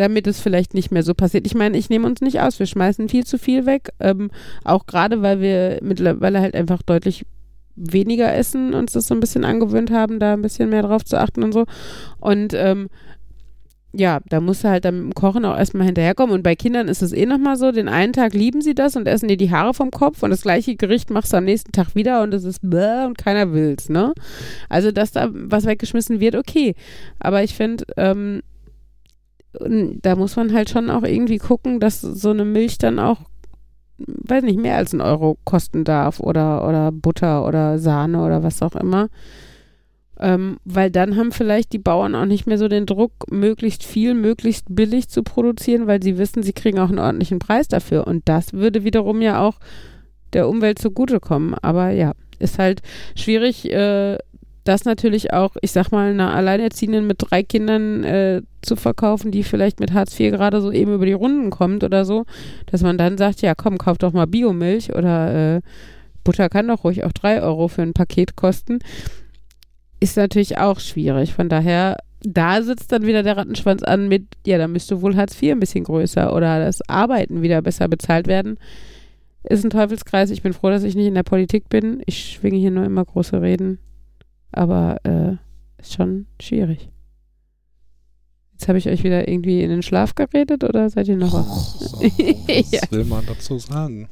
damit es vielleicht nicht mehr so passiert. Ich meine, ich nehme uns nicht aus, wir schmeißen viel zu viel weg, ähm, auch gerade weil wir mittlerweile halt einfach deutlich weniger essen, uns das so ein bisschen angewöhnt haben, da ein bisschen mehr drauf zu achten und so. Und ähm, ja, da musst du halt dann mit dem Kochen auch erstmal hinterherkommen. Und bei Kindern ist es eh nochmal so, den einen Tag lieben sie das und essen dir die Haare vom Kopf und das gleiche Gericht machst du am nächsten Tag wieder und es ist bäh und keiner will's, ne? Also, dass da was weggeschmissen wird, okay. Aber ich finde, ähm, da muss man halt schon auch irgendwie gucken, dass so eine Milch dann auch, weiß nicht, mehr als einen Euro kosten darf oder, oder Butter oder Sahne oder was auch immer. Ähm, weil dann haben vielleicht die Bauern auch nicht mehr so den Druck, möglichst viel, möglichst billig zu produzieren, weil sie wissen, sie kriegen auch einen ordentlichen Preis dafür. Und das würde wiederum ja auch der Umwelt zugutekommen. Aber ja, ist halt schwierig, äh, das natürlich auch, ich sag mal, einer Alleinerziehenden mit drei Kindern äh, zu verkaufen, die vielleicht mit Hartz IV gerade so eben über die Runden kommt oder so, dass man dann sagt, ja komm, kauf doch mal Biomilch oder äh, Butter kann doch ruhig auch drei Euro für ein Paket kosten, ist natürlich auch schwierig. Von daher, da sitzt dann wieder der Rattenschwanz an mit, ja, da müsste wohl Hartz IV ein bisschen größer oder das Arbeiten wieder besser bezahlt werden. Ist ein Teufelskreis. Ich bin froh, dass ich nicht in der Politik bin. Ich schwinge hier nur immer große Reden. Aber äh, ist schon schwierig. Jetzt habe ich euch wieder irgendwie in den Schlaf geredet oder seid ihr noch wach? So, was Ja. will man dazu sagen?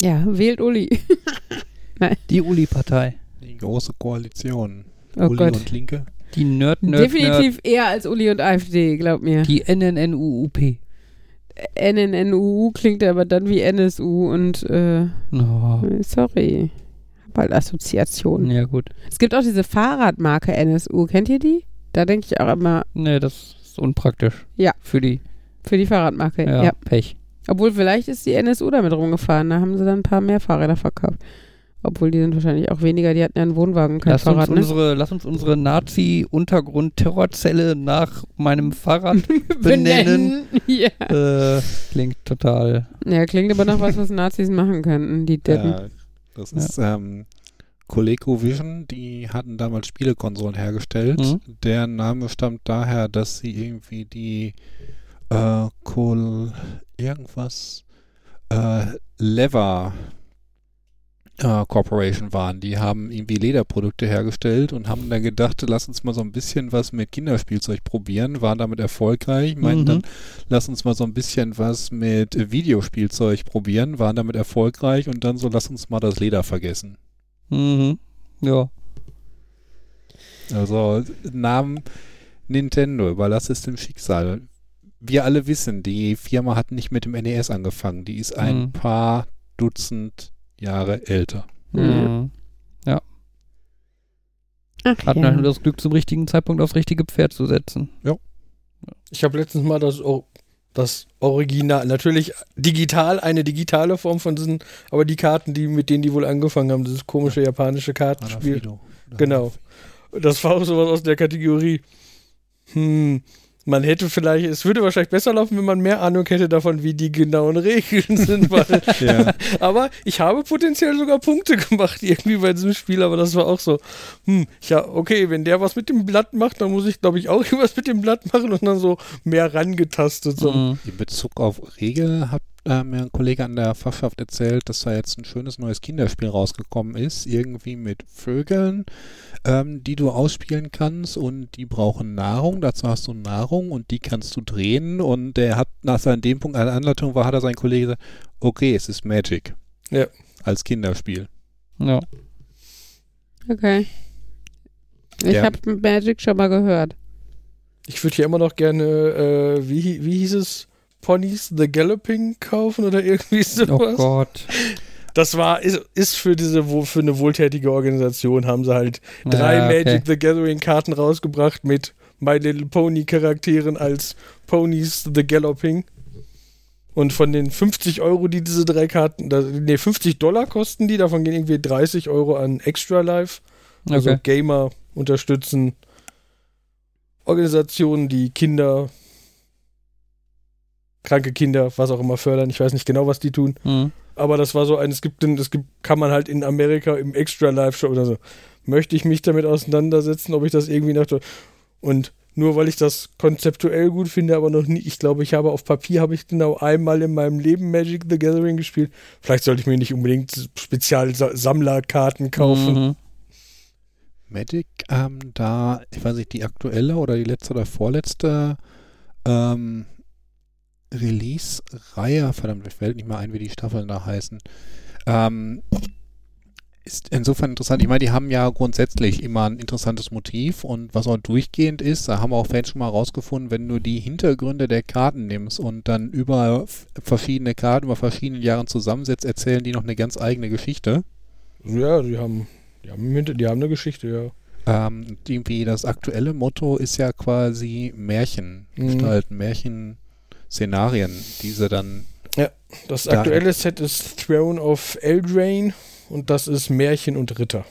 Ja, wählt Uli. Die Uli-Partei. Die große Koalition. Oh Uli Gott. und Linke. Die Nerd, Nerd, Definitiv eher als Uli und AfD, glaub mir. Nerd. Die NNNUUP. NNNUU klingt aber dann wie NSU und äh, Oh. sorry. Hab Assoziationen. Ja, gut. Es gibt auch diese Fahrradmarke NSU. Kennt ihr die? Da denke ich auch immer Nee, das ist unpraktisch. Ja. Für die. für die Fahrradmarke. Ja, ja. Pech. Obwohl, vielleicht ist die NSU damit rumgefahren. Da haben sie dann ein paar mehr Fahrräder verkauft. Obwohl, die sind wahrscheinlich auch weniger. Die hatten ja einen Wohnwagen, kein Lass Fahrrad, uns, ne? unsere, lass uns unsere Nazi-Untergrund-Terrorzelle nach meinem Fahrrad benennen. ja. äh, klingt total. ja, klingt aber nach was, was Nazis machen könnten, die Deppen. Ja, das ist ähm, ColecoVision, die hatten damals Spielekonsolen hergestellt. Mhm. Der Name stammt daher, dass sie irgendwie die äh, Col irgendwas äh, Lever äh, Corporation waren. Die haben irgendwie Lederprodukte hergestellt und haben dann gedacht, lass uns mal so ein bisschen was mit Kinderspielzeug probieren, waren damit erfolgreich, meinten Mhm. dann, lass uns mal so ein bisschen was mit Videospielzeug probieren, waren damit erfolgreich und dann so, lass uns mal das Leder vergessen. Mhm. Ja. Also Namen Nintendo, überlass es dem Schicksal. Wir alle wissen, die Firma hat nicht mit dem NES angefangen, die ist ein Mhm. paar Dutzend Jahre älter. Mhm. Ach, Hatten ja. halt nur das Glück, zum richtigen Zeitpunkt aufs richtige Pferd zu setzen. Ich habe letztens mal das, das Original, natürlich digital, eine digitale Form von diesen, aber die Karten, die mit denen die wohl angefangen haben, dieses komische japanische Kartenspiel. Genau. Das war auch sowas aus der Kategorie. Hm, man hätte vielleicht, es würde wahrscheinlich besser laufen, wenn man mehr Ahnung hätte davon, wie die genauen Regeln sind. Ja. aber ich habe potenziell sogar Punkte gemacht irgendwie bei diesem Spiel, aber das war auch so, hm, ja, okay, wenn der was mit dem Blatt macht, dann muss ich, glaube ich, auch was mit dem Blatt machen und dann so mehr rangetastet. So. Mhm. In Bezug auf Regel hat äh, mir ein Kollege an der Fachschaft erzählt, dass da jetzt ein schönes neues Kinderspiel rausgekommen ist, irgendwie mit Vögeln, ähm, die du ausspielen kannst und die brauchen Nahrung. Dazu hast du Nahrung und die kannst du drehen und der hat nach seinem dem Punkt eine Anleitung war, hat er sein Kollege gesagt, okay, es ist Magic. Ja. Als Kinderspiel. Ja. Okay. Ich Ja. habe Magic schon mal gehört. Ich würde hier immer noch gerne, äh, wie, wie hieß es? Ponies the Galloping kaufen oder irgendwie Oh sowas. Gott. Das war, ist, ist für diese, für eine wohltätige Organisation, haben sie halt drei Ja, okay. Magic the Gathering Karten rausgebracht mit My Little Pony Charakteren als Ponies the Galloping. Und von den 50 Euro, die diese drei Karten, nee, 50 Dollar kosten die, davon gehen irgendwie 30 Euro an Extra Life. Also Okay. Gamer unterstützen Organisationen, die Kinder, kranke Kinder, was auch immer fördern. Ich weiß nicht genau, was die tun. Mhm. Aber das war so ein, es gibt, es gibt, kann man halt in Amerika im Extra Live Show oder so. Möchte ich mich damit auseinandersetzen, ob ich das irgendwie nach und nur weil ich das konzeptuell gut finde, aber noch nie, ich glaube, ich habe auf Papier habe ich genau einmal in meinem Leben Magic the Gathering gespielt. Vielleicht sollte ich mir nicht unbedingt Spezial-Sammlerkarten kaufen. Mhm. Magic, ähm, da, ich weiß nicht, die aktuelle oder die letzte oder vorletzte ähm, Release-Reihe, verdammt, mir fällt nicht mal ein, wie die Staffeln da heißen, ähm, ist insofern interessant. Ich meine, die haben ja grundsätzlich immer ein interessantes Motiv und was auch durchgehend ist, da haben auch Fans schon mal rausgefunden, wenn du die Hintergründe der Karten nimmst und dann über verschiedene Karten über verschiedene Jahren zusammensetzt, erzählen die noch eine ganz eigene Geschichte. Ja, die haben Die haben, die haben eine Geschichte, ja. Ähm, irgendwie das aktuelle Motto ist ja quasi Märchen Mhm. gestalten, Märchen-Szenarien, diese dann Das Da- aktuelle Set ist Throne of Eldraine und das ist Märchen und Ritter.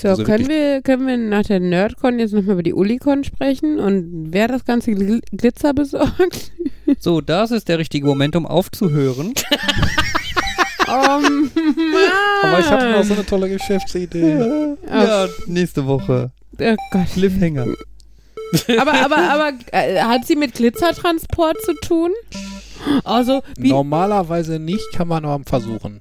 So, Also können, wir, können wir nach der Nerdcon jetzt nochmal über die Ulicon sprechen und wer das ganze Gl Glitzer besorgt? So, das ist der richtige Moment, um aufzuhören. Oh Mann! Aber ich habe noch so eine tolle Geschäftsidee. ja, nächste Woche. Oh Gott. Cliffhanger. Aber, aber, aber äh, hat sie mit Glitzertransport zu tun? Also, wie, Normalerweise nicht, kann man aber versuchen.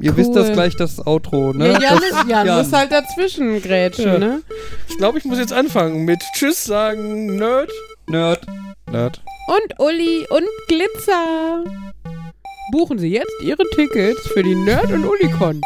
Ihr Cool. wisst das gleich, das Outro, ne? ja, Jan, das, ist, Jan Jan. muss halt dazwischen grätschen, Ja. ne? Ich glaube, ich muss jetzt anfangen mit Tschüss sagen, Nerd. Nerd. Nerd. Und Uli und Glitzer. Buchen Sie jetzt Ihre Tickets für die Nerd- und Ulicon.